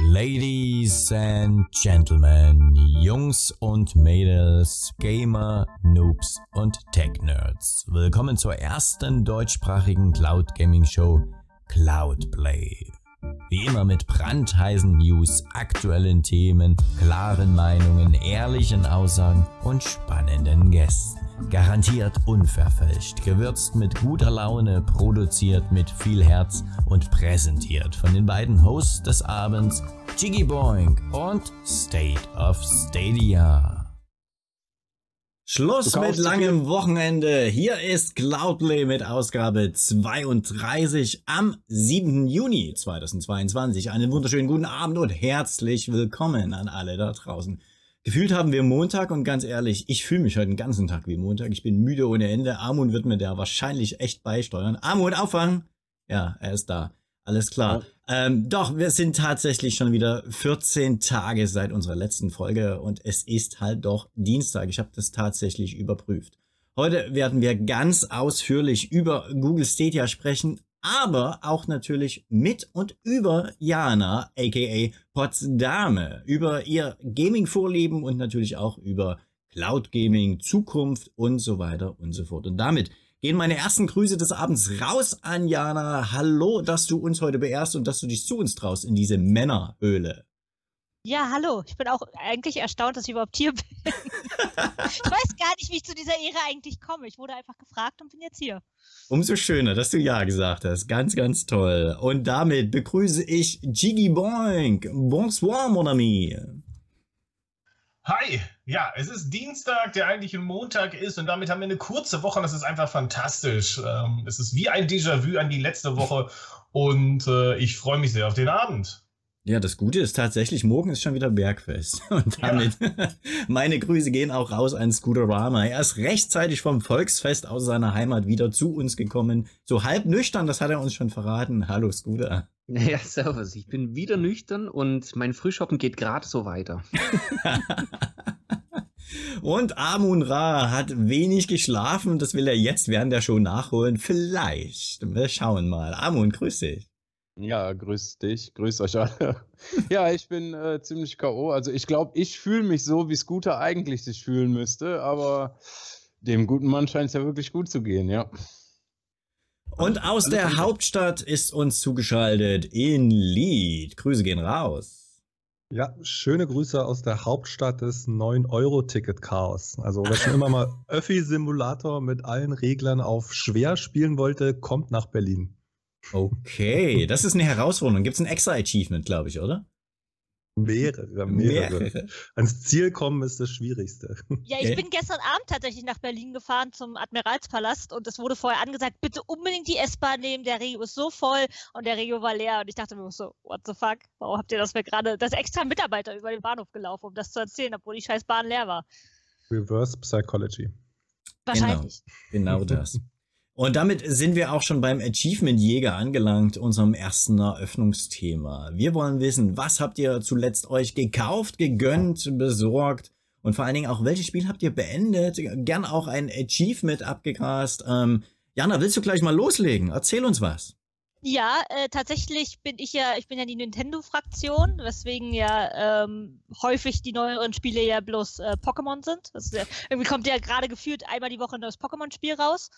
Ladies and Gentlemen, Jungs und Mädels, Gamer, Noobs und Tech-Nerds. Willkommen zur ersten deutschsprachigen Cloud Gaming Show Cloudplay. Wie immer mit brandheißen News, aktuellen Themen, klaren Meinungen, ehrlichen Aussagen und spannenden Gästen. Garantiert unverfälscht, gewürzt mit guter Laune, produziert mit viel Herz und präsentiert von den beiden Hosts des Abends, Jiggy Boing und State of Stadia. Schluss mit langem Wochenende. Hier ist Cloudplay mit Ausgabe 32 am 7. Juni 2022. Einen wunderschönen guten Abend und herzlich willkommen an alle da draußen. Gefühlt haben wir Montag und ganz ehrlich, ich fühle mich heute den ganzen Tag wie Montag. Ich bin müde ohne Ende. Amun wird mir da wahrscheinlich echt beisteuern. Amun, auffangen! Ja, er ist da. Alles klar. Ähm, doch, wir sind tatsächlich schon wieder 14 Tage seit unserer letzten Folge und es ist halt doch Dienstag. Ich habe das tatsächlich überprüft. Heute werden wir ganz ausführlich über Google Stadia sprechen, aber auch natürlich mit und über Jana, aka Potsdame, über ihr Gaming-Vorlieben und natürlich auch über Cloud Gaming, Zukunft und so weiter und so fort. Und damit gehen meine ersten Grüße des Abends raus an Jana. Hallo, dass du uns heute beehrst und dass du dich zu uns traust in diese Männerhöhle. Ja, hallo. Ich bin auch eigentlich erstaunt, dass ich überhaupt hier bin. ich weiß gar nicht, wie ich zu dieser Ehre eigentlich komme. Ich wurde einfach gefragt und bin jetzt hier. Umso schöner, dass du Ja gesagt hast. Ganz, ganz toll. Und damit begrüße ich Jiggy Boink. Bonsoir, mon ami. Hi, ja, es ist Dienstag, der eigentlich ein Montag ist und damit haben wir eine kurze Woche und das ist einfach fantastisch. Ähm, es ist wie ein Déjà-vu an die letzte Woche und äh, ich freue mich sehr auf den Abend. Ja, das Gute ist tatsächlich, morgen ist schon wieder Bergfest. Und damit ja. meine Grüße gehen auch raus an Scooterama. Er ist rechtzeitig vom Volksfest aus seiner Heimat wieder zu uns gekommen. So halb nüchtern, das hat er uns schon verraten. Hallo Scooter. Ja, servus. Ich bin wieder nüchtern und mein Frühschoppen geht gerade so weiter. und Amun Ra hat wenig geschlafen. Das will er jetzt während der Show nachholen. Vielleicht. Wir schauen mal. Amun, grüß dich. Ja, grüß dich, grüß euch alle. ja, ich bin äh, ziemlich K.O. Also ich glaube, ich fühle mich so, wie Scooter eigentlich sich fühlen müsste, aber dem guten Mann scheint es ja wirklich gut zu gehen, ja. Und aus Alles der Hauptstadt ist uns zugeschaltet in Lied. Grüße gehen raus. Ja, schöne Grüße aus der Hauptstadt des 9-Euro-Ticket-Chaos. Also wer schon immer mal Öffi-Simulator mit allen Reglern auf schwer spielen wollte, kommt nach Berlin. Okay, das ist eine Herausforderung. Gibt es ein extra Achievement, glaube ich, oder? Mehrere, mehrere, mehrere. Ans Ziel kommen ist das Schwierigste. Ja, ich bin gestern Abend tatsächlich nach Berlin gefahren zum Admiralspalast und es wurde vorher angesagt, bitte unbedingt die S-Bahn nehmen, der Regio ist so voll und der Regio war leer und ich dachte mir so, what the fuck, warum habt ihr das mir gerade, das extra Mitarbeiter über den Bahnhof gelaufen, um das zu erzählen, obwohl die scheiß Bahn leer war. Reverse Psychology. Wahrscheinlich. Genau, genau das. Und damit sind wir auch schon beim Achievement Jäger angelangt, unserem ersten Eröffnungsthema. Wir wollen wissen, was habt ihr zuletzt euch gekauft, gegönnt, besorgt und vor allen Dingen auch, welches Spiel habt ihr beendet? Gern auch ein Achievement abgegrast. Ähm, Jana, willst du gleich mal loslegen? Erzähl uns was. Ja, äh, tatsächlich bin ich ja, ich bin ja die Nintendo-Fraktion, weswegen ja ähm, häufig die neueren Spiele ja bloß äh, Pokémon sind. Ja, irgendwie kommt ja gerade gefühlt einmal die Woche ein neues Pokémon-Spiel raus.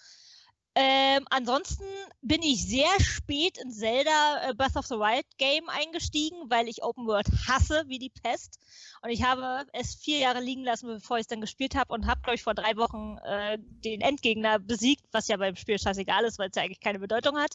Ähm, ansonsten bin ich sehr spät in Zelda äh, Breath of the Wild Game eingestiegen, weil ich Open World hasse wie die Pest. Und ich habe es vier Jahre liegen lassen, bevor ich es dann gespielt habe und habe, glaube ich, vor drei Wochen äh, den Endgegner besiegt, was ja beim Spiel scheißegal ist, weil es ja eigentlich keine Bedeutung hat.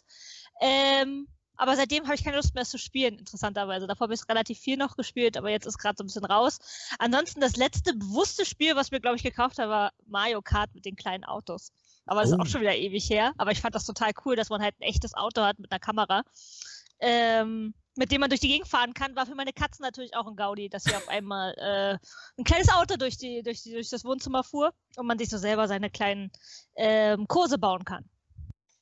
Ähm, aber seitdem habe ich keine Lust mehr zu spielen, interessanterweise. Davor habe ich relativ viel noch gespielt, aber jetzt ist gerade so ein bisschen raus. Ansonsten das letzte bewusste Spiel, was mir, glaube ich, gekauft habe, war Mario Kart mit den kleinen Autos. Aber es oh. ist auch schon wieder ewig her. Aber ich fand das total cool, dass man halt ein echtes Auto hat mit einer Kamera. Ähm, mit dem man durch die Gegend fahren kann, war für meine Katzen natürlich auch ein Gaudi, dass hier auf einmal äh, ein kleines Auto durch, die, durch, die, durch das Wohnzimmer fuhr und man sich so selber seine kleinen ähm, Kurse bauen kann.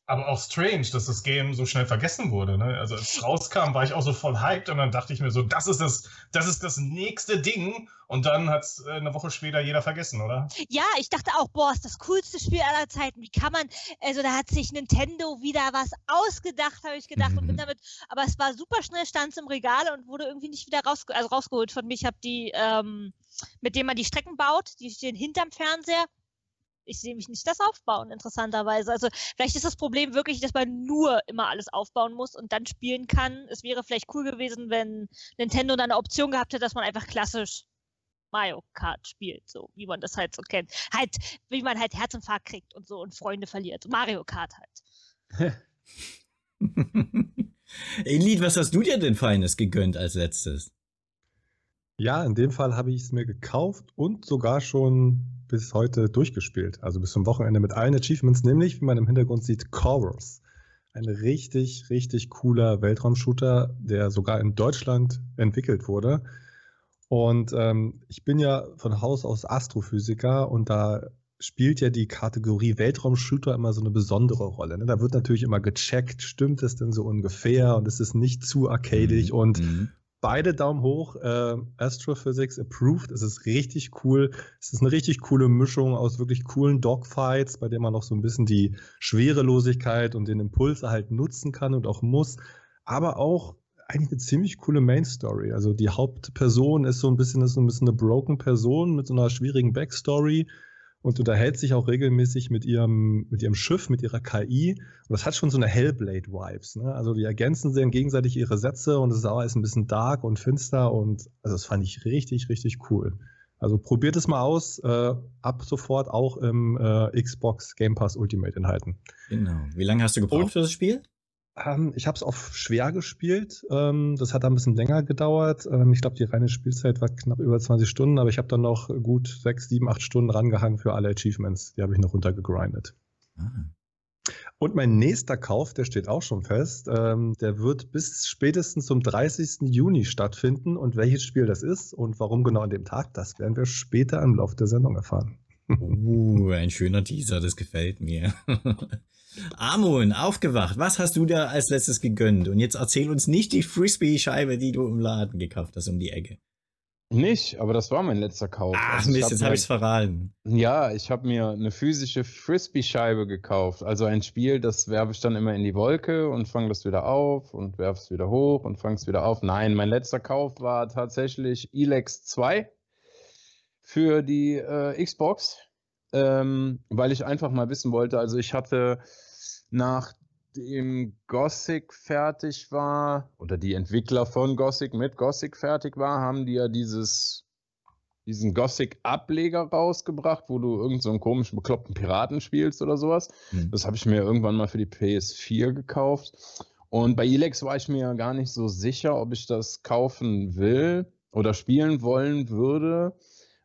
Aber auch strange, dass das Game so schnell vergessen wurde. Ne? Also als es rauskam, war ich auch so voll hyped und dann dachte ich mir so, das ist das, das ist das nächste Ding. Und dann hat es äh, eine Woche später jeder vergessen, oder? Ja, ich dachte auch, boah, ist das coolste Spiel aller Zeiten. Wie kann man, also da hat sich Nintendo wieder was ausgedacht, habe ich gedacht. Und bin Mhm. damit, aber es war super schnell, stand es im Regal und wurde irgendwie nicht wieder raus, also rausgeholt von mir. Ich habe die, ähm, mit dem man die Strecken baut, die stehen hinterm Fernseher. Ich sehe mich nicht das aufbauen, interessanterweise. Also vielleicht ist das Problem wirklich, dass man nur immer alles aufbauen muss und dann spielen kann. Es wäre vielleicht cool gewesen, wenn Nintendo dann eine Option gehabt hätte, dass man einfach klassisch Mario Kart spielt, so wie man das halt so kennt. Halt, wie man halt Herzinfarkt kriegt und so und Freunde verliert. Mario Kart halt. Elite, was hast du dir denn Feines gegönnt als letztes? Ja, in dem Fall habe ich es mir gekauft und sogar schon bis heute durchgespielt. Also bis zum Wochenende mit allen Achievements, nämlich, wie man im Hintergrund sieht, Chorus. Ein richtig, richtig cooler Weltraumshooter, der sogar in Deutschland entwickelt wurde. Und ähm, ich bin ja von Haus aus Astrophysiker und da spielt ja die Kategorie Weltraumshooter immer so eine besondere Rolle. Ne? Da wird natürlich immer gecheckt, stimmt es denn so ungefähr und es ist nicht zu arcadig Mhm, und mhm. Beide Daumen hoch. Äh, Astrophysics approved. Es ist richtig cool. Es ist eine richtig coole Mischung aus wirklich coolen Dogfights, bei der man noch so ein bisschen die Schwerelosigkeit und den Impuls halt nutzen kann und auch muss. Aber auch eigentlich eine ziemlich coole Main Story. Also die Hauptperson ist so ein bisschen, ist so ein bisschen eine broken Person mit so einer schwierigen Backstory und unterhält sich auch regelmäßig mit ihrem, mit ihrem Schiff, mit ihrer KI. Und das hat schon so eine Hellblade-Vibes. Ne? Also die ergänzen sehr gegenseitig ihre Sätze und es ist auch alles ein bisschen dark und finster und also das fand ich richtig, richtig cool. Also probiert es mal aus, äh, ab sofort auch im äh, Xbox Game Pass Ultimate Inhalten. Genau. Wie lange hast du gebraucht Und- für das Spiel? Ähm, ich habe es auf schwer gespielt. Ähm, das hat ein bisschen länger gedauert. Ähm, ich glaube, die reine Spielzeit war knapp über 20 Stunden, aber ich habe dann noch gut 6, 7, 8 Stunden rangehangen für alle Achievements. Die habe ich noch runtergegrindet. Ah. Und mein nächster Kauf, der steht auch schon fest, ähm, der wird bis spätestens zum 30. Juni stattfinden. Und welches Spiel das ist und warum genau an dem Tag, das werden wir später im Laufe der Sendung erfahren. Uh, ein schöner Teaser, das gefällt mir. Amon, aufgewacht. Was hast du da als letztes gegönnt? Und jetzt erzähl uns nicht die Frisbee-Scheibe, die du im Laden gekauft hast um die Ecke. Nicht, aber das war mein letzter Kauf. Ach Also ich Mist, hab jetzt habe ich's verraten. Ja, ich habe mir eine physische Frisbee-Scheibe gekauft. Also ein Spiel, das werfe ich dann immer in die Wolke und fange das wieder auf und werfe es wieder hoch und fange es wieder auf. Nein, mein letzter Kauf war tatsächlich Elex 2 für die äh, Xbox, ähm, weil ich einfach mal wissen wollte. Also ich hatte nachdem Gothic fertig war oder die Entwickler von Gothic mit Gothic fertig war, haben die ja dieses diesen Gothic-Ableger rausgebracht, wo du irgendeinen so einen komischen, bekloppten Piraten spielst oder sowas. Hm. Das habe ich mir irgendwann mal für die PS4 gekauft. Und bei Elex war ich mir gar nicht so sicher, ob ich das kaufen will oder spielen wollen würde,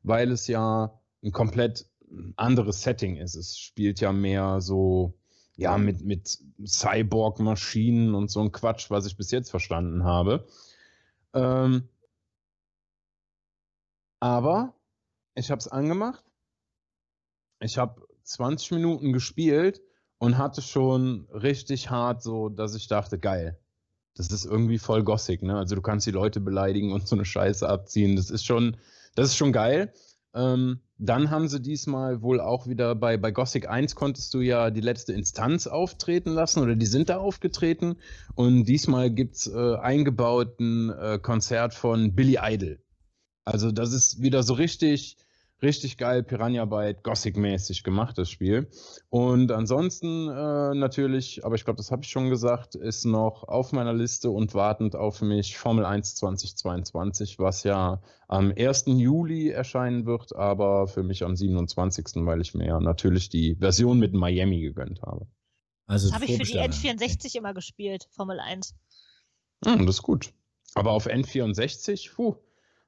weil es ja ein komplett anderes Setting ist. Es spielt ja mehr so, ja, mit, mit Cyborg-Maschinen und so ein Quatsch, was ich bis jetzt verstanden habe. Ähm, aber ich habe es angemacht. Ich habe 20 Minuten gespielt und hatte schon richtig hart so, dass ich dachte, geil. Das ist irgendwie voll Gothic, ne? Also du kannst die Leute beleidigen und so eine Scheiße abziehen. Das ist schon, das ist schon geil. Ähm, dann haben sie diesmal wohl auch wieder bei, bei Gothic 1 konntest du ja die letzte Instanz auftreten lassen oder die sind da aufgetreten. Und diesmal gibt es äh, eingebaut ein äh, Konzert von Billy Idol. Also das ist wieder so richtig, richtig geil Piranha Byte Gothic-mäßig gemacht, das Spiel. Und ansonsten äh, natürlich, aber ich glaube, das habe ich schon gesagt, ist noch auf meiner Liste und wartend auf mich Formel 1 2022, was ja am 1. Juli erscheinen wird, aber für mich am 27., weil ich mir ja natürlich die Version mit Miami gegönnt habe. Also Das habe ich für die Vorbesteller. N64 immer gespielt, Formel 1. Hm, das ist gut. Aber auf N64, puh.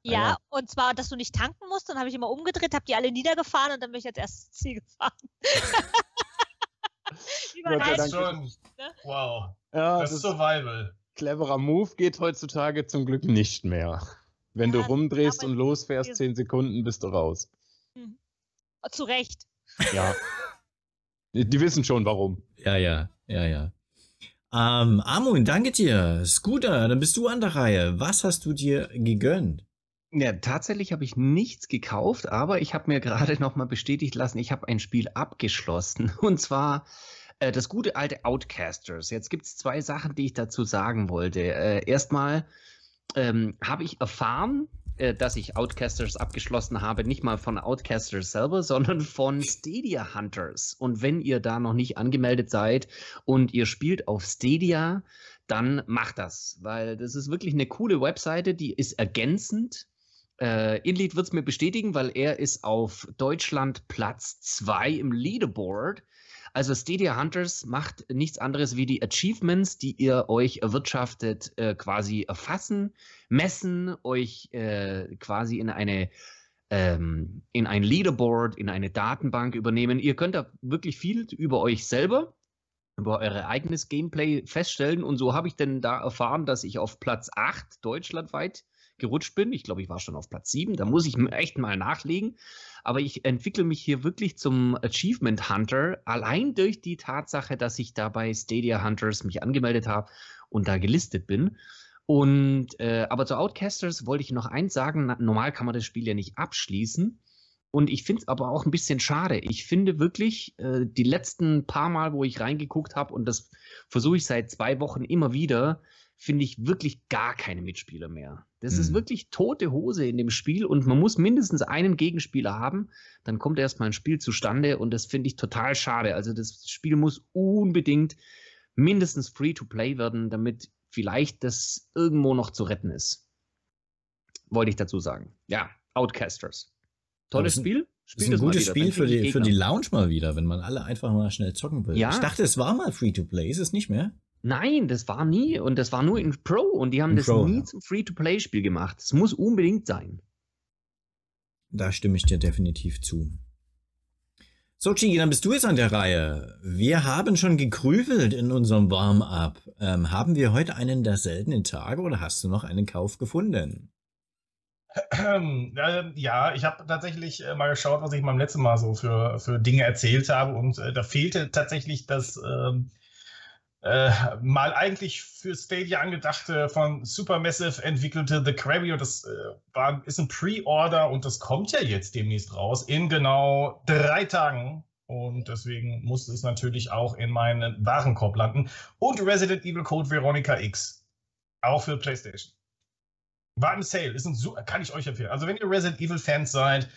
Ja, Ja. und zwar, dass du nicht tanken musst, dann habe ich immer umgedreht, habe die alle niedergefahren und dann bin ich als erstes Ziel gefahren. Das ist schon. Ne? Wow. Ja, Das ist Survival. cleverer Move geht heutzutage zum Glück nicht mehr. Wenn Ja, du rumdrehst und losfährst, 10 Sekunden bist du raus. Zu Recht. Ja. die, die wissen schon warum. Ja, ja. Ja, ja. Ähm, Amun, danke dir. Scooter, dann bist du an der Reihe. Was hast du dir gegönnt? Ja, tatsächlich habe ich nichts gekauft, aber ich habe mir gerade nochmal bestätigt lassen, ich habe ein Spiel abgeschlossen. Und zwar äh, das gute alte Outcasters. Jetzt gibt es zwei Sachen, die ich dazu sagen wollte. Äh, erstmal ähm, habe ich erfahren, äh, dass ich Outcasters abgeschlossen habe, nicht mal von Outcasters selber, sondern von Stadia Hunters. Und wenn ihr da noch nicht angemeldet seid und ihr spielt auf Stadia, dann macht das, weil das ist wirklich eine coole Webseite, die ist ergänzend. Äh, Inlead wird es mir bestätigen, weil er ist auf Deutschland Platz 2 im Leaderboard. Also Stadia Hunters macht nichts anderes wie die Achievements, die ihr euch erwirtschaftet, äh, quasi erfassen, messen, euch äh, quasi in eine ähm, in ein Leaderboard, in eine Datenbank übernehmen. Ihr könnt da wirklich viel über euch selber, über euer eigenes Gameplay feststellen. Und so habe ich denn da erfahren, dass ich auf Platz 8 deutschlandweit gerutscht bin. Ich glaube, ich war schon auf Platz 7. Da muss ich echt mal nachlegen. Aber ich entwickle mich hier wirklich zum Achievement Hunter, allein durch die Tatsache, dass ich da bei Stadia Hunters mich angemeldet habe und da gelistet bin. Und äh, aber zu Outcasters wollte ich noch eins sagen: Normal kann man das Spiel ja nicht abschließen. Und ich finde es aber auch ein bisschen schade. Ich finde wirklich, äh, die letzten paar Mal, wo ich reingeguckt habe, und das versuche ich seit zwei Wochen immer wieder, finde ich wirklich gar keine Mitspieler mehr. Das mhm. ist wirklich tote Hose in dem Spiel und man muss mindestens einen Gegenspieler haben, dann kommt erstmal ein Spiel zustande und das finde ich total schade. Also das Spiel muss unbedingt mindestens free to play werden, damit vielleicht das irgendwo noch zu retten ist. Wollte ich dazu sagen. Ja, Outcasters. Tolles Spiel. Spiel das ist ein gutes Spiel für die, für die Lounge mal wieder, wenn man alle einfach mal schnell zocken will. Ja. Ich dachte, es war mal free to play, ist es nicht mehr? Nein, das war nie und das war nur in Pro und die haben in das Pro, nie ja. zum Free-to-Play-Spiel gemacht. Es muss unbedingt sein. Da stimme ich dir definitiv zu. So, Chigi, dann bist du jetzt an der Reihe. Wir haben schon gekrüfelt in unserem Warm-up. Ähm, haben wir heute einen der seltenen Tage oder hast du noch einen Kauf gefunden? Ja, ich habe tatsächlich äh, mal geschaut, was ich beim letzten Mal so für, für Dinge erzählt habe und äh, da fehlte tatsächlich das. Ähm, äh, mal eigentlich für Stadia angedachte, von Supermassive entwickelte The Krabby und das äh, war, ist ein Pre-Order und das kommt ja jetzt demnächst raus in genau drei Tagen. Und deswegen muss es natürlich auch in meinen Warenkorb landen. Und Resident Evil Code Veronica X. Auch für PlayStation. War im Sale, ist ein, kann ich euch empfehlen. Also wenn ihr Resident Evil Fans seid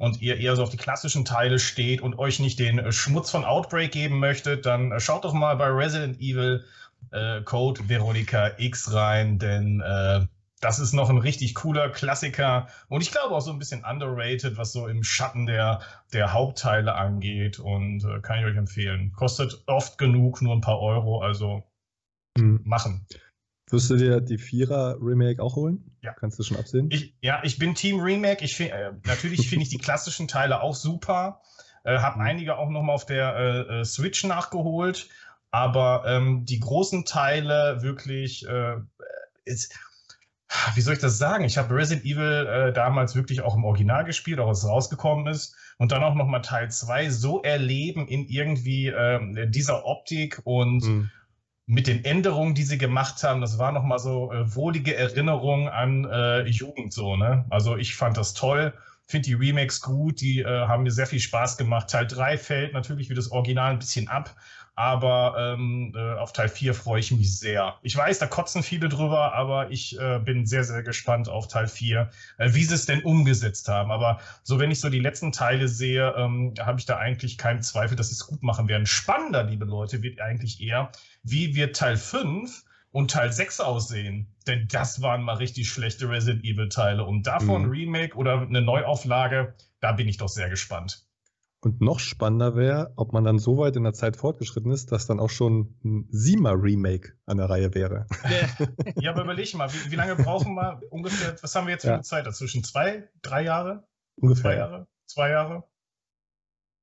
und ihr eher so auf die klassischen Teile steht und euch nicht den äh, Schmutz von Outbreak geben möchtet, dann äh, schaut doch mal bei Resident Evil äh, Code Veronica X rein, denn äh, das ist noch ein richtig cooler Klassiker und ich glaube auch so ein bisschen underrated, was so im Schatten der, der Hauptteile angeht und äh, kann ich euch empfehlen. Kostet oft genug, nur ein paar Euro, also hm. machen. Wirst du dir die Vierer Remake auch holen? Ja. Kannst du schon absehen? Ich, ja, ich bin Team Remake. Ich find, äh, natürlich finde ich die klassischen Teile auch super. Äh, habe mhm. einige auch nochmal auf der äh, äh, Switch nachgeholt. Aber ähm, die großen Teile wirklich äh, ist, wie soll ich das sagen? Ich habe Resident Evil äh, damals wirklich auch im Original gespielt, auch als es rausgekommen ist. Und dann auch nochmal Teil 2 so erleben in irgendwie äh, dieser Optik und mhm mit den Änderungen, die sie gemacht haben, das war nochmal so äh, wohlige Erinnerung an äh, Jugend so, ne? Also ich fand das toll, finde die Remakes gut, die äh, haben mir sehr viel Spaß gemacht. Teil 3 fällt natürlich wie das Original ein bisschen ab, aber ähm, äh, auf Teil 4 freue ich mich sehr. Ich weiß, da kotzen viele drüber, aber ich äh, bin sehr, sehr gespannt auf Teil 4, äh, wie sie es denn umgesetzt haben. Aber so, wenn ich so die letzten Teile sehe, ähm, habe ich da eigentlich keinen Zweifel, dass sie es gut machen werden. Spannender, liebe Leute, wird eigentlich eher, wie wird Teil 5 und Teil 6 aussehen. Denn das waren mal richtig schlechte Resident Evil Teile. Und davon mhm. Remake oder eine Neuauflage, da bin ich doch sehr gespannt. Und noch spannender wäre, ob man dann so weit in der Zeit fortgeschritten ist, dass dann auch schon ein Sima-Remake an der Reihe wäre. ja, aber überleg mal, wie, wie, lange brauchen wir ungefähr, was haben wir jetzt für ja. eine Zeit dazwischen? Zwei, drei Jahre? Ungefähr. Zwei Jahre? Zwei Jahre?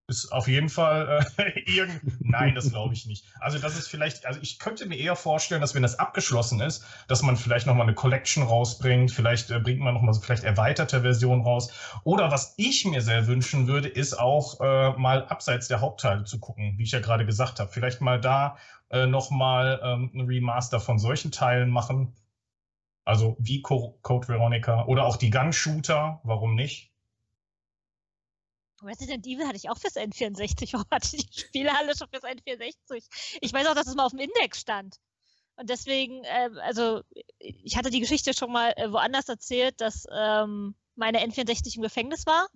Ist auf jeden Fall äh, irgend. Nein, das glaube ich nicht. Also das ist vielleicht, also ich könnte mir eher vorstellen, dass wenn das abgeschlossen ist, dass man vielleicht nochmal eine Collection rausbringt, vielleicht äh, bringt man nochmal so vielleicht erweiterte Version raus. Oder was ich mir sehr wünschen würde, ist auch äh, mal abseits der Hauptteile zu gucken, wie ich ja gerade gesagt habe. Vielleicht mal da äh, nochmal ähm, ein Remaster von solchen Teilen machen. Also wie Co Code Veronica oder auch die Gun-Shooter, warum nicht? Resident Evil hatte ich auch fürs N64. Warum hatte die Spielhalle schon fürs N64? Ich weiß auch, dass es mal auf dem Index stand. Und deswegen, äh, also ich hatte die Geschichte schon mal äh, woanders erzählt, dass ähm, meine N64 im Gefängnis war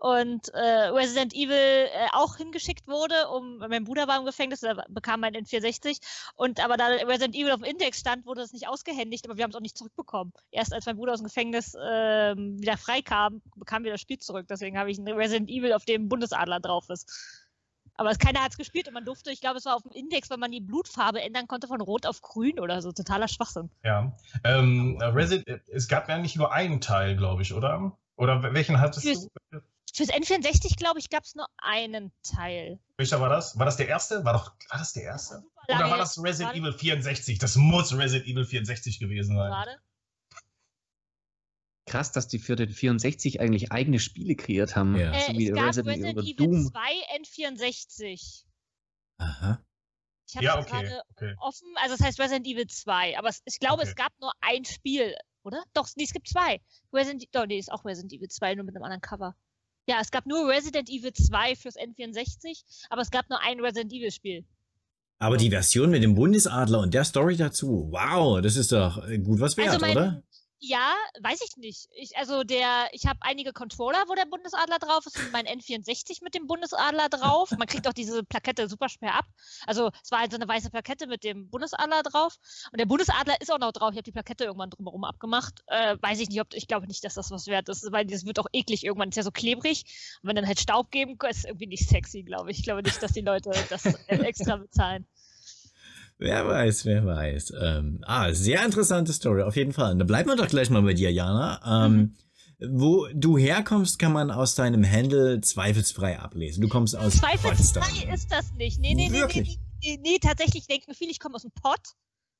und äh, Resident Evil äh, auch hingeschickt wurde, um mein Bruder war im Gefängnis, der bekam mein N460 und aber da Resident Evil auf dem Index stand, wurde das nicht ausgehändigt, aber wir haben es auch nicht zurückbekommen. Erst als mein Bruder aus dem Gefängnis äh, wieder freikam, bekamen wir das Spiel zurück. Deswegen habe ich ein Resident Evil, auf dem Bundesadler drauf ist. Aber keiner hat es gespielt und man durfte, ich glaube, es war auf dem Index, weil man die Blutfarbe ändern konnte von Rot auf Grün oder so. Totaler Schwachsinn. Ja. Ähm, Resident, es gab ja nicht nur einen Teil, glaube ich, oder? Oder welchen hattest Fürs, du? Fürs N64, glaube ich, gab es nur einen Teil. Welcher war das? War das der erste? War doch, war das der erste? Super Oder war das. Resident. Evil 64? Das muss Resident Evil 64 gewesen sein. Gerade. Krass, dass die für den 64 eigentlich eigene Spiele kreiert haben. Ja. Äh, So wie es gab Resident Resident Evil Doom. 2 N64. Aha. Ich habe Ja, es okay. gerade okay. offen, also es heißt Resident Evil 2, aber es, ich glaube, Okay. es gab nur ein Spiel, oder? Doch, nee, es gibt zwei. Resident, doch, nee, ist auch Resident Evil 2, nur mit einem anderen Cover. Ja, es gab nur Resident Evil 2 fürs N64, aber es gab nur ein Resident Evil Spiel. Aber die Version mit dem Bundesadler und der Story dazu, wow, das ist doch gut was wert, also mein, oder? Ja, weiß ich nicht. Ich, also der, ich habe einige Controller, wo der Bundesadler drauf ist und mein N64 mit dem Bundesadler drauf. Man kriegt auch diese Plakette super schwer ab. Also es war halt so eine weiße Plakette mit dem Bundesadler drauf. Und der Bundesadler ist auch noch drauf. Ich habe die Plakette irgendwann drumherum abgemacht. Äh, weiß ich nicht, ob ich glaube nicht, dass das was wert ist, weil das wird auch eklig irgendwann. Ist ja so klebrig. Und wenn dann halt Staub geben, ist irgendwie nicht sexy, glaube ich. Ich glaube nicht, dass die Leute das äh, extra bezahlen. Wer weiß, wer weiß. Ähm, ah, sehr interessante Story, auf jeden Fall. Da bleiben wir doch gleich mal bei dir, Jana. Ähm, Wo du herkommst, kann man aus deinem Handle zweifelsfrei ablesen. Du kommst aus Zweifelsfrei Potsdam. ist das nicht. Nee, nee, nee, nee, nee, nee, tatsächlich denken viele, ich komme aus dem Pott,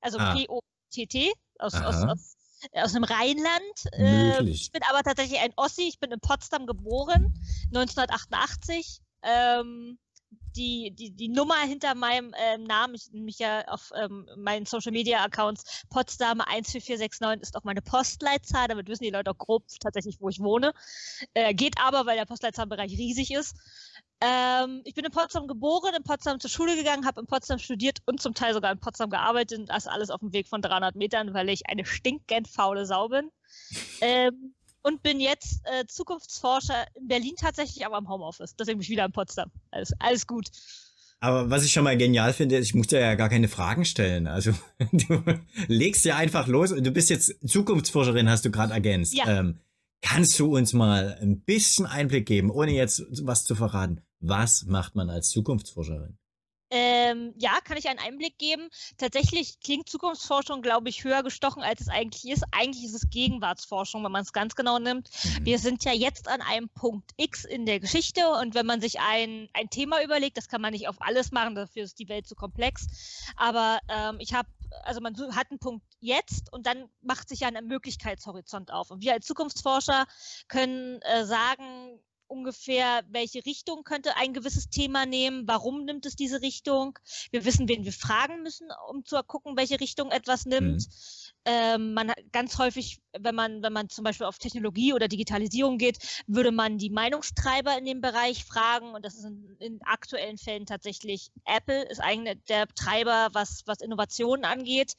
also Ah. P-O-T-T, aus, aus, aus, äh, aus dem Rheinland. Möglich. ich bin aber tatsächlich ein Ossi, ich bin in Potsdam geboren, 1988. Ähm, die, die, die Nummer hinter meinem ähm, Namen, ich nenne mich ja auf ähm, meinen Social Media Accounts Potsdam 14469 ist auch meine Postleitzahl, damit wissen die Leute auch grob tatsächlich, wo ich wohne. Äh, geht aber, weil der Postleitzahlenbereich riesig ist. Ähm, ich bin in Potsdam geboren, in Potsdam zur Schule gegangen, habe in Potsdam studiert und zum Teil sogar in Potsdam gearbeitet. Das alles auf dem Weg von 300 Metern, weil ich eine stinkend faule Sau bin. Ähm, und bin jetzt äh, Zukunftsforscher in Berlin tatsächlich, aber im Homeoffice. Deswegen bin ich wieder in Potsdam. Alles, alles gut. Aber was ich schon mal genial finde, ich muss dir ja gar keine Fragen stellen. Also du legst ja einfach los und du bist jetzt Zukunftsforscherin, hast du gerade ergänzt. Ja. Ähm, kannst du uns mal ein bisschen Einblick geben, ohne jetzt was zu verraten? Was macht man als Zukunftsforscherin? Ähm, ja, kann ich einen Einblick geben. Tatsächlich klingt Zukunftsforschung, glaube ich, höher gestochen, als es eigentlich ist. Eigentlich ist es Gegenwartsforschung, wenn man es ganz genau nimmt. Mhm. Wir sind ja jetzt an einem Punkt X in der Geschichte und wenn man sich ein, ein Thema überlegt, das kann man nicht auf alles machen, dafür ist die Welt zu komplex. Aber ähm, ich habe, also man hat einen Punkt jetzt und dann macht sich ja ein Möglichkeitshorizont auf. Und wir als Zukunftsforscher können äh, sagen, ungefähr, welche Richtung könnte ein gewisses Thema nehmen, warum nimmt es diese Richtung. Wir wissen, wen wir fragen müssen, um zu gucken, welche Richtung etwas nimmt. Ähm, man hat ganz häufig, wenn man, wenn man zum Beispiel auf Technologie oder Digitalisierung geht, würde man die Meinungstreiber in dem Bereich fragen. Und das ist in, in aktuellen Fällen tatsächlich Apple, ist eigentlich der Treiber, was, was Innovationen angeht.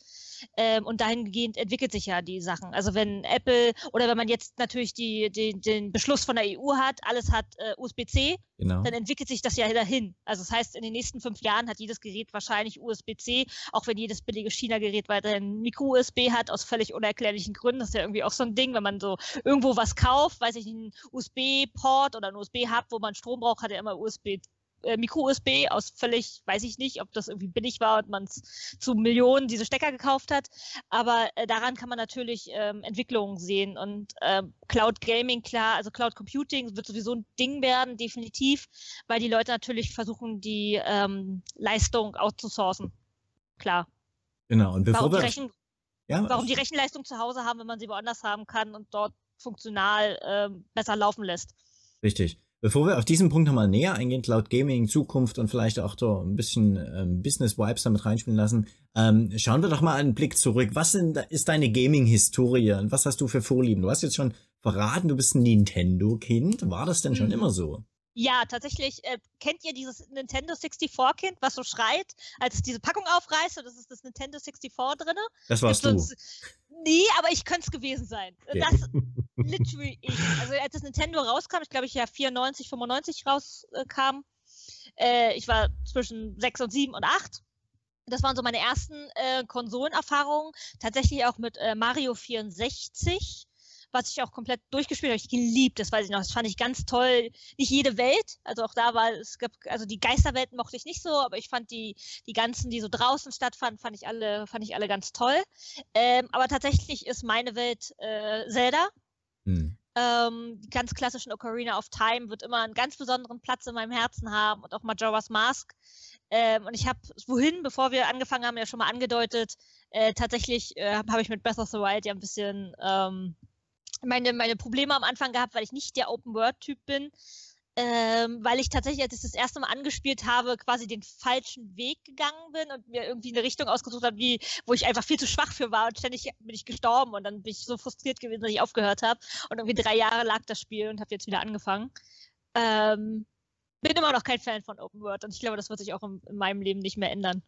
Ähm, und dahingehend entwickelt sich ja die Sachen. Also wenn Apple oder wenn man jetzt natürlich die, die, den Beschluss von der EU hat, alles hat äh, USB-C, Genau. dann entwickelt sich das ja dahin. Also das heißt, in den nächsten fünf Jahren hat jedes Gerät wahrscheinlich USB-C, auch wenn jedes billige China-Gerät weiterhin Micro-USB hat, aus völlig unerklärlichen Gründen. Das ist ja irgendwie auch so ein Ding, wenn man so irgendwo was kauft, weiß ich nicht, einen USB-Port oder einen USB-Hub, wo man Strom braucht, hat er immer USB äh, Micro-USB aus völlig, weiß ich nicht, ob das irgendwie billig war und man zu Millionen diese Stecker gekauft hat. Aber äh, daran kann man natürlich ähm, Entwicklungen sehen. Und äh, Cloud Gaming, klar, also Cloud Computing wird sowieso ein Ding werden, definitiv, weil die Leute natürlich versuchen, die ähm, Leistung outzusourcen. Klar. Genau, und bevor wir. Ja, warum die Rechenleistung zu Hause haben, wenn man sie woanders haben kann und dort funktional ähm, besser laufen lässt. Richtig. Bevor wir auf diesen Punkt nochmal näher eingehen, Cloud Gaming, Zukunft und vielleicht auch da ein bisschen ähm, Business-Vibes damit reinspielen lassen, ähm, schauen wir doch mal einen Blick zurück. Was sind, ist deine Gaming-Historie und was hast du für Vorlieben? Du hast jetzt schon verraten, du bist ein Nintendo-Kind. War das denn schon Mhm. immer so? Ja, tatsächlich. Äh, kennt ihr dieses Nintendo 64-Kind, was so schreit, als es diese Packung aufreißt und das ist das Nintendo 64 drin? Das warst du. Nee, aber ich könnte es gewesen sein. Okay. Das literally ich. Also als das Nintendo rauskam, ich glaube, ich ja 94, 95 rauskam, äh, ich war zwischen 6 und 7 und 8. Das waren so meine ersten äh, Konsolenerfahrungen. Tatsächlich auch mit äh, Mario 64, was ich auch komplett durchgespielt habe. Ich geliebt, das weiß ich noch. Das fand ich ganz toll. Nicht jede Welt, also auch da war es gab, also die Geisterwelten mochte ich nicht so, aber ich fand die die ganzen, die so draußen stattfanden, fand ich alle fand ich alle ganz toll. Ähm, aber tatsächlich ist meine Welt äh, Zelda. Hm. Ähm, die ganz klassischen Ocarina of Time wird immer einen ganz besonderen Platz in meinem Herzen haben und auch Majora's Mask. Ähm, und ich habe wohin, bevor wir angefangen haben, ja schon mal angedeutet, äh, tatsächlich äh, habe ich mit Breath of the Wild ja ein bisschen ähm, meine, meine Probleme am Anfang gehabt, weil ich nicht der Open-World-Typ bin. Ähm, weil ich tatsächlich, als ich das erste Mal angespielt habe, quasi den falschen Weg gegangen bin und mir irgendwie eine Richtung ausgesucht habe, wie, wo ich einfach viel zu schwach für war und ständig bin ich gestorben und dann bin ich so frustriert gewesen, dass ich aufgehört habe. Und irgendwie drei Jahre lag das Spiel und habe jetzt wieder angefangen. Ähm, bin immer noch kein Fan von Open World und ich glaube, das wird sich auch in, in meinem Leben nicht mehr ändern.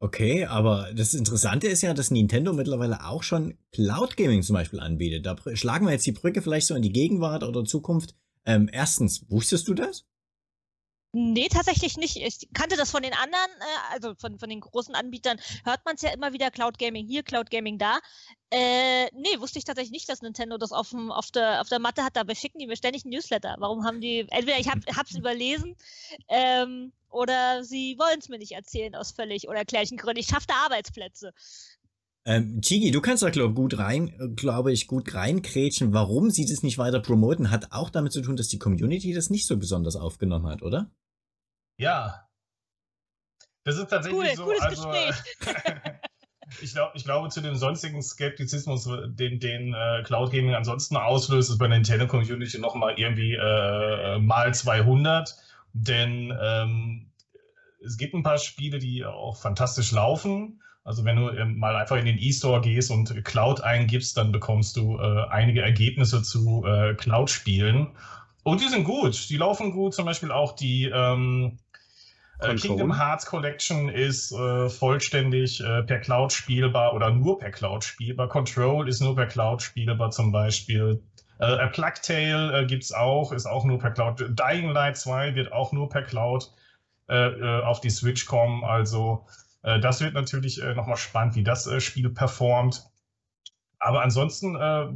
Okay, aber das Interessante ist ja, dass Nintendo mittlerweile auch schon Cloud Gaming zum Beispiel anbietet. Da schlagen wir jetzt die Brücke vielleicht so in die Gegenwart oder Zukunft. Ähm, erstens, wusstest du das? Nee, tatsächlich nicht. Ich kannte das von den anderen, äh, also von, von den großen Anbietern, hört man es ja immer wieder, Cloud Gaming hier, Cloud Gaming da. Äh, nee, wusste ich tatsächlich nicht, dass Nintendo das auf, dem, auf, der, auf der Matte hat. Dabei schicken die mir ständig ein Newsletter. Warum haben die, entweder ich hab, hab's überlesen, ähm, oder sie wollen es mir nicht erzählen aus völlig unerklärlichen Gründen. Ich schaffe da Arbeitsplätze. Ähm, Chigi, du kannst da glaub, gut rein, äh, glaube ich, gut reinkrätschen. Warum sie das nicht weiter promoten, hat auch damit zu tun, dass die Community das nicht so besonders aufgenommen hat, oder? Ja. Das ist tatsächlich Cool, so. cooles also, Gespräch. ich, glaub, ich glaube, zu dem sonstigen Skeptizismus, den, den äh, Cloud Gaming ansonsten auslöst, ist bei der Nintendo Community nochmal irgendwie äh, mal 200. Denn ähm, es gibt ein paar Spiele, die auch fantastisch laufen. Also wenn du ähm, mal einfach in den E-Store gehst und Cloud eingibst, dann bekommst du äh, einige Ergebnisse zu äh, Cloud-Spielen. Und die sind gut, die laufen gut. Zum Beispiel auch die ähm, äh. Kingdom Hearts Collection ist äh, vollständig äh, per Cloud spielbar oder nur per Cloud spielbar. Control ist nur per Cloud spielbar zum Beispiel. Äh, A Plague Tale äh, gibt's auch, ist auch nur per Cloud. Dying Light 2 wird auch nur per Cloud auf die Switch kommen. Also das wird natürlich äh, nochmal spannend, wie das äh, Spiel performt. Aber ansonsten äh,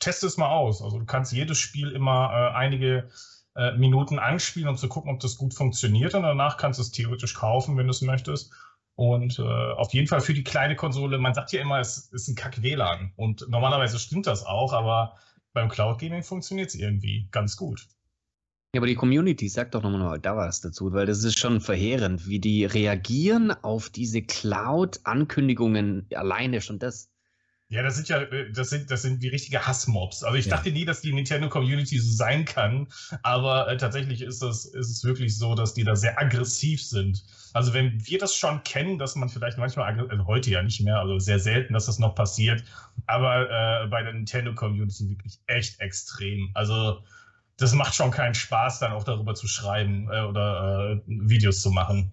teste es mal aus. Also du kannst jedes Spiel immer äh, einige äh, Minuten anspielen, um zu gucken, ob das gut funktioniert. Und danach kannst du es theoretisch kaufen, wenn du es möchtest. Und äh, auf jeden Fall für die kleine Konsole, man sagt ja immer, es ist ein Kack-WLAN. Und normalerweise stimmt das auch, aber beim Cloud Gaming funktioniert es irgendwie ganz gut. Ja, aber die Community sagt doch nochmal noch da was dazu, weil das ist schon verheerend, wie die reagieren auf diese Cloud-Ankündigungen alleine schon das. Ja, das sind ja, äh, das sind, das sind wie richtige Hassmobs. Also ich Ja. dachte nie, dass die Nintendo Community so sein kann, aber äh, tatsächlich ist das, ist es wirklich so, dass die da sehr aggressiv sind. Also wenn wir das schon kennen, dass man vielleicht manchmal, also heute ja nicht mehr, also sehr selten, dass das noch passiert, aber äh, bei der Nintendo Community wirklich echt extrem. Also das macht schon keinen Spaß, dann auch darüber zu schreiben äh, oder äh, Videos zu machen.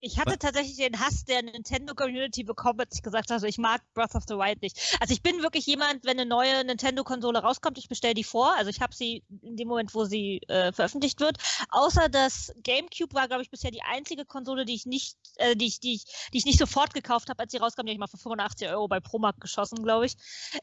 Ich hatte tatsächlich den Hass der Nintendo-Community bekommen, als ich gesagt habe, ich mag Breath of the Wild nicht. Also ich bin wirklich jemand, wenn eine neue Nintendo-Konsole rauskommt, ich bestelle die vor. Also ich habe sie in dem Moment, wo sie äh, veröffentlicht wird. Außer das GameCube war, glaube ich, bisher die einzige Konsole, die ich nicht, äh, die ich, die ich, die ich nicht sofort gekauft habe, als sie rauskam. Die habe ich mal für 85 Euro bei Promarkt geschossen, glaube ich.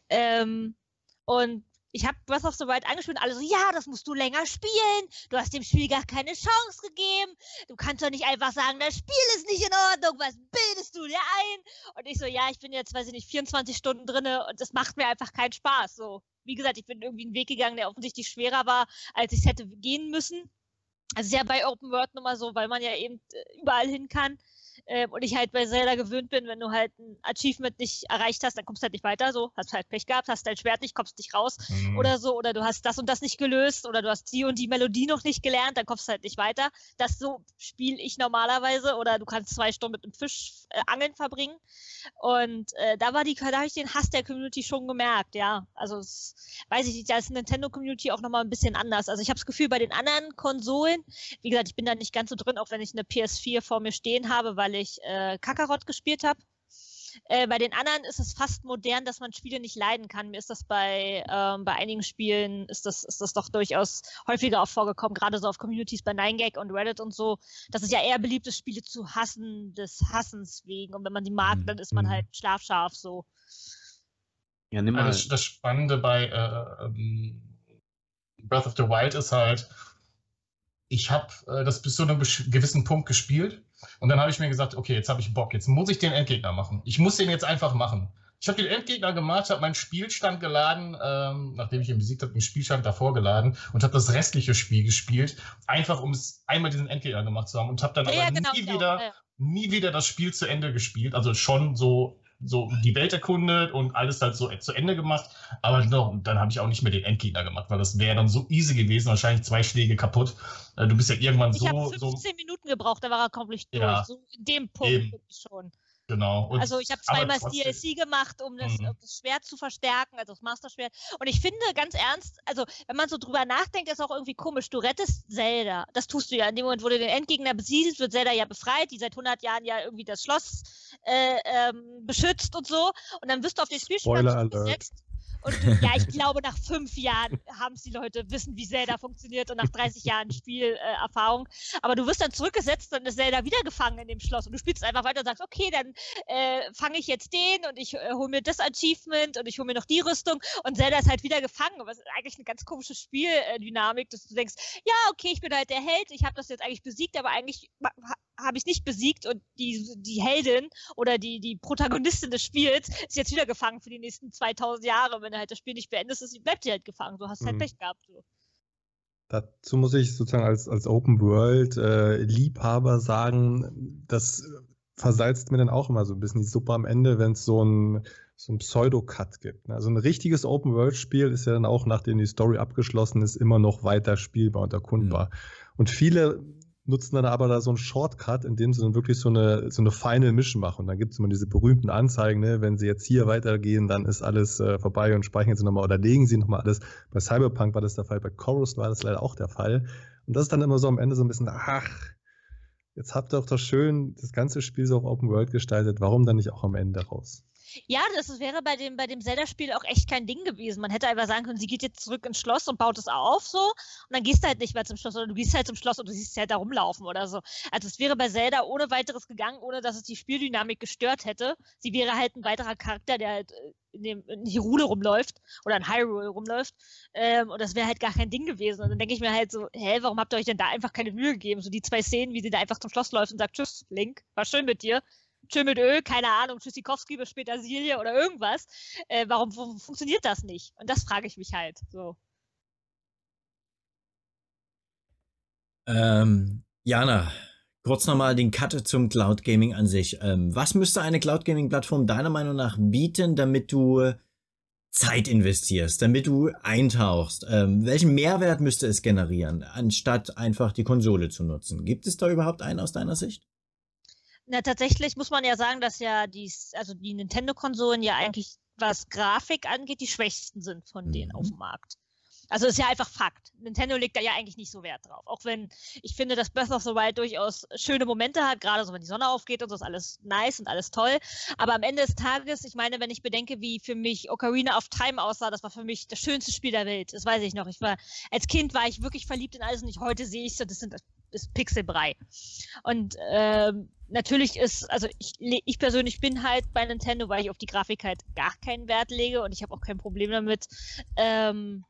Ähm, und ich habe Breath of the Wild angespielt und alle so, ja, das musst du länger spielen. Du hast dem Spiel gar keine Chance gegeben. Du kannst doch nicht einfach sagen, das Spiel ist nicht in Ordnung. Was bildest du dir ein? Und ich so, ja, ich bin jetzt, weiß ich nicht, 24 Stunden drinne und das macht mir einfach keinen Spaß. So, wie gesagt, ich bin irgendwie einen Weg gegangen, der offensichtlich schwerer war, als ich es hätte gehen müssen. Also ist ja bei Open World nun mal so, weil man ja eben äh, überall hin kann. Ähm, und ich halt bei Zelda gewöhnt bin, wenn du halt ein Achievement nicht erreicht hast, dann kommst du halt nicht weiter, so, hast halt Pech gehabt, hast dein Schwert nicht, kommst nicht raus mhm. oder so, oder du hast das und das nicht gelöst oder du hast die und die Melodie noch nicht gelernt, dann kommst du halt nicht weiter. Das so spiele ich normalerweise oder du kannst zwei Stunden mit einem Fisch äh, angeln verbringen. Und äh, da war die, da habe ich den Hass der Community schon gemerkt, ja. Also es, weiß ich nicht, da ist Nintendo Community auch nochmal ein bisschen anders. Also ich habe das Gefühl, bei den anderen Konsolen, wie gesagt, ich bin da nicht ganz so drin, auch wenn ich eine PS4 vor mir stehen habe, weil ich äh, Kakarot gespielt habe. Äh, bei den anderen ist es fast modern, dass man Spiele nicht leiden kann. Mir ist das bei, ähm, bei einigen Spielen ist das, ist das doch durchaus häufiger auch vorgekommen, gerade so auf Communities bei 9gag und Reddit und so. Das ist ja eher beliebt ist, Spiele zu hassen, des Hassens wegen. Und wenn man die mag, mhm. dann ist man mhm. halt schlafscharf so. Ja, nimm mal. Das, das Spannende bei äh, ähm, Breath of the Wild ist halt, ich habe äh, das bis zu einem gewissen Punkt gespielt und dann habe ich mir gesagt, okay, jetzt habe ich Bock, jetzt muss ich den Endgegner machen. Ich muss den jetzt einfach machen. Ich habe den Endgegner gemacht, habe meinen Spielstand geladen, ähm, nachdem ich ihn besiegt habe, den Spielstand davor geladen und habe das restliche Spiel gespielt, einfach um es einmal diesen Endgegner gemacht zu haben und habe dann ja, aber genau, nie wieder, ja. nie wieder das Spiel zu Ende gespielt. Also schon so so die Welt erkundet und alles halt so zu Ende gemacht. Aber no, dann habe ich auch nicht mehr den Endgegner gemacht, weil das wäre dann so easy gewesen, wahrscheinlich zwei Schläge kaputt. Äh, du bist ja irgendwann ich so. Ich habe 15 so, Minuten gebraucht, da war er komplett durch. Ja, so in dem Punkt schon. Genau. Und, also ich habe zweimal das DLC gemacht, um das, mhm. das, Schwert zu verstärken, also das Master-Schwert. Und ich finde ganz ernst, also wenn man so drüber nachdenkt, ist auch irgendwie komisch. Du rettest Zelda. Das tust du ja. In dem Moment, wo du den Endgegner besiegst, wird Zelda ja befreit, die seit 100 Jahren ja irgendwie das Schloss äh, ähm, beschützt und so. Und dann wirst du auf den Spielstand gesetzt. Und ja, ich glaube, nach fünf Jahren haben es die Leute, wissen, wie Zelda funktioniert und nach 30 Jahren Spielerfahrung. Äh, Aber du wirst dann zurückgesetzt und ist Zelda wieder gefangen in dem Schloss. Und du spielst einfach weiter und sagst, okay, dann äh, fange ich jetzt den und ich äh, hole mir das Achievement und ich hole mir noch die Rüstung. Und Zelda ist halt wieder gefangen. Aber es ist eigentlich eine ganz komische Spieldynamik, dass du denkst, ja, okay, ich bin halt der Held, ich habe das jetzt eigentlich besiegt, aber eigentlich habe ich es nicht besiegt und die, die Heldin oder die, die Protagonistin des Spiels ist jetzt wieder gefangen für die nächsten 2000 Jahre. Wenn du halt das Spiel nicht beendest, ist, bleibt sie halt gefangen. Du hast halt mhm. Pech gehabt. So. Dazu muss ich sozusagen als, als Open World äh, Liebhaber sagen, das versalzt mir dann auch immer so ein bisschen die Suppe am Ende, wenn es so ein, so ein Pseudo-Cut gibt. Ne? Also ein richtiges Open World Spiel ist ja dann auch, nachdem die Story abgeschlossen ist, immer noch weiter spielbar und erkundbar. Mhm. Und viele nutzen dann aber da so einen Shortcut, indem sie dann wirklich so eine, so eine Final Mission machen. Und dann gibt es immer diese berühmten Anzeigen, ne? wenn sie jetzt hier weitergehen, dann ist alles äh, vorbei und speichern sie nochmal oder legen sie nochmal alles. Bei Cyberpunk war das der Fall, bei Chorus war das leider auch der Fall. Und das ist dann immer so am Ende so ein bisschen, ach, jetzt habt ihr doch doch schön das ganze Spiel so auf Open World gestaltet, warum dann nicht auch am Ende raus? Ja, das wäre bei dem, bei dem Zelda-Spiel auch echt kein Ding gewesen. Man hätte einfach sagen können, sie geht jetzt zurück ins Schloss und baut es auf so. Und dann gehst du halt nicht mehr zum Schloss oder du gehst halt zum Schloss und du siehst sie halt da rumlaufen oder so. Also es wäre bei Zelda ohne weiteres gegangen, ohne dass es die Spieldynamik gestört hätte. Sie wäre halt ein weiterer Charakter, der halt äh, in, dem, in Hyrule rumläuft oder in Hyrule rumläuft. Ähm, und das wäre halt gar kein Ding gewesen. Und dann denke ich mir halt so, hä, warum habt ihr euch denn da einfach keine Mühe gegeben? So die zwei Szenen, wie sie da einfach zum Schloss läuft und sagt, tschüss, Link, war schön mit dir. Tschö mit Öl, keine Ahnung, Tschüssikowski bis später Silje oder irgendwas. Äh, warum funktioniert das nicht? Und das frage ich mich halt. So. Ähm, Jana, kurz nochmal den Cut zum Cloud Gaming an sich. Ähm, was müsste eine Cloud Gaming Plattform deiner Meinung nach bieten, damit du Zeit investierst, damit du eintauchst? Ähm, welchen Mehrwert müsste es generieren, anstatt einfach die Konsole zu nutzen? Gibt es da überhaupt einen aus deiner Sicht? Na, tatsächlich muss man ja sagen, dass ja die, also die Nintendo-Konsolen ja eigentlich, was Grafik angeht, die schwächsten sind von denen auf mhm. dem Markt. Also ist ja einfach Fakt. Nintendo legt da ja eigentlich nicht so Wert drauf. Auch wenn ich finde, dass Breath of the Wild durchaus schöne Momente hat, gerade so, wenn die Sonne aufgeht und so ist alles nice und alles toll. Aber am Ende des Tages, ich meine, wenn ich bedenke, wie für mich Ocarina of Time aussah, das war für mich das schönste Spiel der Welt. Das weiß ich noch. Ich war, als Kind war ich wirklich verliebt in alles und ich heute sehe ich so, das sind ist Pixelbrei. Und ähm, natürlich ist, also ich, ich persönlich bin halt bei Nintendo, weil ich auf die Grafik halt gar keinen Wert lege und ich habe auch kein Problem damit, ähm,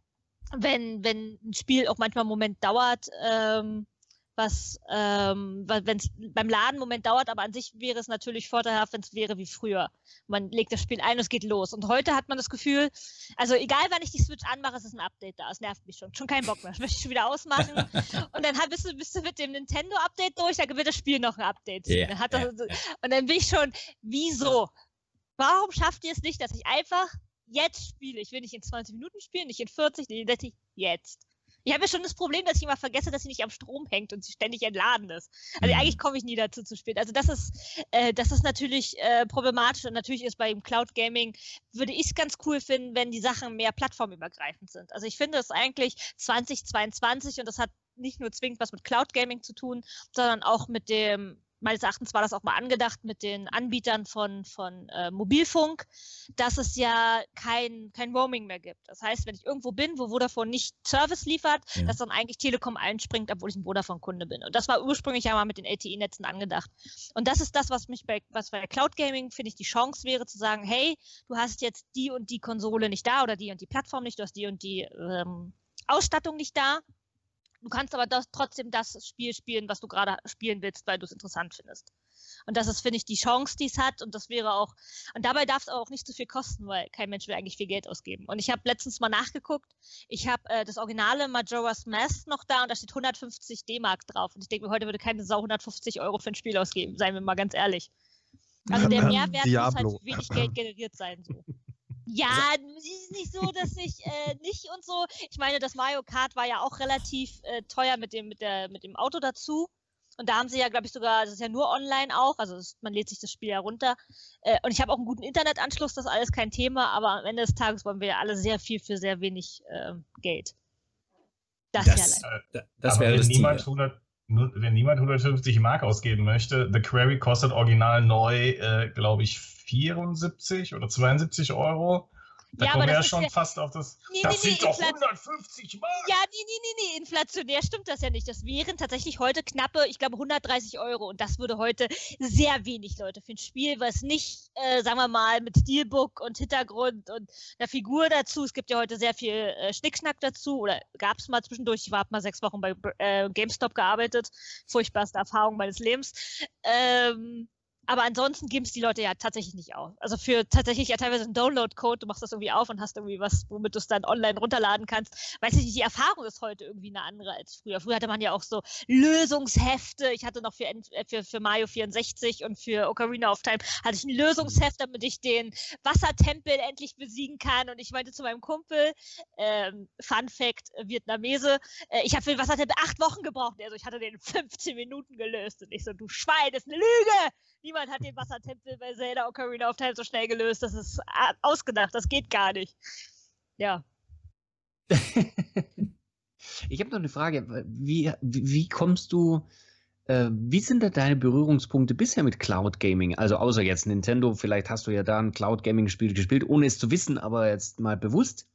wenn, wenn ein Spiel auch manchmal einen Moment dauert, ähm, was, ähm, wenn es beim Laden Moment dauert, aber an sich wäre es natürlich vorteilhaft, wenn es wäre wie früher. Man legt das Spiel ein und es geht los. Und heute hat man das Gefühl, also egal wann ich die Switch anmache, es ist ein Update da. Es nervt mich schon. Schon keinen Bock mehr. Das möchte ich schon wieder ausmachen. und dann bist du, bist du mit dem Nintendo-Update durch, dann wird das Spiel noch ein Update. Yeah, dann das, yeah. Und dann bin ich schon, wieso? Warum schafft ihr es nicht, dass ich einfach jetzt spiele? Ich will nicht in 20 Minuten spielen, nicht in 40, nicht jetzt. Ich habe ja schon das Problem, dass ich immer vergesse, dass sie nicht am Strom hängt und sie ständig entladen ist. Also mhm. eigentlich komme ich nie dazu zu spät. Also das ist, äh, das ist natürlich äh, problematisch und natürlich ist bei dem Cloud Gaming, würde ich es ganz cool finden, wenn die Sachen mehr plattformübergreifend sind. Also ich finde es eigentlich 2022 und das hat nicht nur zwingend was mit Cloud Gaming zu tun, sondern auch mit dem meines Erachtens war das auch mal angedacht mit den Anbietern von, von äh, Mobilfunk, dass es ja kein, kein Roaming mehr gibt. Das heißt, wenn ich irgendwo bin, wo Vodafone nicht Service liefert, ja. dass dann eigentlich Telekom einspringt, obwohl ich ein Vodafone-Kunde bin. Und das war ursprünglich ja mal mit den LTE-Netzen angedacht. Und das ist das, was mich bei, was bei Cloud Gaming, finde ich, die Chance wäre zu sagen, hey, du hast jetzt die und die Konsole nicht da oder die und die Plattform nicht, du hast die und die ähm, Ausstattung nicht da Du kannst aber das, trotzdem das Spiel spielen, was du gerade spielen willst, weil du es interessant findest. Und das ist, finde ich, die Chance, die es hat. Und das wäre auch, und dabei darf es auch nicht zu viel kosten, weil kein Mensch will eigentlich viel Geld ausgeben. Und ich habe letztens mal nachgeguckt. Ich habe äh, das originale Majora's Mask noch da und da steht 150 D-Mark drauf. Und ich denke mir, heute würde keine Sau 150 Euro für ein Spiel ausgeben, seien wir mal ganz ehrlich. Also der Mehrwert Diablo. muss halt für wenig Geld generiert sein. So. Ja, es ist nicht so, dass ich äh, nicht und so. Ich meine, das Mario Kart war ja auch relativ äh, teuer mit dem, mit, der, mit dem Auto dazu. Und da haben sie ja, glaube ich, sogar, das ist ja nur online auch, also das, man lädt sich das Spiel ja runter. Äh, und ich habe auch einen guten Internetanschluss, das ist alles kein Thema, aber am Ende des Tages wollen wir ja alle sehr viel für sehr wenig äh, Geld. Das, das, ja äh, das wäre das niemand 100, wenn niemand 150 Mark ausgeben möchte, The Query kostet original neu, äh, glaube ich, 74 oder 72 Euro. Da ja, kommen wir ja schon ja, fast auf das. Nee, das nee, sind nee, doch 150 Mark. Ja, nee, nee, nee, nee, inflationär stimmt das ja nicht. Das wären tatsächlich heute knappe, ich glaube, 130 Euro. Und das würde heute sehr wenig Leute für ein Spiel, was nicht, äh, sagen wir mal, mit Steelbook und Hintergrund und einer Figur dazu. Es gibt ja heute sehr viel äh, Schnickschnack dazu. Oder gab es mal zwischendurch. Ich habe mal sechs Wochen bei äh, GameStop gearbeitet. Furchtbarste Erfahrung meines Lebens. Ähm, aber ansonsten geben es die Leute ja tatsächlich nicht aus. Also für tatsächlich ja teilweise einen Download-Code, du machst das irgendwie auf und hast irgendwie was, womit du es dann online runterladen kannst. Weiß ich nicht, die Erfahrung ist heute irgendwie eine andere als früher. Früher hatte man ja auch so Lösungshefte. Ich hatte noch für, äh, für, für Mario 64 und für Ocarina of Time hatte ich ein Lösungsheft, damit ich den Wassertempel endlich besiegen kann. Und ich meinte zu meinem Kumpel, ähm, Fun Fact, Vietnamese, äh, ich habe für den Wassertempel acht Wochen gebraucht. Also ich hatte den in 15 Minuten gelöst. Und ich so, du Schwein, das ist eine Lüge! Niemand hat den Wassertempel bei Zelda Ocarina of Time so schnell gelöst. Das ist ausgedacht. Das geht gar nicht. Ja. ich habe noch eine Frage. Wie, wie kommst du, äh, wie sind da deine Berührungspunkte bisher mit Cloud Gaming? Also außer jetzt Nintendo, vielleicht hast du ja da ein Cloud Gaming Spiel gespielt, ohne es zu wissen, aber jetzt mal bewusst.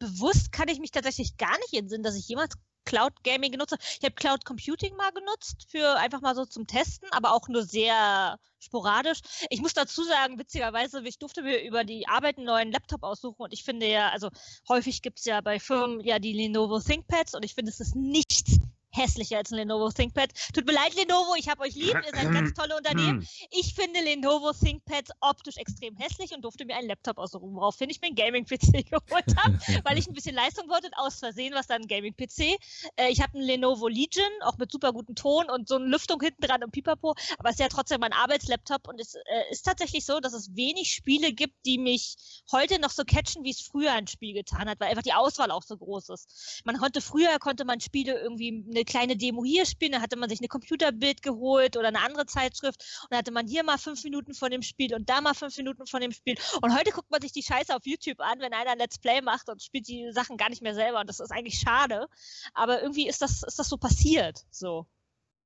Bewusst kann ich mich tatsächlich gar nicht entsinnen, dass ich jemals Cloud Gaming genutzt. Ich habe Cloud Computing mal genutzt für einfach mal so zum Testen, aber auch nur sehr sporadisch. Ich muss dazu sagen, witzigerweise, ich durfte mir über die Arbeit einen neuen Laptop aussuchen und ich finde ja, also häufig gibt es ja bei Firmen ja die Lenovo ThinkPads und ich finde, es ist nichts hässlicher als ein Lenovo ThinkPad. Tut mir leid, Lenovo, ich habe euch lieb, ihr seid ganz tolle Unternehmen. Hm. Ich finde Lenovo ThinkPads optisch extrem hässlich und durfte mir einen Laptop aussuchen, woraufhin ich mir einen Gaming-PC geholt habe, weil ich ein bisschen Leistung wollte und aus Versehen was dann ein Gaming-PC. Äh, ich habe einen Lenovo Legion, auch mit super gutem Ton und so eine Lüftung hinten dran und Pipapo, aber es ist ja trotzdem mein Arbeitslaptop und es äh, ist tatsächlich so, dass es wenig Spiele gibt, die mich heute noch so catchen, wie es früher ein Spiel getan hat, weil einfach die Auswahl auch so groß ist. Man konnte früher, konnte man Spiele irgendwie eine kleine Demo hier spielen, dann hatte man sich eine Computerbild geholt oder eine andere Zeitschrift und dann hatte man hier mal fünf Minuten von dem Spiel und da mal fünf Minuten von dem Spiel. Und heute guckt man sich die Scheiße auf YouTube an, wenn einer ein Let's Play macht und spielt die Sachen gar nicht mehr selber und das ist eigentlich schade. Aber irgendwie ist das, ist das so passiert, so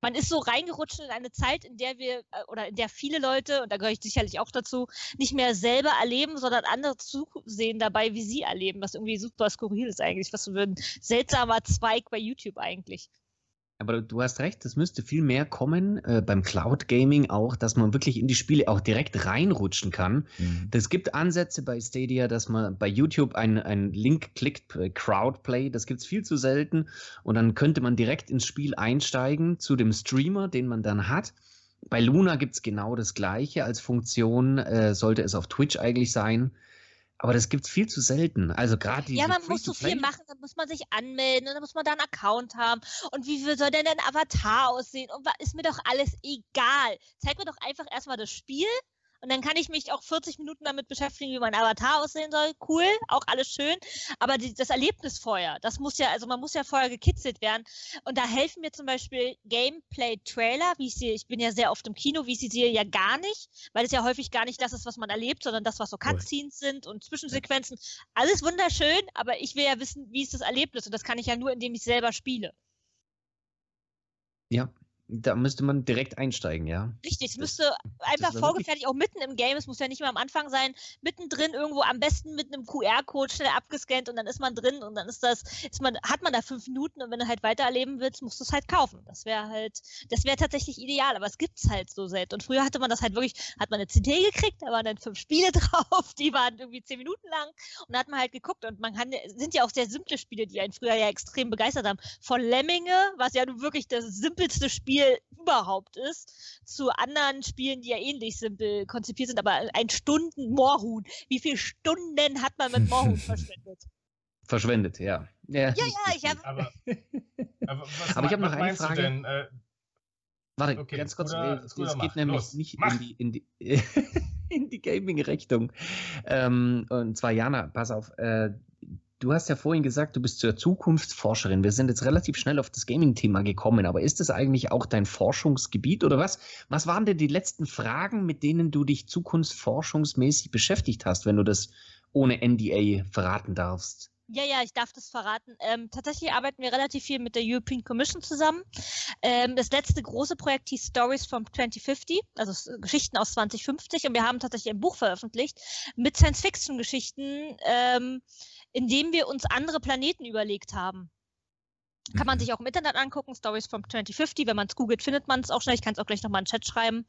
man ist so reingerutscht in eine Zeit, in der wir äh, oder in der viele Leute, und da gehöre ich sicherlich auch dazu, nicht mehr selber erleben, sondern andere zusehen dabei, wie sie erleben, was irgendwie super skurril ist eigentlich, was so ein seltsamer Zweig bei YouTube eigentlich. Aber du hast recht, es müsste viel mehr kommen äh, beim Cloud Gaming auch, dass man wirklich in die Spiele auch direkt reinrutschen kann. Mhm. Es gibt Ansätze bei Stadia, dass man bei YouTube einen Link klickt, äh, Crowdplay, das gibt es viel zu selten. Und dann könnte man direkt ins Spiel einsteigen zu dem Streamer, den man dann hat. Bei Luna gibt es genau das gleiche als Funktion, äh, sollte es auf Twitch eigentlich sein. Aber das gibt es viel zu selten. Also gerade diese Ja, man muss so viel machen, dann muss man sich anmelden und dann muss man da einen Account haben. Und wie soll denn ein Avatar aussehen? Und ist mir doch alles egal. Zeig mir doch einfach erstmal das Spiel und dann kann ich mich auch 40 Minuten damit beschäftigen, wie mein Avatar aussehen soll. Cool, auch alles schön. Aber die, das Erlebnis vorher, das muss ja, also man muss ja vorher gekitzelt werden. Und da helfen mir zum Beispiel Gameplay-Trailer, wie ich sie, ich bin ja sehr oft im Kino, wie ich sie sehe, ja gar nicht, weil es ja häufig gar nicht das ist, was man erlebt, sondern das, was so. Cutscenes sind und Zwischensequenzen. Alles wunderschön, aber ich will ja wissen, wie ist das Erlebnis und das kann ich ja nur, indem ich selber spiele. Ja, da müsste man direkt einsteigen, ja. Richtig, es müsste einfach vorgefertigt, auch mitten im Game, es muss ja nicht mehr am Anfang sein, mittendrin irgendwo am besten mit einem QR-Code schnell abgescannt und dann ist man drin und dann ist das, ist man, hat man da fünf Minuten und wenn du halt weiter erleben willst, musst du es halt kaufen. Das wäre halt, das wäre tatsächlich ideal, aber es gibt's halt so selten. Und früher hatte man das halt wirklich, hat man eine CD gekriegt, da waren dann fünf Spiele drauf, die waren irgendwie zehn Minuten lang und da hat man halt geguckt und man kann, sind ja auch sehr simple Spiele, die einen früher ja extrem begeistert haben. Von Lemminge, was ja nun wirklich das simpelste Spiel überhaupt ist, zu anderen Spielen, die ja ähnlich simpel konzipiert sind, aber ein Stunden Moorhuhn. Wie viele Stunden hat man mit Moorhuhn verschwendet? Verschwendet, ja. Ja, Ja, ja, ich habe Aber, aber, Aber ich hab was noch eine Frage. denn? Äh, Warte, Okay, ganz kurz, Scooter, es mach, geht nämlich los, nicht mach. in die, in die, in die Gaming-Richtung. Ähm, und zwar, Jana, pass auf, äh, du hast ja vorhin gesagt, du bist zur Zukunftsforscherin. Wir sind jetzt relativ schnell auf das Gaming-Thema gekommen, aber ist das eigentlich auch dein Forschungsgebiet oder was? Was waren denn die letzten Fragen, mit denen du dich zukunftsforschungsmäßig beschäftigt hast, wenn du das ohne NDA verraten darfst? Ja, ja, ich darf das verraten. Ähm, tatsächlich arbeiten wir relativ viel mit der European Commission zusammen. Ähm, das letzte große Projekt hieß Stories from 2050, also Geschichten aus 2050. Und wir haben tatsächlich ein Buch veröffentlicht mit Science-Fiction-Geschichten, ähm, in dem wir uns andere Planeten überlegt haben. Kann man Mhm. sich auch im Internet angucken, Stories from 2050. Wenn man es googelt, findet man es auch schnell. Ich kann es auch gleich nochmal in den Chat schreiben.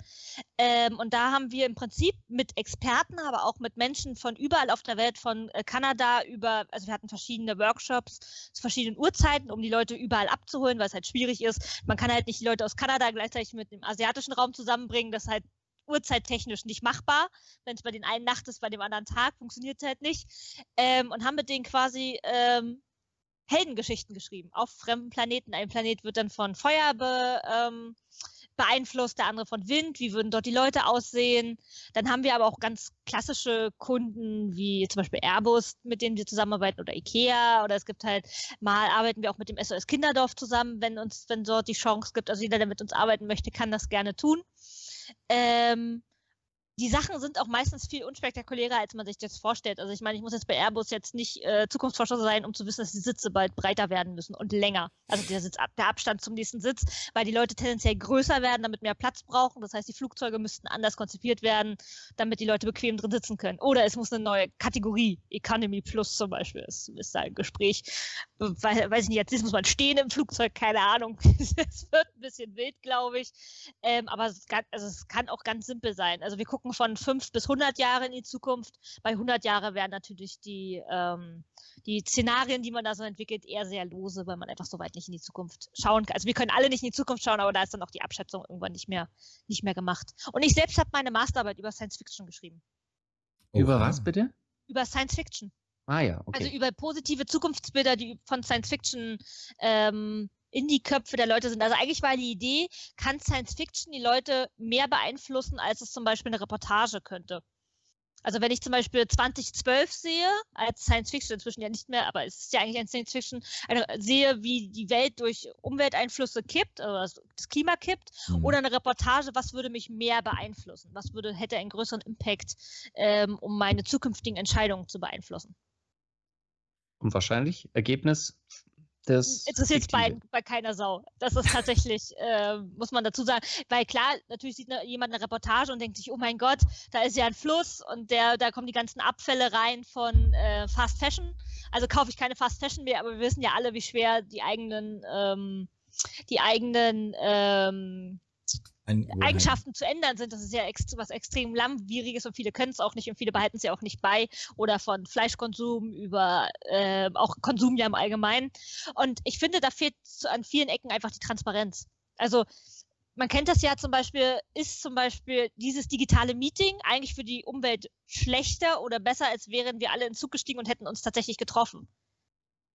Ähm, und da haben wir im Prinzip mit Experten, aber auch mit Menschen von überall auf der Welt, von äh, Kanada über, also wir hatten verschiedene Workshops zu verschiedenen Uhrzeiten, um die Leute überall abzuholen, weil es halt schwierig ist. Man kann halt nicht die Leute aus Kanada gleichzeitig mit dem asiatischen Raum zusammenbringen. Das ist halt uhrzeittechnisch nicht machbar. Wenn es bei den einen Nacht ist, bei dem anderen Tag, funktioniert es halt nicht. Ähm, und haben mit denen quasi ähm, Heldengeschichten geschrieben auf fremden Planeten. Ein Planet wird dann von Feuer be, ähm, beeinflusst, der andere von Wind. Wie würden dort die Leute aussehen? Dann haben wir aber auch ganz klassische Kunden wie zum Beispiel Airbus, mit denen wir zusammenarbeiten oder Ikea oder es gibt halt mal arbeiten wir auch mit dem SOS Kinderdorf zusammen, wenn uns, wenn dort die Chance gibt. Also jeder, der mit uns arbeiten möchte, kann das gerne tun. Ähm, die Sachen sind auch meistens viel unspektakulärer, als man sich das vorstellt. Also ich meine, ich muss jetzt bei Airbus jetzt nicht äh, Zukunftsforscher sein, um zu wissen, dass die Sitze bald breiter werden müssen und länger. Also der, Sitz, der Abstand zum nächsten Sitz, weil die Leute tendenziell größer werden, damit mehr Platz brauchen. Das heißt, die Flugzeuge müssten anders konzipiert werden, damit die Leute bequem drin sitzen können. Oder es muss eine neue Kategorie, Economy Plus zum Beispiel, ist, ist da ein Gespräch. Weil, weiß ich nicht, jetzt muss man stehen im Flugzeug, keine Ahnung. es wird ein bisschen wild, glaube ich. Ähm, aber es kann, also es kann auch ganz simpel sein. Also wir gucken von 5 bis 100 Jahre in die Zukunft. Bei 100 Jahre wären natürlich die, ähm, die Szenarien, die man da so entwickelt, eher sehr lose, weil man einfach so weit nicht in die Zukunft schauen kann. Also wir können alle nicht in die Zukunft schauen, aber da ist dann auch die Abschätzung irgendwann nicht mehr, nicht mehr gemacht. Und ich selbst habe meine Masterarbeit über Science Fiction geschrieben. Über Oha. was bitte? Über Science Fiction. Ah ja, okay. Also über positive Zukunftsbilder, die von Science Fiction ähm, in die Köpfe der Leute sind. Also eigentlich war die Idee, kann Science Fiction die Leute mehr beeinflussen, als es zum Beispiel eine Reportage könnte. Also wenn ich zum Beispiel 2012 sehe, als Science Fiction inzwischen ja nicht mehr, aber es ist ja eigentlich ein Science Fiction, eine, sehe, wie die Welt durch Umwelteinflüsse kippt, also das- das Klima kippt, Mhm. oder eine Reportage, was würde mich mehr beeinflussen? Was würde, hätte einen größeren Impact, ähm, um meine zukünftigen Entscheidungen zu beeinflussen? Und wahrscheinlich Ergebnis des. interessiert es bei, Fiktive. bei keiner Sau. Das ist tatsächlich, äh, muss man dazu sagen. Weil klar, natürlich sieht ne, jemand eine Reportage und denkt sich, oh mein Gott, da ist ja ein Fluss und der, da kommen die ganzen Abfälle rein von äh, Fast Fashion. Also kaufe ich keine Fast Fashion mehr, aber wir wissen ja alle, wie schwer die eigenen ähm, die eigenen ähm, Eigenschaften zu ändern sind. Das ist ja ext was extrem langwieriges und viele können es auch nicht und viele behalten es ja auch nicht bei. Oder von Fleischkonsum über äh, auch Konsum ja im Allgemeinen. Und ich finde, da fehlt an vielen Ecken einfach die Transparenz. Also man kennt das ja zum Beispiel, ist zum Beispiel dieses digitale Meeting eigentlich für die Umwelt schlechter oder besser, als wären wir alle in Zug gestiegen und hätten uns tatsächlich getroffen?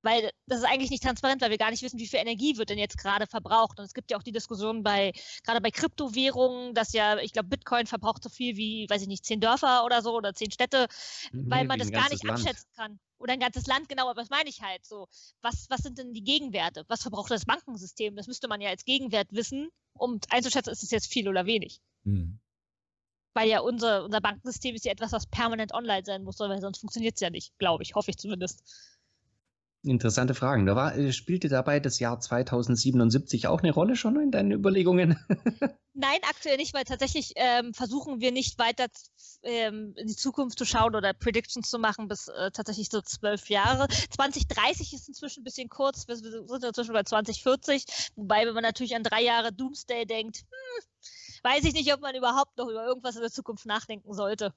Weil das ist eigentlich nicht transparent, weil wir gar nicht wissen, wie viel Energie wird denn jetzt gerade verbraucht. Und es gibt ja auch die Diskussion bei, gerade bei Kryptowährungen, dass ja, ich glaube, Bitcoin verbraucht so viel wie, weiß ich nicht, zehn Dörfer oder so oder zehn Städte, nee, weil man das gar nicht Land. abschätzen kann. Oder ein ganzes Land, genau, aber was meine ich halt so? Was, was sind denn die Gegenwerte? Was verbraucht das Bankensystem? Das müsste man ja als Gegenwert wissen, um einzuschätzen, ist es jetzt viel oder wenig. Hm. Weil ja unser, unser Bankensystem ist ja etwas, was permanent online sein muss, weil sonst funktioniert es ja nicht, glaube ich, hoffe ich zumindest. Interessante Fragen. Da war, äh, spielte dabei das Jahr 2077 auch eine Rolle schon in deinen Überlegungen? Nein, aktuell nicht, weil tatsächlich ähm, versuchen wir nicht weiter ähm, in die Zukunft zu schauen oder Predictions zu machen bis äh, tatsächlich so zwölf Jahre. 2030 ist inzwischen ein bisschen kurz, wir sind inzwischen bei 2040, wobei wenn man natürlich an drei Jahre Doomsday denkt, hm, weiß ich nicht, ob man überhaupt noch über irgendwas in der Zukunft nachdenken sollte.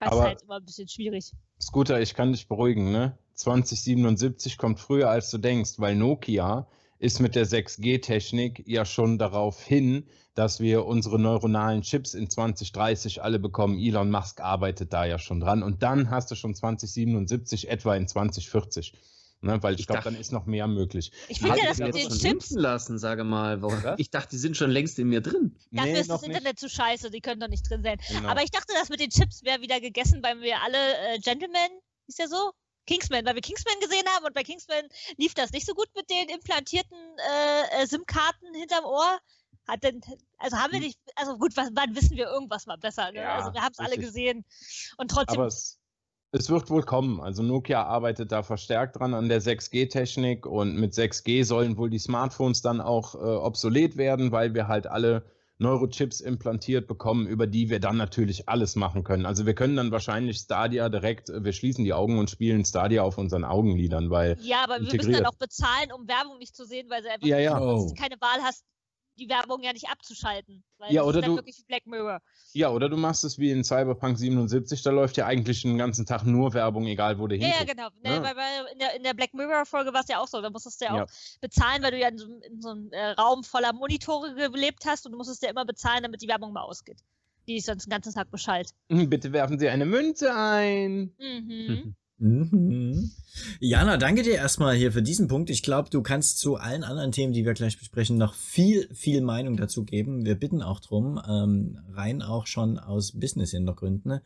Das ist halt immer ein bisschen schwierig. Scooter, ich kann dich beruhigen, ne? 2077 kommt früher als du denkst, weil Nokia ist mit der 6G-Technik ja schon darauf hin, dass wir unsere neuronalen Chips in 2030 alle bekommen. Elon Musk arbeitet da ja schon dran. Und dann hast du schon 2077 etwa in 2040. Ne, weil ich, ich glaube, dann ist noch mehr möglich. Ich finde ja, dass mit den Chips lassen, sage mal. Ich dachte, die sind schon längst in mir drin. Dafür nee, ist das Internet nicht. zu scheiße, die können doch nicht drin sein. Genau. Aber ich dachte, das mit den Chips wäre wieder gegessen, weil wir alle äh, Gentlemen, ist ja so? Kingsman, weil wir Kingsman gesehen haben und bei Kingsman lief das nicht so gut mit den implantierten äh, äh SIM-Karten hinterm Ohr. Hat denn, also haben wir hm. nicht, also gut, was, wann wissen wir irgendwas mal besser? Ne? Ja, also wir haben es alle gesehen und trotzdem. Aber es, es wird wohl kommen. Also Nokia arbeitet da verstärkt dran an der 6G-Technik und mit 6G sollen wohl die Smartphones dann auch äh, obsolet werden, weil wir halt alle Neurochips implantiert bekommen, über die wir dann natürlich alles machen können. Also wir können dann wahrscheinlich Stadia direkt, wir schließen die Augen und spielen Stadia auf unseren Augenlidern, weil. Ja, aber wir müssen dann auch bezahlen, um Werbung nicht zu sehen, weil sie einfach ja, ja. Oh. keine Wahl hast, die Werbung ja nicht abzuschalten. ja, oder du, Ja, oder du machst es wie in Cyberpunk 77, da läuft ja eigentlich den ganzen Tag nur Werbung, egal wo du hinkommst. Ja, ja, genau. Ne, weil, weil in, der, in der Black Mirror-Folge war es ja auch so. Da musstest du ja, ja. auch bezahlen, weil du ja in so, in so einem äh, Raum voller Monitore gelebt hast und du musstest ja immer bezahlen, damit die Werbung mal ausgeht. Die ist sonst den ganzen Tag Bescheid. Bitte werfen Sie eine Münze ein. Mhm. Mhm. Jana, danke dir erstmal hier für diesen Punkt. Ich glaube, du kannst zu allen anderen Themen, die wir gleich besprechen, noch viel, viel Meinung dazu geben. Wir bitten auch drum, ähm, rein auch schon aus Business-Hintergründen.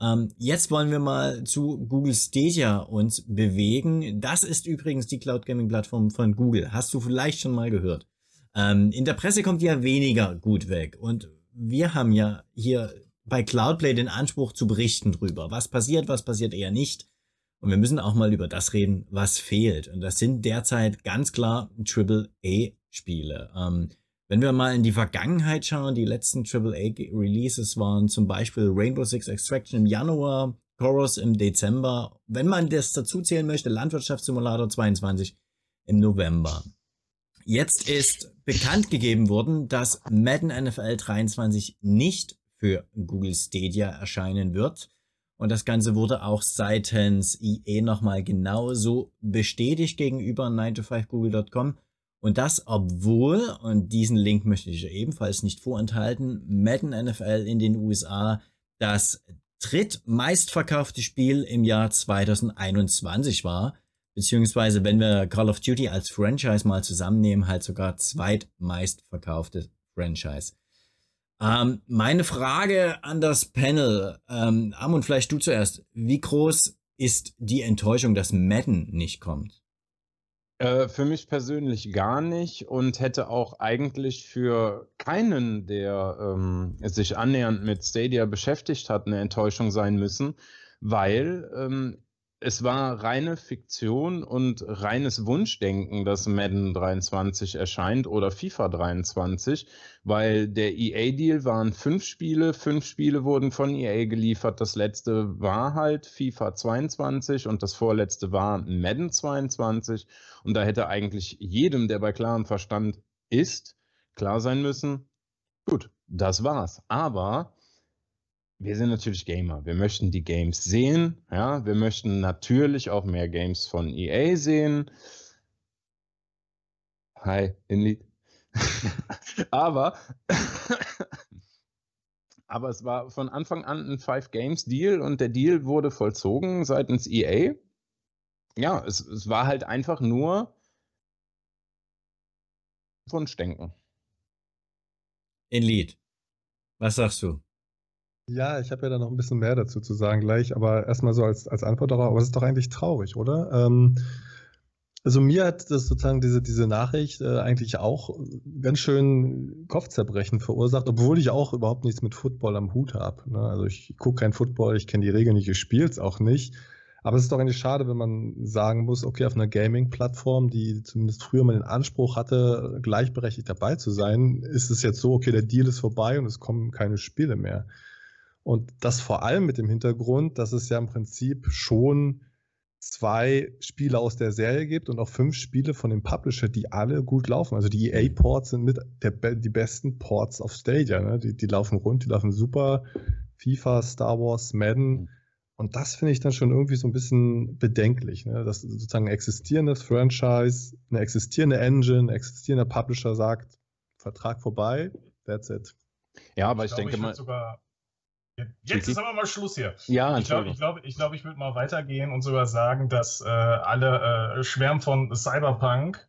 Ähm, jetzt wollen wir mal zu Google Stadia uns bewegen. Das ist übrigens die Cloud Gaming Plattform von Google. Hast du vielleicht schon mal gehört? Ähm, in der Presse kommt ja weniger gut weg. Und wir haben ja hier bei Cloudplay den Anspruch zu berichten drüber. Was passiert, was passiert eher nicht und wir müssen auch mal über das reden, was fehlt. Und das sind derzeit ganz klar AAA-Spiele. Ähm, wenn wir mal in die Vergangenheit schauen, die letzten AAA-Releases waren zum Beispiel Rainbow Six Extraction im Januar, Chorus im Dezember. Wenn man das dazu zählen möchte, Landwirtschaftssimulator 22 im November. Jetzt ist bekannt gegeben worden, dass Madden NFL 23 nicht für Google Stadia erscheinen wird. Und das Ganze wurde auch seitens IE nochmal genauso bestätigt gegenüber 9to5google.com. Und das, obwohl, und diesen Link möchte ich ebenfalls nicht vorenthalten, Madden NFL in den USA das drittmeistverkaufte Spiel im Jahr 2021 war. Beziehungsweise, wenn wir Call of Duty als Franchise mal zusammennehmen, halt sogar zweitmeistverkaufte Franchise. Ähm, meine Frage an das Panel, ähm, Amund, vielleicht du zuerst. Wie groß ist die Enttäuschung, dass Madden nicht kommt? Äh, für mich persönlich gar nicht und hätte auch eigentlich für keinen, der ähm, sich annähernd mit Stadia beschäftigt hat, eine Enttäuschung sein müssen, weil ähm, es war reine Fiktion und reines Wunschdenken, dass Madden 23 erscheint oder FIFA 23, weil der EA-Deal waren fünf Spiele, fünf Spiele wurden von EA geliefert, das letzte war halt FIFA 22 und das vorletzte war Madden 22 und da hätte eigentlich jedem, der bei klarem Verstand ist, klar sein müssen, gut, das war's. Aber wir sind natürlich Gamer. Wir möchten die Games sehen. Ja, wir möchten natürlich auch mehr Games von EA sehen. Hi, Inlied. aber, aber es war von Anfang an ein Five Games Deal und der Deal wurde vollzogen seitens EA. Ja, es, es war halt einfach nur Wunschdenken. Inlied. Was sagst du? Ja, ich habe ja da noch ein bisschen mehr dazu zu sagen gleich, aber erstmal so als, als Antwort darauf, aber es ist doch eigentlich traurig, oder? Ähm, also mir hat das sozusagen diese, diese Nachricht äh, eigentlich auch ganz schön Kopfzerbrechen verursacht, obwohl ich auch überhaupt nichts mit Football am Hut habe. Ne? Also ich gucke kein Football, ich kenne die Regeln nicht, ich spiele es auch nicht. Aber es ist doch eigentlich schade, wenn man sagen muss, okay, auf einer Gaming-Plattform, die zumindest früher mal den Anspruch hatte, gleichberechtigt dabei zu sein, ist es jetzt so, okay, der Deal ist vorbei und es kommen keine Spiele mehr. Und das vor allem mit dem Hintergrund, dass es ja im Prinzip schon zwei Spiele aus der Serie gibt und auch fünf Spiele von dem Publisher, die alle gut laufen. Also die EA-Ports sind mit der, die besten Ports auf Stadia. Ne? Die, die laufen rund, die laufen super. FIFA, Star Wars, Madden. Mhm. Und das finde ich dann schon irgendwie so ein bisschen bedenklich, ne? dass sozusagen ein existierendes Franchise, eine existierende Engine, ein existierender Publisher sagt, Vertrag vorbei, that's it. Ja, aber ich, ich glaube, denke ich mal. Sogar Jetzt ist aber mal Schluss hier. Ja, ich glaube, ich, glaub, ich, glaub, ich würde mal weitergehen und sogar sagen, dass äh, alle äh, schwärmen von Cyberpunk,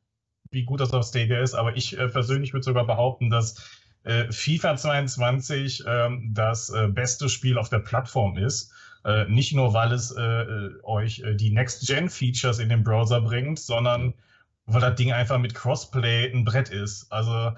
wie gut das auf Stadia ist, aber ich äh, persönlich würde sogar behaupten, dass äh, FIFA 22 ähm, das äh, beste Spiel auf der Plattform ist. Äh, nicht nur, weil es euch die Next-Gen-Features in den Browser bringt, sondern weil das Ding einfach mit Crossplay ein Brett ist. Also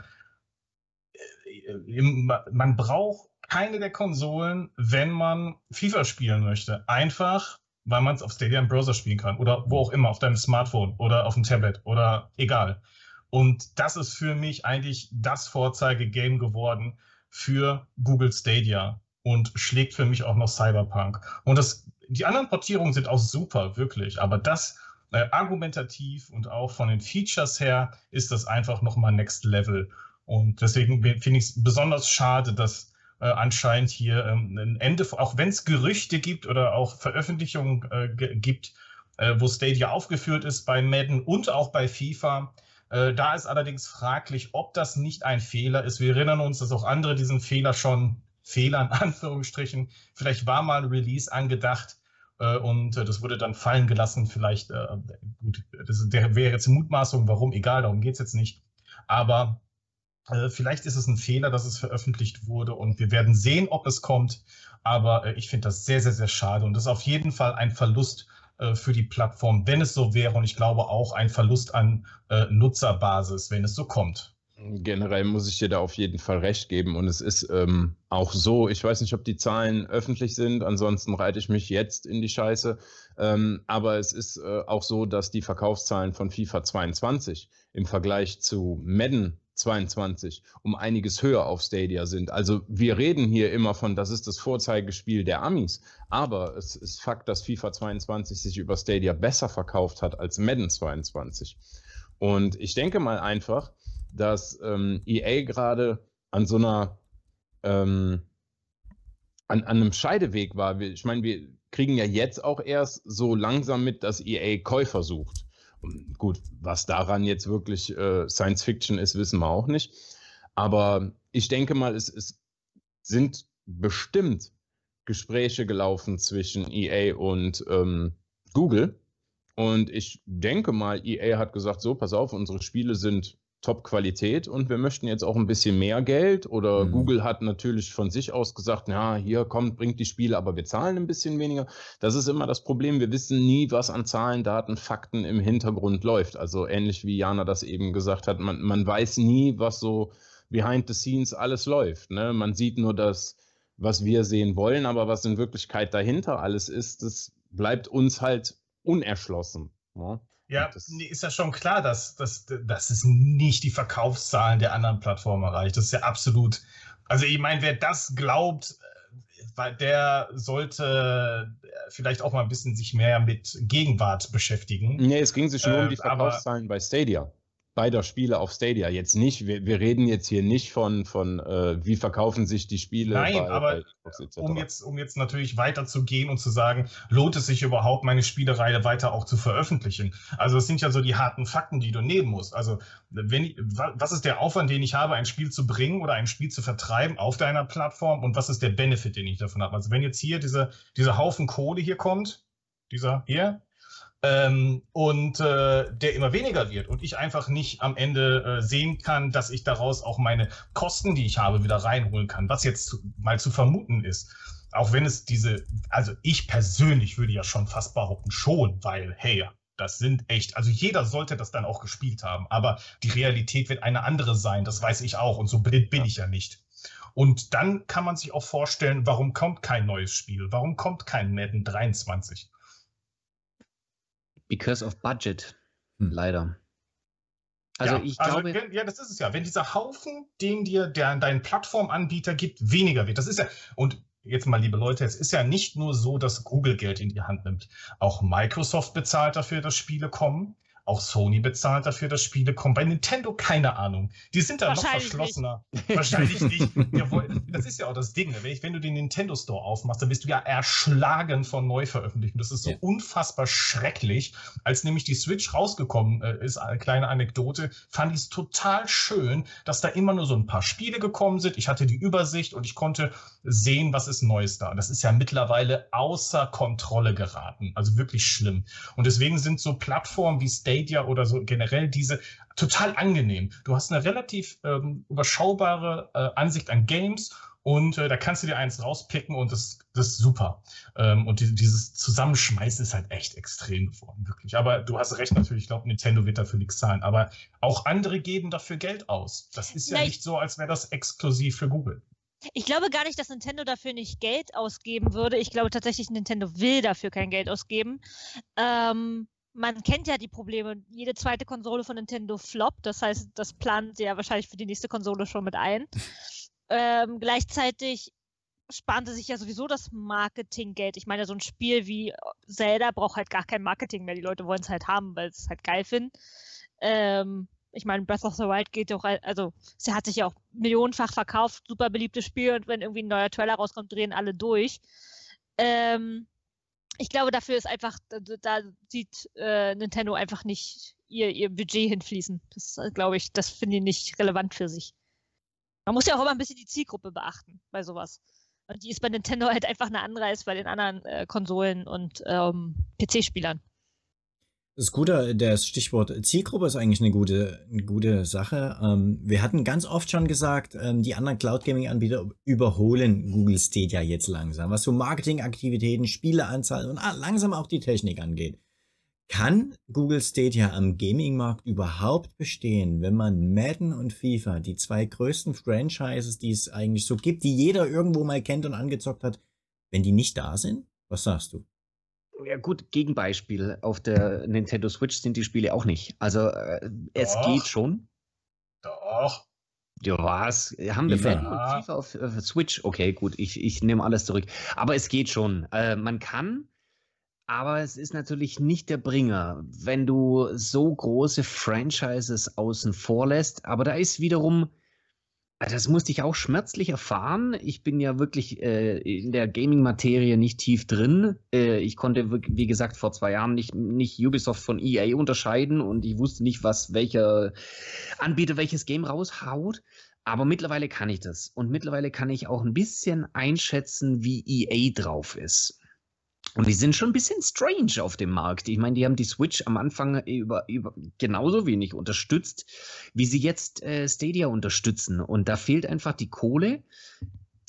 man braucht keine der Konsolen, wenn man FIFA spielen möchte. Einfach, weil man es auf Stadia im Browser spielen kann oder wo auch immer, auf deinem Smartphone oder auf dem Tablet oder egal. Und das ist für mich eigentlich das Vorzeige-Game geworden für Google Stadia und schlägt für mich auch noch Cyberpunk. Und das, die anderen Portierungen sind auch super, wirklich. Aber das äh, argumentativ und auch von den Features her ist das einfach nochmal Next Level. Und deswegen finde ich es besonders schade, dass äh, anscheinend hier ähm, ein Ende, auch wenn es Gerüchte gibt oder auch Veröffentlichungen äh, gibt, äh, wo Stadia aufgeführt ist bei Madden und auch bei FIFA. Äh, da ist allerdings fraglich, ob das nicht ein Fehler ist. Wir erinnern uns, dass auch andere diesen Fehler schon, Fehler in Anführungsstrichen, vielleicht war mal ein Release angedacht äh, und äh, das wurde dann fallen gelassen. Vielleicht, gut, das wäre jetzt Mutmaßung, warum, egal, darum geht es jetzt nicht. Aber äh, vielleicht ist es ein Fehler, dass es veröffentlicht wurde und wir werden sehen, ob es kommt. Aber äh, ich finde das sehr, sehr, sehr schade und das ist auf jeden Fall ein Verlust äh, für die Plattform, wenn es so wäre. Und ich glaube auch ein Verlust an Nutzerbasis, wenn es so kommt. Generell muss ich dir da auf jeden Fall recht geben. Und es ist ähm, auch so, ich weiß nicht, ob die Zahlen öffentlich sind, ansonsten reite ich mich jetzt in die Scheiße. Ähm, aber es ist äh, auch so, dass die Verkaufszahlen von FIFA 22 im Vergleich zu Madden 22 um einiges höher auf Stadia sind. Also wir reden hier immer von, das ist das Vorzeigespiel der Amis, aber es ist Fakt, dass FIFA 22 sich über Stadia besser verkauft hat als Madden 22. Und ich denke mal einfach, dass ähm, EA gerade an so einer ähm, an, an einem Scheideweg war. Ich meine, wir kriegen ja jetzt auch erst so langsam mit, dass EA Käufer sucht. Gut, was daran jetzt wirklich äh, Science Fiction ist, wissen wir auch nicht. Aber ich denke mal, es, es sind bestimmt Gespräche gelaufen zwischen EA und ähm, Google. Und ich denke mal, EA hat gesagt, so, pass auf, unsere Spiele sind Top-Qualität und wir möchten jetzt auch ein bisschen mehr Geld. Oder mhm. Google hat natürlich von sich aus gesagt, ja, hier kommt, bringt die Spiele, aber wir zahlen ein bisschen weniger. Das ist immer das Problem. Wir wissen nie, was an Zahlen, Daten, Fakten im Hintergrund läuft. Also ähnlich wie Jana das eben gesagt hat, man, man weiß nie, was so behind the scenes alles läuft. Ne? Man sieht nur das, was wir sehen wollen, aber was in Wirklichkeit dahinter alles ist, das bleibt uns halt unerschlossen. Ja, ja nee, ist ja schon klar, dass, dass, dass es nicht die Verkaufszahlen der anderen Plattformen erreicht. Das ist ja absolut. Also ich meine, wer das glaubt, äh, der sollte vielleicht auch mal ein bisschen sich mehr mit Gegenwart beschäftigen. Nee, es ging sich nur äh, um die Verkaufszahlen bei Stadia beider Spiele auf Stadia. Jetzt nicht, wir, wir reden jetzt hier nicht von, von äh, wie verkaufen sich die Spiele. Nein, bei, aber bei um, jetzt, um jetzt natürlich weiterzugehen und zu sagen, lohnt es sich überhaupt, meine Spielereihe weiter auch zu veröffentlichen? Also das sind ja so die harten Fakten, die du nehmen musst. Also wenn ich, was ist der Aufwand, den ich habe, ein Spiel zu bringen oder ein Spiel zu vertreiben auf deiner Plattform und was ist der Benefit, den ich davon habe? Also wenn jetzt hier diese, dieser Haufen Kohle hier kommt, dieser hier, ähm, und äh, der immer weniger wird und ich einfach nicht am Ende äh, sehen kann, dass ich daraus auch meine Kosten, die ich habe, wieder reinholen kann, was jetzt zu, mal zu vermuten ist. Auch wenn es diese, also ich persönlich würde ja schon fast behaupten, schon, weil, hey, das sind echt, also jeder sollte das dann auch gespielt haben, aber die Realität wird eine andere sein, das weiß ich auch und so blind bin ich ja nicht. Und dann kann man sich auch vorstellen, warum kommt kein neues Spiel? Warum kommt kein Madden 23? Because of budget, hm. leider. Also ja, ich also, glaube. Ja, das ist es ja. Wenn dieser Haufen, den dir der, dein Plattformanbieter gibt, weniger wird. Das ist ja. Und jetzt mal, liebe Leute, es ist ja nicht nur so, dass Google Geld in die Hand nimmt. Auch Microsoft bezahlt dafür, dass Spiele kommen. Auch Sony bezahlt dafür, dass Spiele kommen. Bei Nintendo keine Ahnung. Die sind da noch verschlossener. Nicht. Wahrscheinlich nicht. das ist ja auch das Ding. Ne? Wenn du den Nintendo Store aufmachst, dann bist du ja erschlagen von Neuveröffentlichungen. Das ist so ja. unfassbar schrecklich. Als nämlich die Switch rausgekommen äh, ist, eine kleine Anekdote, fand ich es total schön, dass da immer nur so ein paar Spiele gekommen sind. Ich hatte die Übersicht und ich konnte sehen, was ist Neues da. Das ist ja mittlerweile außer Kontrolle geraten. Also wirklich schlimm. Und deswegen sind so Plattformen wie State Stadia oder so generell diese total angenehm. Du hast eine relativ ähm, überschaubare äh, Ansicht an Games und äh, da kannst du dir eins rauspicken und das, das ist super. Ähm, und die, dieses Zusammenschmeißen ist halt echt extrem geworden, wirklich. Aber du hast recht natürlich, ich glaube, Nintendo wird dafür nichts zahlen. Aber auch andere geben dafür Geld aus. Das ist ja Nein. nicht so, als wäre das exklusiv für Google. Ich glaube gar nicht, dass Nintendo dafür nicht Geld ausgeben würde. Ich glaube tatsächlich, Nintendo will dafür kein Geld ausgeben. Ähm, man kennt ja die Probleme. Jede zweite Konsole von Nintendo floppt. Das heißt, das plant sie ja wahrscheinlich für die nächste Konsole schon mit ein. ähm, gleichzeitig sparen sie sich ja sowieso das Marketinggeld. Ich meine, so ein Spiel wie Zelda braucht halt gar kein Marketing mehr. Die Leute wollen es halt haben, weil sie es halt geil finden. Ähm, ich meine, Breath of the Wild geht doch, also sie hat sich ja auch millionenfach verkauft, super beliebtes Spiel und wenn irgendwie ein neuer Trailer rauskommt, drehen alle durch. Ähm, ich glaube, dafür ist einfach, da, sieht äh, Nintendo einfach nicht ihr, ihr Budget hinfließen. Das äh, glaube ich, das finde ich nicht relevant für sich. Man muss ja auch immer ein bisschen die Zielgruppe beachten bei sowas. Und die ist bei Nintendo halt einfach eine andere als bei den anderen äh, Konsolen und ähm, PC-Spielern. Das Gute, das Stichwort Zielgruppe ist eigentlich eine gute, eine gute Sache. Ähm, wir hatten ganz oft schon gesagt, ähm, die anderen Cloud Gaming Anbieter überholen Google Stadia jetzt langsam, was so Marketingaktivitäten, Spieleanzahl und langsam auch die Technik angeht. Kann Google Stadia am Gaming-Markt überhaupt bestehen, wenn man Madden und FIFA, die zwei größten Franchises, die es eigentlich so gibt, die jeder irgendwo mal kennt und angezockt hat, wenn die nicht da sind? Was sagst du? Ja gut, Gegenbeispiel. Auf der Nintendo Switch sind die Spiele auch nicht. Also äh, es geht schon. Doch. Ja, was? Haben wir FIFA. und FIFA auf, auf, Switch? Okay, gut, ich, ich nehme alles zurück. Aber es geht schon. Äh, man kann, aber es ist natürlich nicht der Bringer, wenn du so große Franchises außen vor lässt. Aber da ist wiederum das musste ich auch schmerzlich erfahren. Ich bin ja wirklich äh, in der Gaming-Materie nicht tief drin. Äh, ich konnte, wie gesagt, vor zwei Jahren nicht, nicht Ubisoft von EA unterscheiden und ich wusste nicht, was welcher Anbieter welches Game raushaut. Aber mittlerweile kann ich das. Und mittlerweile kann ich auch ein bisschen einschätzen, wie EA drauf ist. Und die sind schon ein bisschen strange auf dem Markt. Ich meine, die haben die Switch am Anfang über, über genauso wenig unterstützt, wie sie jetzt äh, Stadia unterstützen. Und da fehlt einfach die Kohle,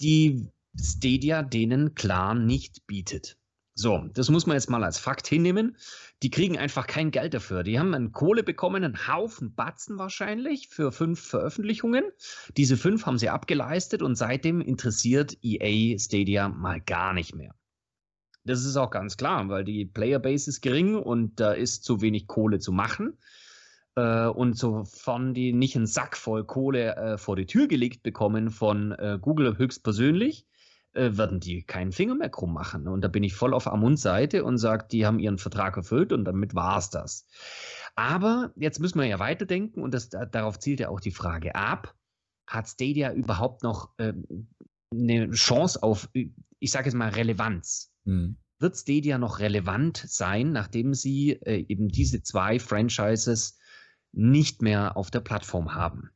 die Stadia denen klar nicht bietet. So, das muss man jetzt mal als Fakt hinnehmen. Die kriegen einfach kein Geld dafür. Die haben eine Kohle bekommen, einen Haufen Batzen wahrscheinlich für fünf Veröffentlichungen. Diese fünf haben sie abgeleistet und seitdem interessiert EA Stadia mal gar nicht mehr. Das ist auch ganz klar, weil die Playerbase ist gering und da ist zu wenig Kohle zu machen. Äh, und sofern die nicht einen Sack voll Kohle äh, vor die Tür gelegt bekommen von äh, Google höchstpersönlich, werden die keinen Finger mehr krumm machen. Und da bin ich voll auf Amunds Seite und sage, die haben ihren Vertrag erfüllt und damit war es das. Aber jetzt müssen wir ja weiterdenken und das, darauf zielt ja auch die Frage ab. Hat Stadia überhaupt noch ähm, eine Chance auf, ich sage jetzt mal, Relevanz? Hm. Wird Stadia noch relevant sein, nachdem sie äh, eben diese zwei Franchises nicht mehr auf der Plattform haben?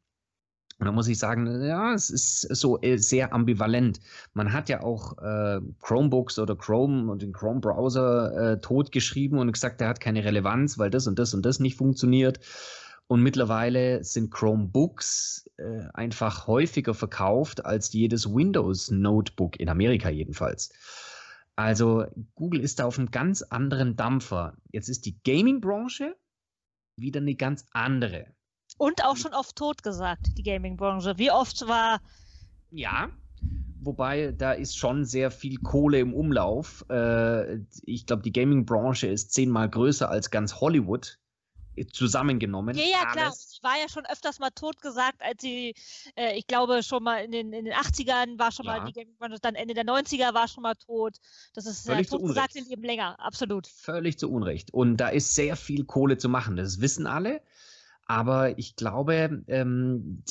Und da muss ich sagen, ja, es ist so äh, sehr ambivalent. Man hat ja auch äh, Chromebooks oder Chrome und den Chrome-Browser äh, totgeschrieben und gesagt, der hat keine Relevanz, weil das und das und das nicht funktioniert. Und mittlerweile sind Chromebooks äh, einfach häufiger verkauft als jedes Windows-Notebook, in Amerika jedenfalls. Also Google ist da auf einem ganz anderen Dampfer. Jetzt ist die Gaming-Branche wieder eine ganz andere. Und auch schon oft tot gesagt, die Gaming-Branche. Wie oft war. Ja, wobei da ist schon sehr viel Kohle im Umlauf. Äh, ich glaube, die Gaming-Branche ist zehnmal größer als ganz Hollywood zusammengenommen. Ja, ja, klar. Ich war ja schon öfters mal tot gesagt, als sie, äh, ich glaube, schon mal in den, in den 80ern war schon ja. mal die dann Ende der 90er war schon mal tot. Das ist Völlig ja, tot gesagt, sind eben länger, absolut. Völlig zu Unrecht. Und da ist sehr viel Kohle zu machen. Das wissen alle. Aber ich glaube, ähm,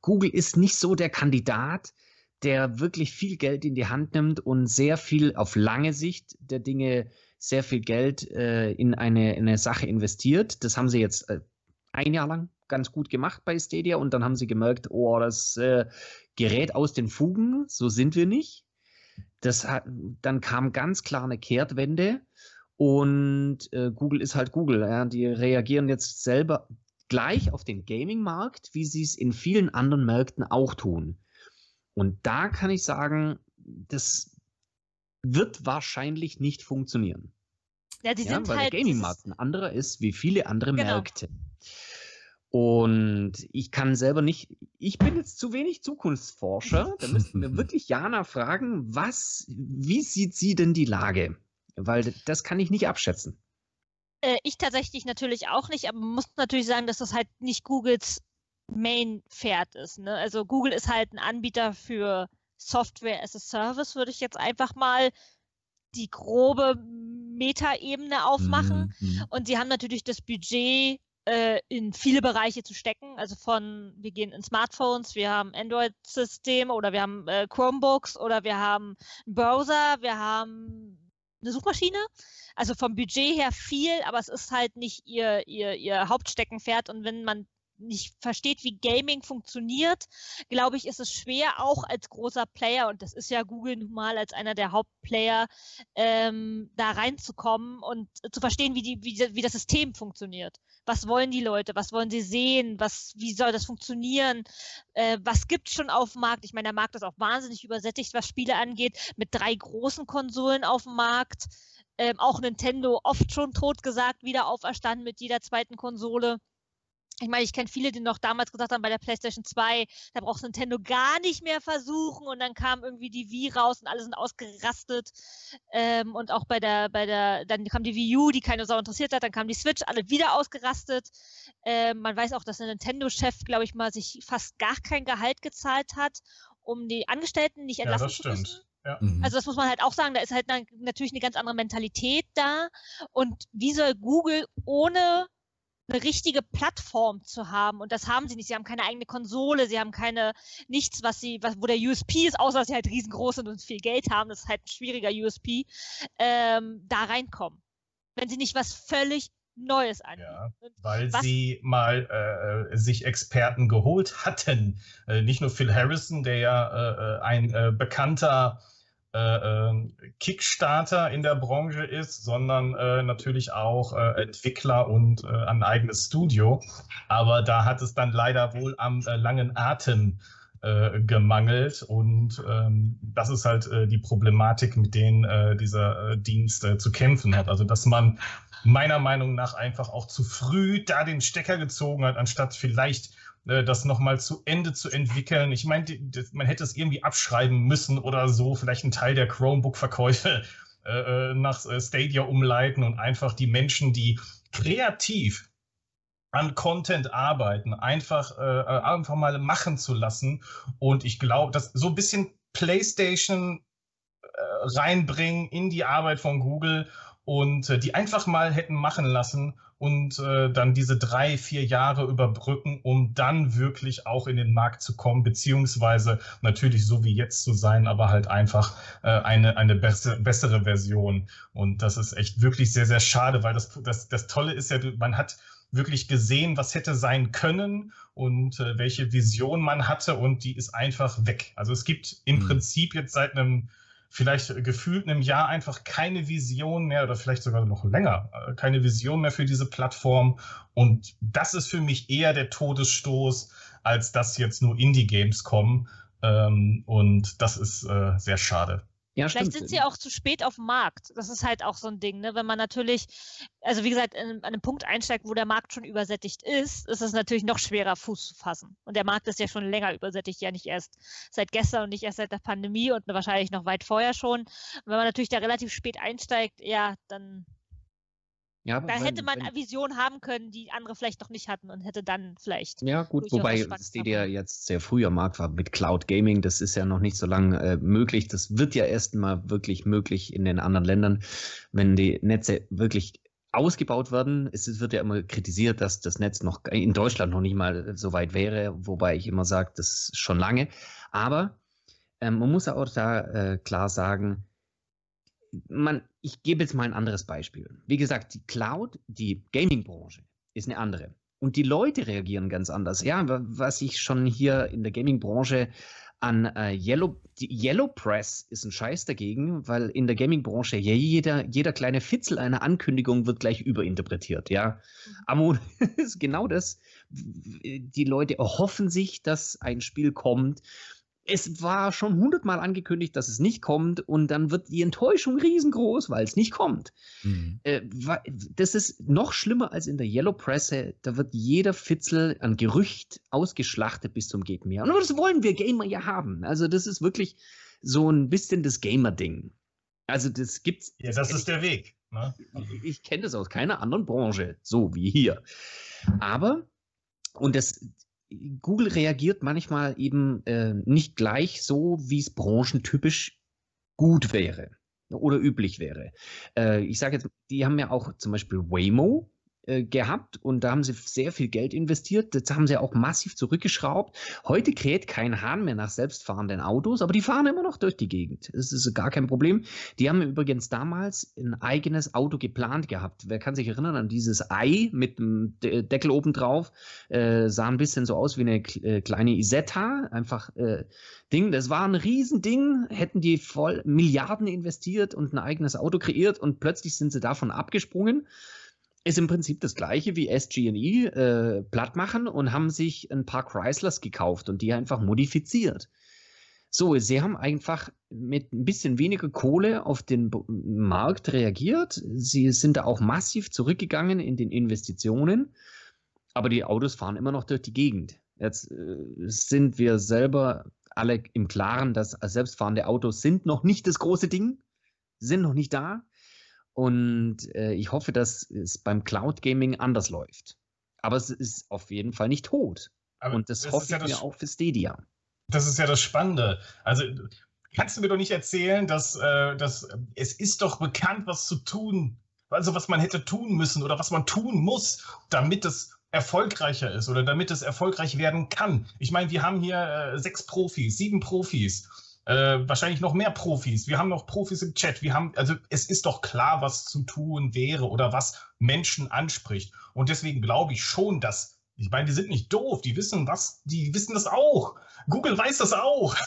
Google ist nicht so der Kandidat, der wirklich viel Geld in die Hand nimmt und sehr viel auf lange Sicht der Dinge sehr viel Geld äh, in, eine, in eine Sache investiert. Das haben sie jetzt äh, ein Jahr lang ganz gut gemacht bei Stadia und dann haben sie gemerkt, oh, das äh, gerät aus den Fugen, so sind wir nicht. Das hat, dann kam ganz klar eine Kehrtwende und äh, Google ist halt Google. Ja, die reagieren jetzt selber gleich auf den Gaming-Markt, wie sie es in vielen anderen Märkten auch tun. Und da kann ich sagen, das wird wahrscheinlich nicht funktionieren. Ja, die ja, sind weil halt. Der Gaming-Markt ein anderer ist wie viele andere genau. Märkte. Und ich kann selber nicht, ich bin jetzt zu wenig Zukunftsforscher. Da müssten wir wirklich Jana fragen, was, wie sieht sie denn die Lage? Weil das kann ich nicht abschätzen. Äh, ich tatsächlich natürlich auch nicht, aber man muss natürlich sagen, dass das halt nicht Googles Main-Pferd ist. Ne? Also Google ist halt ein Anbieter für Software as a Service, würde ich jetzt einfach mal die grobe Metaebene aufmachen. Mhm. Und sie haben natürlich das Budget, äh, in viele Bereiche zu stecken. Also von, wir gehen in Smartphones, wir haben Android-Systeme oder wir haben äh, Chromebooks oder wir haben einen Browser, wir haben eine Suchmaschine. Also vom Budget her viel, aber es ist halt nicht ihr, ihr, ihr Hauptsteckenpferd. Und wenn man nicht versteht, wie Gaming funktioniert, glaube ich, ist es schwer, auch als großer Player, und das ist ja Google nun mal als einer der Hauptplayer, ähm, da reinzukommen und zu verstehen, wie, die, wie, wie das System funktioniert. Was wollen die Leute? Was wollen sie sehen? Was, wie soll das funktionieren? Äh, was gibt es schon auf dem Markt? Ich meine, der Markt ist auch wahnsinnig übersättigt, was Spiele angeht, mit drei großen Konsolen auf dem Markt. Ähm, auch Nintendo oft schon totgesagt, wieder auferstanden mit jeder zweiten Konsole ich meine, ich kenne viele, die noch damals gesagt haben, bei der PlayStation 2, da braucht Nintendo gar nicht mehr versuchen und dann kam irgendwie die Wii raus und alle sind ausgerastet. Ähm, und auch bei der, bei der, dann kam die Wii U, die keine Sau interessiert hat, dann kam die Switch, alle wieder ausgerastet. Ähm, man weiß auch, dass der Nintendo-Chef, glaube ich mal, sich fast gar kein Gehalt gezahlt hat, um die Angestellten nicht entlassen ja, zu müssen. Ja. Mhm. Also das muss man halt auch sagen, da ist halt natürlich eine ganz andere Mentalität da. Und wie soll Google ohne eine richtige Plattform zu haben. Und das haben sie nicht. Sie haben keine eigene Konsole, sie haben keine, nichts, was sie, was, wo der USP ist, außer dass sie halt riesengroß sind und viel Geld haben. Das ist halt ein schwieriger USP, ähm, da reinkommen. Wenn sie nicht was völlig Neues anbieten. Ja, weil was? sie mal äh, sich Experten geholt hatten. Äh, nicht nur Phil Harrison, der ja äh, äh ein äh, bekannter äh, ähm, Kickstarter in der Branche ist, sondern äh, natürlich auch äh, Entwickler und äh, ein eigenes Studio. Aber da hat es dann leider wohl am äh, langen Atem äh, gemangelt und ähm, das ist halt die Problematik, mit denen dieser Dienst zu kämpfen hat. Also dass man meiner Meinung nach einfach auch zu früh da den Stecker gezogen hat, anstatt vielleicht das nochmal zu Ende zu entwickeln. Ich meine, man hätte es irgendwie abschreiben müssen oder so, vielleicht ein Teil der Chromebook-Verkäufe äh, nach äh, Stadia umleiten und einfach die Menschen, die kreativ an Content arbeiten, einfach, äh, äh einfach mal machen zu lassen. Und ich glaube, dass so ein bisschen PlayStation äh, reinbringen in die Arbeit von Google und äh, die einfach mal hätten machen lassen und äh, dann diese drei, vier Jahre überbrücken, um dann wirklich auch in den Markt zu kommen, beziehungsweise natürlich so wie jetzt zu sein, aber halt einfach äh, eine, eine bessere, bessere Version. Und das ist echt wirklich sehr, sehr schade, weil das, das, das Tolle ist ja, man hat wirklich gesehen, was hätte sein können und äh, welche Vision man hatte und die ist einfach weg. Also es gibt im mhm. Prinzip jetzt seit einem vielleicht gefühlt einem Jahr einfach keine Vision mehr oder vielleicht sogar noch länger, äh, keine Vision mehr für diese Plattform. Und das ist für mich eher der Todesstoß, als dass jetzt nur Indie-Games kommen. Ähm, und das ist äh, sehr schade. Ja, Vielleicht stimmt. sind sie auch zu spät auf dem Markt. Das ist halt auch so ein Ding, ne? Wenn man natürlich, also wie gesagt, an einem Punkt einsteigt, wo der Markt schon übersättigt ist, ist es natürlich noch schwerer, Fuß zu fassen. Und der Markt ist ja schon länger übersättigt, ja nicht erst seit gestern und nicht erst seit der Pandemie und wahrscheinlich noch weit vorher schon. Und wenn man natürlich da relativ spät einsteigt, ja, dann ja, da wenn, hätte man eine Vision haben können, die andere vielleicht doch nicht hatten und hätte dann vielleicht. Ja, gut, wobei Stadia jetzt sehr früh am Markt war mit Cloud Gaming, das ist ja noch nicht so lange äh, möglich. Das wird ja erst mal wirklich möglich in den anderen Ländern, wenn die Netze wirklich ausgebaut werden. Es wird ja immer kritisiert, dass das Netz noch in Deutschland noch nicht mal so weit wäre, wobei ich immer sage, das ist schon lange. Aber ähm, man muss auch da äh, klar sagen, man, ich gebe jetzt mal ein anderes Beispiel. Wie gesagt, die Cloud, die Gaming-Branche ist eine andere. Und die Leute reagieren ganz anders. Ja, was ich schon hier in der Gaming-Branche an äh, Yellow, Yellow Press ist ein Scheiß dagegen, weil in der Gaming-Branche ja jeder, jeder kleine Fitzel einer Ankündigung wird gleich überinterpretiert. Ja, mhm. aber ist genau das. Die Leute erhoffen sich, dass ein Spiel kommt es war schon hundertmal angekündigt, dass es nicht kommt und dann wird die Enttäuschung riesengroß, weil es nicht kommt. Mhm. Äh, das ist noch schlimmer als in der Yellow Presse. Da wird jeder Fitzel an Gerücht ausgeschlachtet bis zum geht mehr. Und das wollen wir Gamer ja haben. Also das ist wirklich so ein bisschen das Gamer-Ding. Also das gibt's. Ja, das ist der Weg. Ne? Ich, ich kenne das aus keiner anderen Branche, so wie hier. Aber und das, Google reagiert manchmal eben äh, nicht gleich so, wie es branchentypisch gut wäre oder üblich wäre. Äh, ich sage jetzt, die haben ja auch zum Beispiel Waymo äh, gehabt und da haben sie sehr viel Geld investiert. Das haben sie auch massiv zurückgeschraubt. Heute kräht kein Hahn mehr nach selbstfahrenden Autos, aber die fahren immer noch durch die Gegend. Das ist gar kein Problem. Die haben übrigens damals ein eigenes Auto geplant gehabt. Wer kann sich erinnern an dieses Ei mit dem Deckel oben drauf? Äh, sah ein bisschen so aus wie eine äh, kleine Isetta. Einfach äh, Ding. Das war ein Riesending. Hätten die voll Milliarden investiert und ein eigenes Auto kreiert und plötzlich sind sie davon abgesprungen ist im Prinzip das gleiche wie SG&E äh, platt machen und haben sich ein paar Chryslers gekauft und die einfach modifiziert. So, sie haben einfach mit ein bisschen weniger Kohle auf den Markt reagiert. Sie sind da auch massiv zurückgegangen in den Investitionen, aber die Autos fahren immer noch durch die Gegend. Jetzt äh, sind wir selber alle im Klaren, dass selbstfahrende Autos sind noch nicht das große Ding, sind noch nicht da. Und äh, ich hoffe, dass es beim Cloud Gaming anders läuft. Aber es ist auf jeden Fall nicht tot. Aber und das, das hoffe ja ich mir auch für Stadia. Das ist ja das Spannende. Also kannst du mir doch nicht erzählen, dass, äh, dass es ist doch bekannt, was zu tun, also was man hätte tun müssen oder was man tun muss, damit es erfolgreicher ist oder damit es erfolgreich werden kann. Ich meine, wir haben hier äh, sechs Profis, sieben Profis äh, wahrscheinlich noch mehr Profis. Wir haben noch Profis im Chat. Wir haben, also es ist doch klar, was zu tun wäre oder was Menschen anspricht. Und deswegen glaube ich schon, dass, ich meine, die sind nicht doof, die wissen was, die wissen das auch. Google weiß das auch.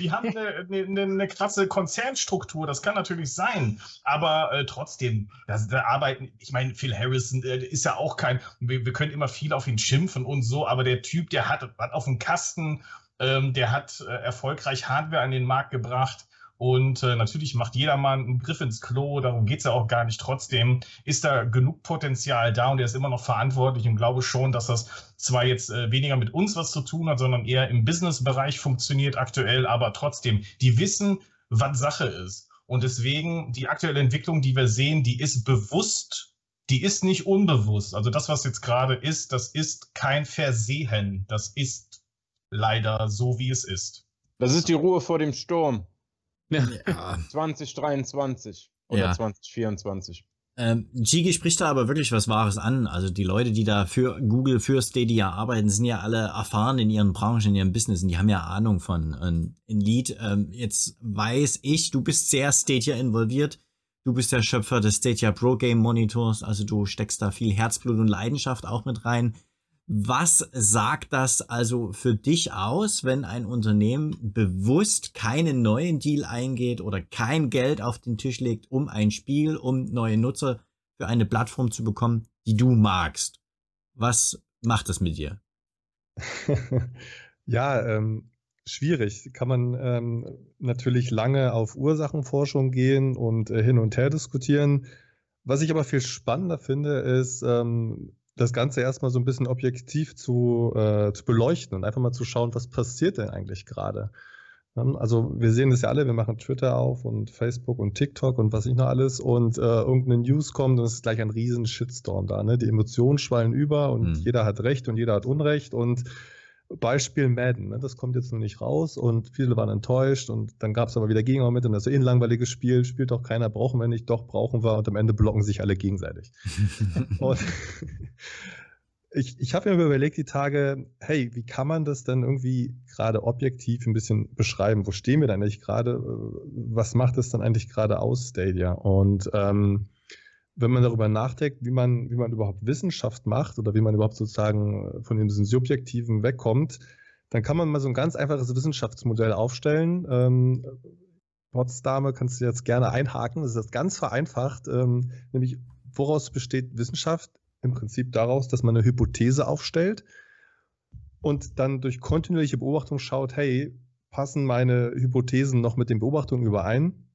Die haben eine, eine, eine krasse Konzernstruktur, das kann natürlich sein, aber äh, trotzdem, da, da, arbeiten, ich meine, Phil Harrison äh, ist ja auch kein, wir, wir, können immer viel auf ihn schimpfen und so, aber der Typ, der hat, hat auf dem Kasten ähm, der hat äh, erfolgreich Hardware an den Markt gebracht. Und äh, natürlich macht jedermann einen Griff ins Klo, darum geht's ja auch gar nicht. Trotzdem ist da genug Potenzial da und er ist immer noch verantwortlich und glaube schon, dass das zwar jetzt äh, weniger mit uns was zu tun hat, sondern eher im Business-Bereich funktioniert aktuell, aber trotzdem, die wissen, was Sache ist. Und deswegen, die aktuelle Entwicklung, die wir sehen, die ist bewusst, die ist nicht unbewusst. Also das, was jetzt gerade ist, das ist kein Versehen. Das ist leider so, wie es ist. Das ist die Ruhe vor dem Sturm. Ja. 2023 oder Ja. 2024. Ähm, Gigi spricht da aber wirklich was Wahres an. Also die Leute, die da für Google, für Stadia arbeiten, sind ja alle erfahren in ihren Branchen, in ihrem Business und die haben ja Ahnung von. Und in Lead, ähm, jetzt weiß ich, du bist sehr Stadia involviert. Du bist der Schöpfer des Stadia Pro Game Monitors, also du steckst da viel Herzblut und Leidenschaft auch mit rein. Was sagt das also für dich aus, wenn ein Unternehmen bewusst keinen neuen Deal eingeht oder kein Geld auf den Tisch legt, um ein Spiel, um neue Nutzer für eine Plattform zu bekommen, die du magst? Was macht das mit dir? ja, ähm, schwierig. Kann man ähm, natürlich lange auf Ursachenforschung gehen und äh, hin und her diskutieren. Was ich aber viel spannender finde, ist, ähm, das Ganze erstmal so ein bisschen objektiv zu, äh, zu beleuchten und einfach mal zu schauen, was passiert denn eigentlich gerade. Ähm, Also wir sehen das ja alle, wir machen Twitter auf und Facebook und TikTok und was ich noch alles und äh, irgendeine News kommt und es ist gleich ein riesen Shitstorm da. Ne? Die Emotionen schwallen über und Hm. jeder hat Recht und jeder hat Unrecht und Beispiel Madden, ne? das kommt jetzt noch nicht raus und viele waren enttäuscht und dann gab es aber wieder Gegenargumente und das ist eh ein langweiliges Spiel, spielt doch keiner, brauchen wir nicht, doch brauchen wir und am Ende blocken sich alle gegenseitig. Und ich, ich habe mir überlegt die Tage, hey, wie kann man das denn irgendwie gerade objektiv ein bisschen beschreiben? Wo stehen wir denn eigentlich gerade? Äh, Was macht es dann eigentlich gerade aus, Stadia? Und ähm, wenn man darüber nachdenkt, wie man, wie man überhaupt Wissenschaft macht oder wie man überhaupt sozusagen von diesem Subjektiven wegkommt, dann kann man mal so ein ganz einfaches Wissenschaftsmodell aufstellen. Ähm, kannst du jetzt gerne einhaken. Das ist jetzt ganz vereinfacht, ähm, nämlich woraus besteht Wissenschaft? Im Prinzip daraus, dass man eine Hypothese aufstellt und dann durch kontinuierliche Beobachtung schaut, hey, passen meine Hypothesen noch mit den Beobachtungen überein?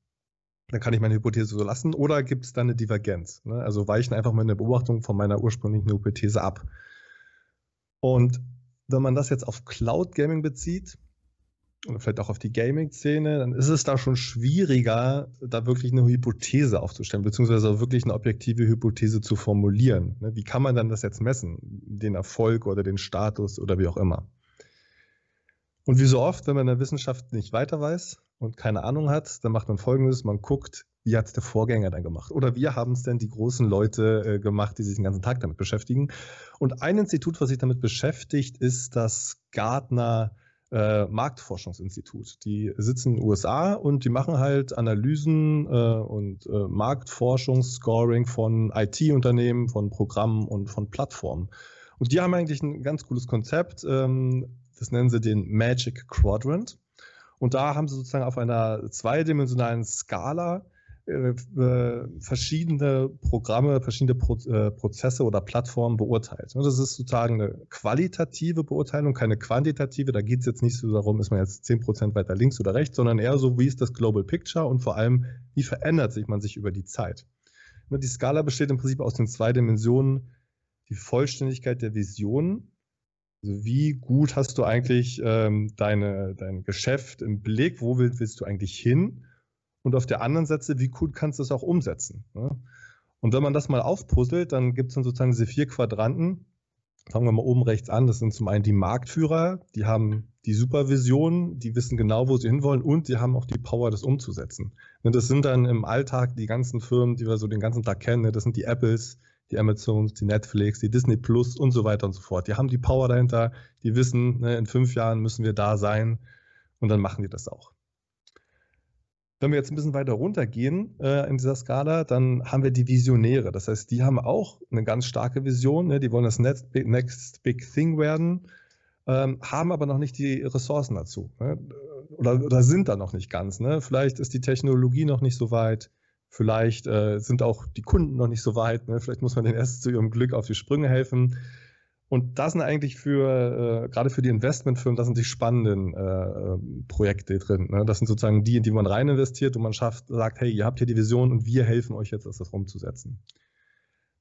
Dann kann ich meine Hypothese so lassen oder gibt es da eine Divergenz? Ne? Also weichen einfach meine Beobachtungen von meiner ursprünglichen Hypothese ab. Und wenn man das jetzt auf Cloud Gaming bezieht, oder vielleicht auch auf die Gaming-Szene, dann ist es da schon schwieriger, da wirklich eine Hypothese aufzustellen, beziehungsweise auch wirklich eine objektive Hypothese zu formulieren. Ne? Wie kann man dann das jetzt messen? Den Erfolg oder den Status oder wie auch immer. Und wie so oft, wenn man in der Wissenschaft nicht weiter weiß und keine Ahnung hat, dann macht man folgendes, man guckt, wie hat es der Vorgänger dann gemacht? Oder wie haben es denn die großen Leute äh, gemacht, die sich den ganzen Tag damit beschäftigen? Und ein Institut, was sich damit beschäftigt, ist das Gartner äh, Marktforschungsinstitut. Die sitzen in den USA und die machen halt Analysen äh, und äh, Marktforschungsscoring von IT-Unternehmen, von Programmen und von Plattformen. Und die haben eigentlich ein ganz cooles Konzept. Ähm, das nennen sie den Magic Quadrant. Und da haben sie sozusagen auf einer zweidimensionalen Skala äh, äh, verschiedene Programme, verschiedene Pro äh, Prozesse oder Plattformen beurteilt. Und das ist sozusagen eine qualitative Beurteilung, keine quantitative. Da geht es jetzt nicht so darum, ist man jetzt 10% weiter links oder rechts, sondern eher so, wie ist das Global Picture und vor allem, wie verändert sich man sich über die Zeit. Ne, die Skala besteht im Prinzip aus den zwei Dimensionen, die Vollständigkeit der Vision. Also wie gut hast du eigentlich ähm, deine, dein Geschäft im Blick? Wo willst, willst du eigentlich hin? Und auf der anderen Seite, wie gut kannst du es auch umsetzen? Ne? Und wenn man das mal aufpuzzelt, dann gibt es dann sozusagen diese vier Quadranten. Fangen wir mal oben rechts an. Das sind zum einen die Marktführer, die haben die Supervision, die wissen genau, wo sie hinwollen und die haben auch die Power, das umzusetzen. Ne, Das sind dann im Alltag die ganzen Firmen, die wir so den ganzen Tag kennen. ne? Das sind die Apples, die Amazons, die Netflix, die Disney Plus und so weiter und so fort. Die haben die Power dahinter, die wissen, ne, in fünf Jahren müssen wir da sein und dann machen die das auch. Wenn wir jetzt ein bisschen weiter runtergehen äh, in dieser Skala, dann haben wir die Visionäre. Das heißt, die haben auch eine ganz starke Vision. Ne? Die wollen das Next Big, Next Big Thing werden, ähm, haben aber noch nicht die Ressourcen dazu. Ne? Oder, oder sind da noch nicht ganz. Ne? Vielleicht ist die Technologie noch nicht so weit. Vielleicht äh, sind auch die Kunden noch nicht so weit. Ne? Vielleicht muss man denen erst zu ihrem Glück auf die Sprünge helfen. Und das sind eigentlich für, äh, gerade für die Investmentfirmen, das sind die spannenden äh, Projekte drin. Ne? Das sind sozusagen die, in die man rein investiert und man schafft, sagt, hey, ihr habt hier die Vision und wir helfen euch jetzt, das umzusetzen.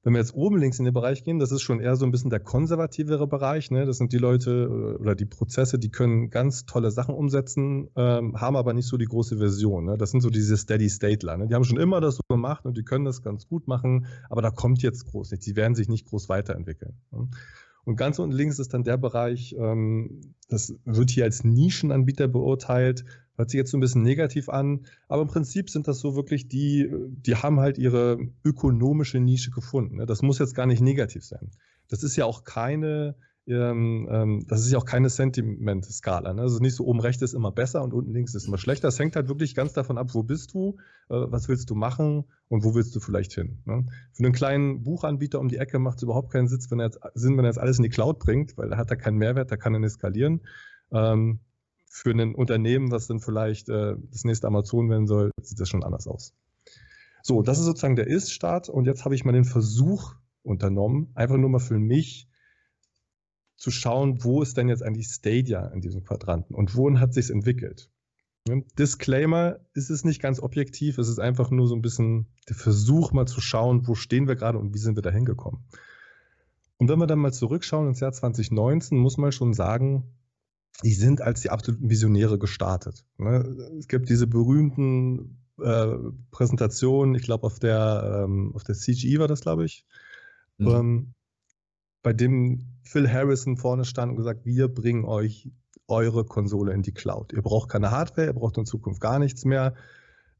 Wenn wir jetzt oben links in den Bereich gehen, das ist schon eher so ein bisschen der konservativere Bereich. Ne? Das sind die Leute äh, oder die Prozesse, die können ganz tolle Sachen umsetzen, ähm, haben aber nicht so die große Version. Ne? Das sind so diese Steady-Statler. Ne? Die haben schon immer das so gemacht und die können das ganz gut machen, aber da kommt jetzt groß nichts. Die werden sich nicht groß weiterentwickeln. Ne? Und ganz unten links ist dann der Bereich, ähm, das wird hier als Nischenanbieter beurteilt, hört sich jetzt so ein bisschen negativ an, aber im Prinzip sind das so wirklich die, die haben halt ihre ökonomische Nische gefunden. Ne? Das muss jetzt gar nicht negativ sein. Das ist ja auch keine, ähm, ähm, das ist ja auch keine Sentiment-Skala. Ne? Also nicht so oben rechts ist immer besser und unten links ist immer schlechter. Das hängt halt wirklich ganz davon ab, wo bist du, äh, was willst du machen und wo willst du vielleicht hin. Ne? Für einen kleinen Buchanbieter um die Ecke macht es überhaupt keinen Sinn, wenn er, jetzt, alles in die Cloud bringt, weil da hat er keinen Mehrwert, da kann er nicht skalieren. Ähm, für ein Unternehmen, was dann vielleicht äh, das nächste Amazon werden soll, sieht das schon anders aus. So, das ist sozusagen der Ist-Start und jetzt habe ich mal den Versuch unternommen, einfach nur mal für mich zu schauen, wo ist denn jetzt eigentlich Stadia in diesem Quadranten und wohin hat sich entwickelt. Disclaimer, ist es nicht ganz objektiv, es ist einfach nur so ein bisschen der Versuch mal zu schauen, wo stehen wir gerade und wie sind wir da hingekommen. Und wenn wir dann mal zurückschauen ins Jahr 2019, muss man schon sagen, die sind als die absoluten Visionäre gestartet. Es gibt diese berühmten äh, Präsentationen, ich glaube auf der ähm, auf der CGE war das, glaube ich, mhm. ähm, bei dem Phil Harrison vorne stand und gesagt, wir bringen euch eure Konsole in die Cloud. Ihr braucht keine Hardware, ihr braucht in Zukunft gar nichts mehr.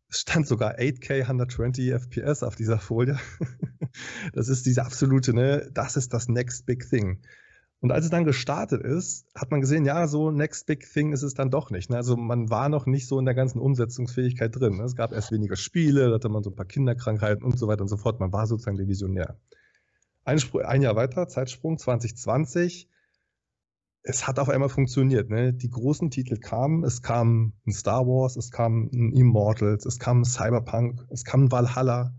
Es stand sogar 8K 120 FPS auf dieser Folie. das ist diese absolute, ne, das ist das Next Big Thing. Und als es dann gestartet ist, hat man gesehen, ja, so Next Big Thing ist es dann doch nicht. Ne? Also man war noch nicht so in der ganzen Umsetzungsfähigkeit drin. Ne? Es gab erst weniger Spiele, da hatte man so ein paar Kinderkrankheiten und so weiter und so fort. Man war sozusagen der Visionär. Ein, ein Jahr weiter, Zeitsprung 2020. Es hat auf einmal funktioniert. Ne? Die großen Titel kamen. Es kam ein Star Wars, es kam ein Immortals, es kam ein Cyberpunk, es kam ein Valhalla.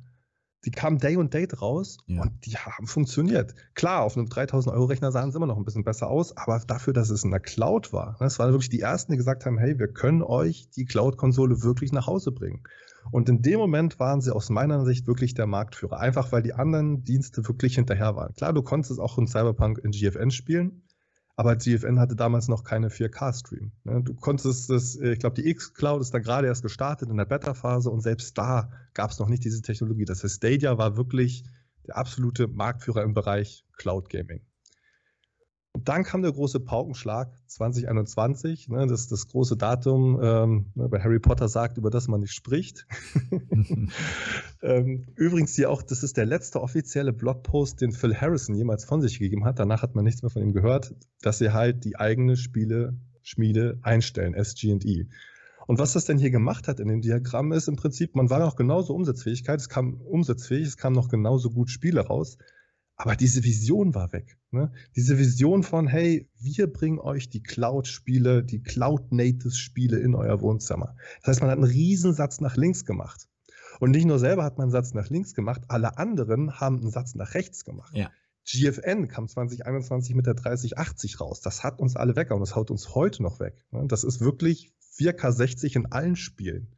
Die kamen Day und Date raus ja. und die haben funktioniert. Klar, auf einem 3000 Euro Rechner sahen sie immer noch ein bisschen besser aus, aber dafür, dass es in der Cloud war, das ne, waren wirklich die ersten, die gesagt haben, hey, wir können euch die Cloud-Konsole wirklich nach Hause bringen. Und in dem Moment waren sie aus meiner Sicht wirklich der Marktführer, einfach weil die anderen Dienste wirklich hinterher waren. Klar, du konntest auch in Cyberpunk in GFN spielen, aber GFN hatte damals noch keine 4K-Stream. Ne? Du konntest das, ich glaube, die X-Cloud ist da gerade erst gestartet in der Beta-Phase und selbst da gab es noch nicht diese Technologie. Das heißt, Stadia war wirklich der absolute Marktführer im Bereich Cloud Gaming. Und dann kam der große Paukenschlag 2021, ne, das das große Datum, ähm, ne, bei Harry Potter sagt, über das man nicht spricht. ähm, übrigens hier auch, das ist der letzte offizielle Blogpost, den Phil Harrison jemals von sich gegeben hat. Danach hat man nichts mehr von ihm gehört, dass sie halt die eigene Spiele-Schmiede einstellen, SG&E. Und was das denn hier gemacht hat in dem Diagramm ist im Prinzip, man war noch genauso Umsatzfähigkeit, es kam umsatzfähig, es kam noch genauso gut Spiele raus, aber diese Vision war weg. Ne? Diese Vision von, hey, wir bringen euch die Cloud-Spiele, die Cloud-Native-Spiele in euer Wohnzimmer. Das heißt, man hat einen Riesensatz nach links gemacht. Und nicht nur selber hat man einen Satz nach links gemacht, alle anderen haben einen Satz nach rechts gemacht. Ja. GFN kam 2021 mit der 3080 raus. Das hat uns alle weg und das haut uns heute noch weg. Ne? Das ist wirklich 4K60 in allen Spielen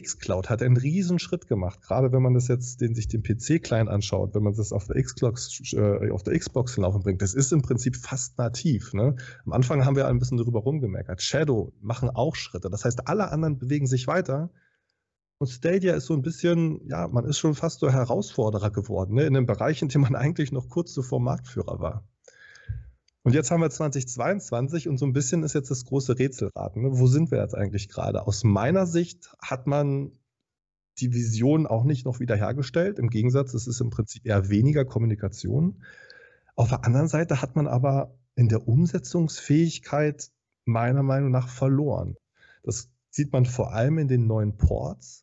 xCloud hat einen riesen Schritt gemacht, gerade wenn man das jetzt den, sich den PC-Client anschaut, wenn man das auf der, Xbox, äh, auf der Xbox laufen bringt. Das ist im Prinzip fast nativ. Ne? Am Anfang haben wir ein bisschen darüber rumgemeckert. Shadow machen auch Schritte. Das heißt, alle anderen bewegen sich weiter. Und Stadia ist so ein bisschen, ja, man ist schon fast so Herausforderer geworden, ne? in einem Bereich, in dem man eigentlich noch kurz zuvor Marktführer war. Und jetzt haben wir 2022 und so ein bisschen ist jetzt das große Rätselraten. Ne? Wo sind wir jetzt eigentlich gerade? Aus meiner Sicht hat man die Vision auch nicht noch wiederhergestellt. Im Gegensatz, es ist im Prinzip eher weniger Kommunikation. Auf der anderen Seite hat man aber in der Umsetzungsfähigkeit meiner Meinung nach verloren. Das sieht man vor allem in den neuen Ports.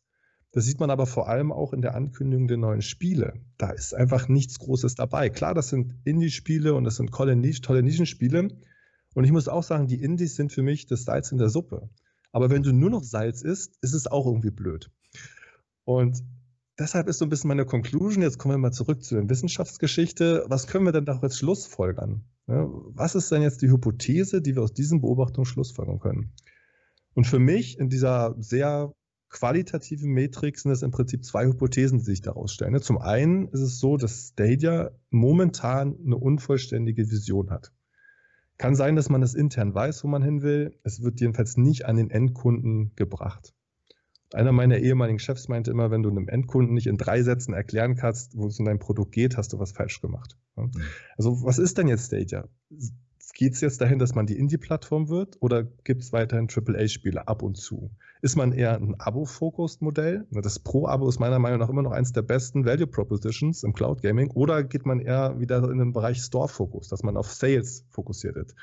Das sieht man aber vor allem auch in der Ankündigung der neuen Spiele. Da ist einfach nichts Großes dabei. Klar, das sind Indie-Spiele und das sind tolle, Nischenspiele. Und ich muss auch sagen, die Indies sind für mich das Salz in der Suppe. Aber wenn du nur noch Salz isst, ist es auch irgendwie blöd. Und deshalb ist so ein bisschen meine Conclusion. Jetzt kommen wir mal zurück zu der Wissenschaftsgeschichte. Was können wir denn daraus schlussfolgern? Was ist denn jetzt die Hypothese, die wir aus diesen Beobachtungen schlussfolgern können? Und für mich in dieser sehr qualitativen Matrix sind es im Prinzip zwei Hypothesen, die sich daraus stellen. Ne? Zum einen ist es so, dass Stadia momentan eine unvollständige Vision hat. Kann sein, dass man es intern weiß, wo man hin will. Es wird jedenfalls nicht an den Endkunden gebracht. Einer meiner ehemaligen Chefs meinte immer, wenn du einem Endkunden nicht in drei Sätzen erklären kannst, wo es um dein Produkt geht, hast du was falsch gemacht. Mhm. Also was ist denn jetzt Stadia? Geht es jetzt dahin, dass man die Indie-Plattform wird oder gibt es weiterhin AAA-Spiele ab und zu? Ist man eher ein Abo-Focused-Modell? Das Pro-Abo ist meiner Meinung nach immer noch eins der besten Value Propositions im Cloud Gaming oder geht man eher wieder in den Bereich Store-Focus, dass man auf Sales fokussiert ist?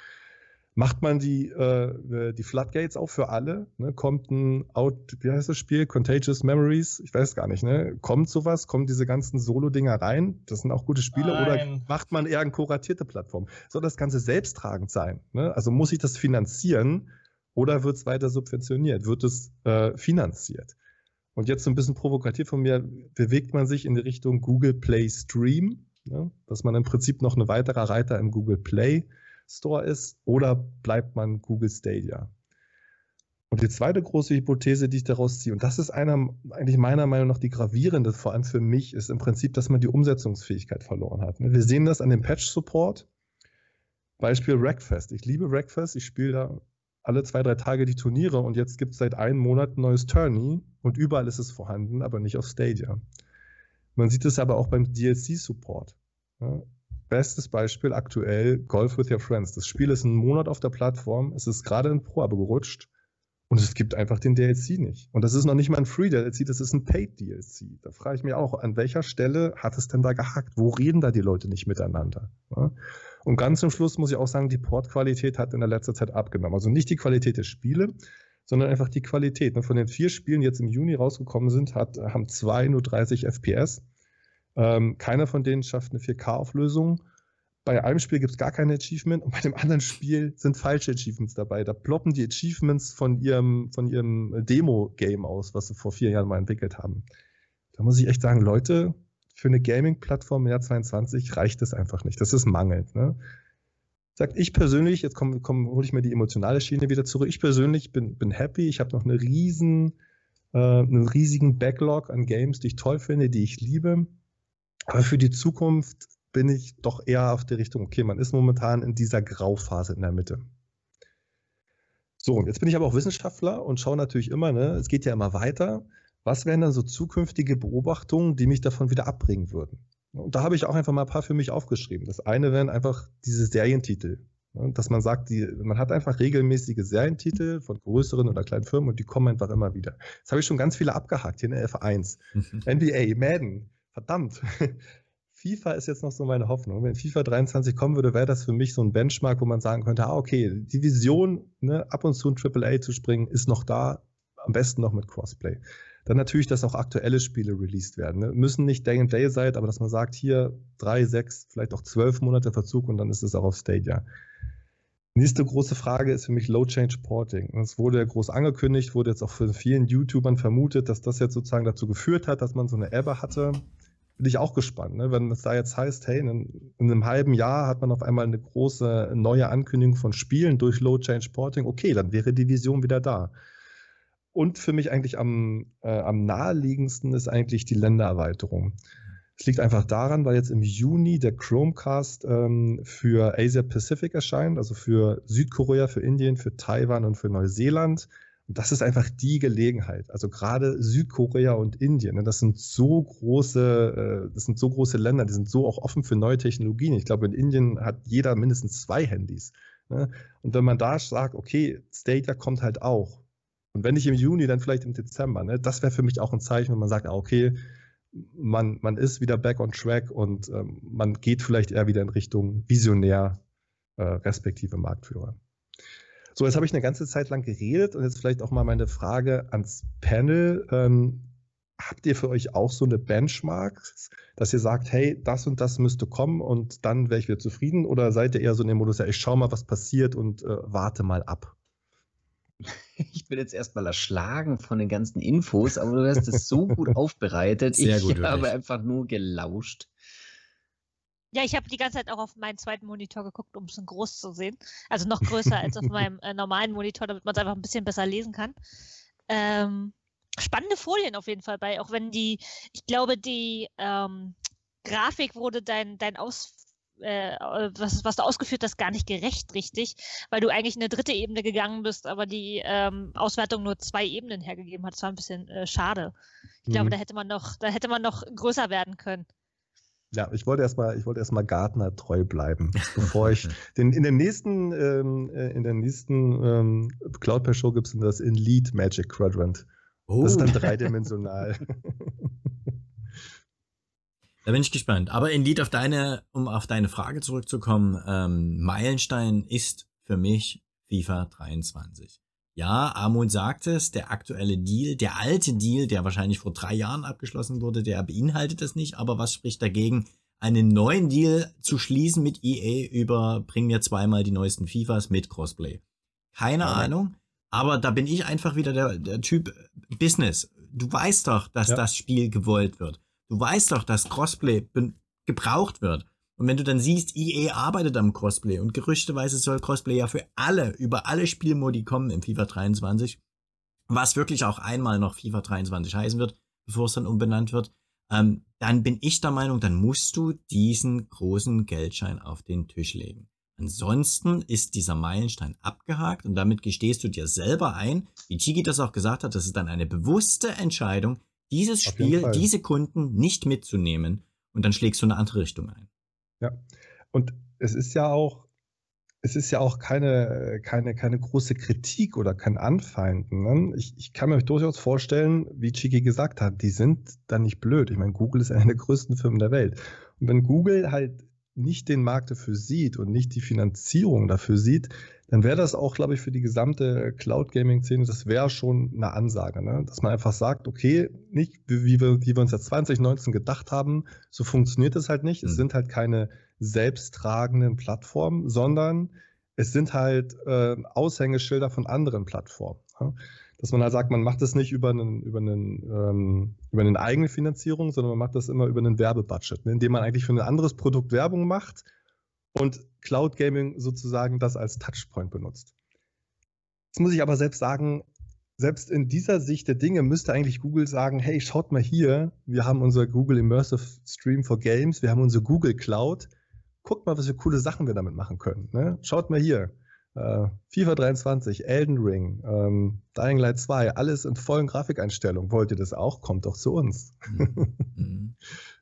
macht man die, äh, die Floodgates auch für alle? Ne? Kommt ein Out, wie heißt das Spiel? Contagious Memories? Ich weiß gar nicht, ne? Kommt sowas? Kommen diese ganzen Solo-Dinger rein? Das sind auch gute Spiele. Nein. Oder macht man eher eine kuratierte Plattform? Soll das Ganze selbsttragend sein? Ne? Also muss ich das finanzieren oder wird es weiter subventioniert? Wird es äh, finanziert? Und jetzt so ein bisschen provokativ von mir, bewegt man sich in die Richtung Google Play Stream, ne? dass man im Prinzip noch ein weiterer Reiter im Google Play Store ist oder bleibt man Google Stadia? Und die zweite große Hypothese, die ich daraus ziehe, und das ist einer, eigentlich meiner Meinung nach die gravierende, vor allem für mich, ist im Prinzip, dass man die Umsetzungsfähigkeit verloren hat. Wir sehen das an dem Patch-Support. Beispiel Rackfest. Ich liebe Rackfest. Ich spiele da alle zwei, drei Tage die Turniere und jetzt gibt es seit einem Monat ein neues Tourney und überall ist es vorhanden, aber nicht auf Stadia. Man sieht es aber auch beim DLC-Support. Bestes Beispiel aktuell Golf with Your Friends. Das Spiel ist einen Monat auf der Plattform, es ist gerade in Pro-Abo gerutscht und es gibt einfach den DLC nicht. Und das ist noch nicht mal ein Free-DLC, das ist ein Paid-DLC. Da frage ich mich auch, an welcher Stelle hat es denn da gehackt? Wo reden da die Leute nicht miteinander? Ja? Und ganz zum Schluss muss ich auch sagen, die Portqualität hat in der letzten Zeit abgenommen. Also nicht die Qualität der Spiele, sondern einfach die Qualität. Ne? Von den vier Spielen, die jetzt im Juni rausgekommen sind, hat, haben zwei nur 30 FPS. Ähm, keiner von denen schafft eine 4K-Auflösung. Bei einem Spiel gibt es gar keine Achievement und bei dem anderen Spiel sind falsche Achievements dabei. Da ploppen die Achievements von ihrem, von ihrem Demo-Game aus, was sie vor vier Jahren mal entwickelt haben. Da muss ich echt sagen, Leute, für eine Gaming-Plattform im Jahr 22 reicht das einfach nicht. Das ist mangelnd. Ne? Sagt ich persönlich, jetzt komm, komm, hole ich mir die emotionale Schiene wieder zurück. Ich persönlich bin, bin happy. Ich habe noch eine riesen, äh, einen riesigen Backlog an Games, die ich toll finde, die ich liebe. Aber für die Zukunft bin ich doch eher auf der Richtung, okay, man ist momentan in dieser Grauphase in der Mitte. So, jetzt bin ich aber auch Wissenschaftler und schaue natürlich immer, ne, es geht ja immer weiter. Was wären dann so zukünftige Beobachtungen, die mich davon wieder abbringen würden? Und da habe ich auch einfach mal ein paar für mich aufgeschrieben. Das eine wären einfach diese Serientitel. Ne, dass man sagt, die, man hat einfach regelmäßige Serientitel von größeren oder kleinen Firmen und die kommen einfach immer wieder. Jetzt habe ich schon ganz viele abgehakt hier in der F1. NBA, Madden, verdammt. FIFA ist jetzt noch so meine Hoffnung. Wenn FIFA 23 kommen würde, wäre das für mich so ein Benchmark, wo man sagen könnte, ah, okay, die Vision, ne, ab und zu ein AAA zu springen, ist noch da, am besten noch mit Crossplay. Dann natürlich, dass auch aktuelle Spiele released werden. Ne? Müssen nicht Day and Day sein, aber dass man sagt, hier drei, sechs, vielleicht auch zwölf Monate Verzug und dann ist es auch auf Stadia. Nächste große Frage ist für mich Low Change Porting. Es wurde ja groß angekündigt, wurde jetzt auch von vielen YouTubern vermutet, dass das jetzt sozusagen dazu geführt hat, dass man so eine Ebbe hatte bin ich auch gespannt. Ne? Wenn es da jetzt heißt, hey, in, in, einem halben Jahr hat man auf einmal eine große neue Ankündigung von Spielen durch Low Change Porting, okay, dann wäre die Vision wieder da. Und für mich eigentlich am, äh, am naheliegendsten ist eigentlich die Ländererweiterung. Es liegt einfach daran, weil jetzt im Juni der Chromecast ähm, für Asia Pacific erscheint, also für Südkorea, für Indien, für Taiwan und für Neuseeland. Und das ist einfach die Gelegenheit. Also gerade Südkorea und Indien, ne, das sind so große, äh, das sind so große Länder, die sind so auch offen für neue Technologien. Ich glaube, in Indien hat jeder mindestens zwei Handys. Ne? Und wenn man da sagt, okay, Stadia kommt halt auch. Und wenn nicht im Juni, dann vielleicht im Dezember. Ne? Das wäre für mich auch ein Zeichen, wenn man sagt, ah, okay, man, man ist wieder back on track und ähm, man geht vielleicht eher wieder in Richtung Visionär, äh, respektive Marktführer. So, jetzt habe ich eine ganze Zeit lang geredet und jetzt vielleicht auch mal meine Frage ans Panel. Ähm, habt ihr für euch auch so eine Benchmark, dass ihr sagt, hey, das und das müsste kommen und dann wäre ich wieder zufrieden? Oder seid ihr eher so in dem Modus, ja, ich schau mal, was passiert und äh, warte mal ab? Ich bin jetzt erstmal erschlagen von den ganzen Infos, aber du hast es so gut aufbereitet. Sehr ich gut, habe einfach nur gelauscht. Ja, ich habe die ganze Zeit auch auf meinen zweiten Monitor geguckt, um es in groß zu sehen. Also noch größer als auf meinem äh, normalen Monitor, damit man es einfach ein bisschen besser lesen kann. Ähm, spannende Folien auf jeden Fall bei, auch wenn die, ich glaube, die ähm, Grafik wurde dein, dein Aus, äh, was, was du ausgeführt hast, gar nicht gerecht richtig, weil du eigentlich in eine dritte Ebene gegangen bist, aber die ähm, Auswertung nur zwei Ebenen hergegeben hat. Das war ein bisschen äh, schade. Ich glaube, Mhm. da hätte man noch, da hätte man noch größer werden können. Ja, ich wollte erstmal, ich wollte erstmal Gartner treu bleiben, bevor ich den in den nächsten, ähm, äh, in der nächsten ähm, Cloud Per Show gibt es das in Lead Magic Quadrant. Oh, Das ist dann dreidimensional. da bin ich gespannt. Aber Indeed, auf deine, um auf deine Frage zurückzukommen, ähm, Meilenstein ist für mich FIFA 23. Ja, Amund sagt es, der aktuelle Deal, der alte Deal, der wahrscheinlich vor drei Jahren abgeschlossen wurde, der beinhaltet es nicht, aber was spricht dagegen, einen neuen Deal zu schließen mit EA über bring mir zweimal die neuesten FIFAs mit Crossplay? Keine Ja. Ahnung, aber da bin ich einfach wieder der, der Typ Business. Du weißt doch, dass Ja. das Spiel gewollt wird. Du weißt doch, dass Crossplay gebraucht wird. Und wenn du dann siehst, EA arbeitet am Crossplay und gerüchteweise soll Crossplay ja für alle, über alle Spielmodi kommen im FIFA 23, was wirklich auch einmal noch FIFA 23 heißen wird, bevor es dann umbenannt wird, ähm, dann bin ich der Meinung, dann musst du diesen großen Geldschein auf den Tisch legen. Ansonsten ist dieser Meilenstein abgehakt und damit gestehst du dir selber ein, wie Chigi das auch gesagt hat, das ist dann eine bewusste Entscheidung, dieses Auf Spiel, diese Kunden nicht mitzunehmen und dann schlägst du eine andere Richtung ein. Ja. Und es ist ja auch, es ist ja auch keine, keine, keine große Kritik oder kein Anfeinden. Ne? Ich, ich kann mir durchaus vorstellen, wie Chiki gesagt hat, die sind dann nicht blöd. Ich meine, Google ist eine der größten Firmen der Welt. Und wenn Google halt nicht den Markt dafür sieht und nicht die Finanzierung dafür sieht, dann wäre das auch, glaube ich, für die gesamte Cloud-Gaming-Szene, das wäre schon eine Ansage, ne? dass man einfach sagt, okay, nicht wie wir, wie wir uns jetzt 2019 gedacht haben, so funktioniert es halt nicht. Es Mhm. sind halt keine selbsttragenden Plattformen, sondern es sind halt äh, Aushängeschilder von anderen Plattformen. Ja? Dass man halt sagt, man macht das nicht über einen, über einen, ähm, über eine eigene Finanzierung, sondern man macht das immer über einen Werbebudget, ne? indem man eigentlich für ein anderes Produkt Werbung macht und Cloud Gaming sozusagen das als Touchpoint benutzt. Jetzt muss ich aber selbst sagen, selbst in dieser Sicht der Dinge müsste eigentlich Google sagen, hey, schaut mal hier, wir haben unser Google Immersive Stream for Games, wir haben unsere Google Cloud, guckt mal, was für coole Sachen wir damit machen können. Ne? Schaut mal hier, äh, FIFA 23, Elden Ring, ähm, Dying Light 2, alles in vollen Grafikeinstellungen. Wollt ihr das auch? Kommt doch zu uns. Mhm.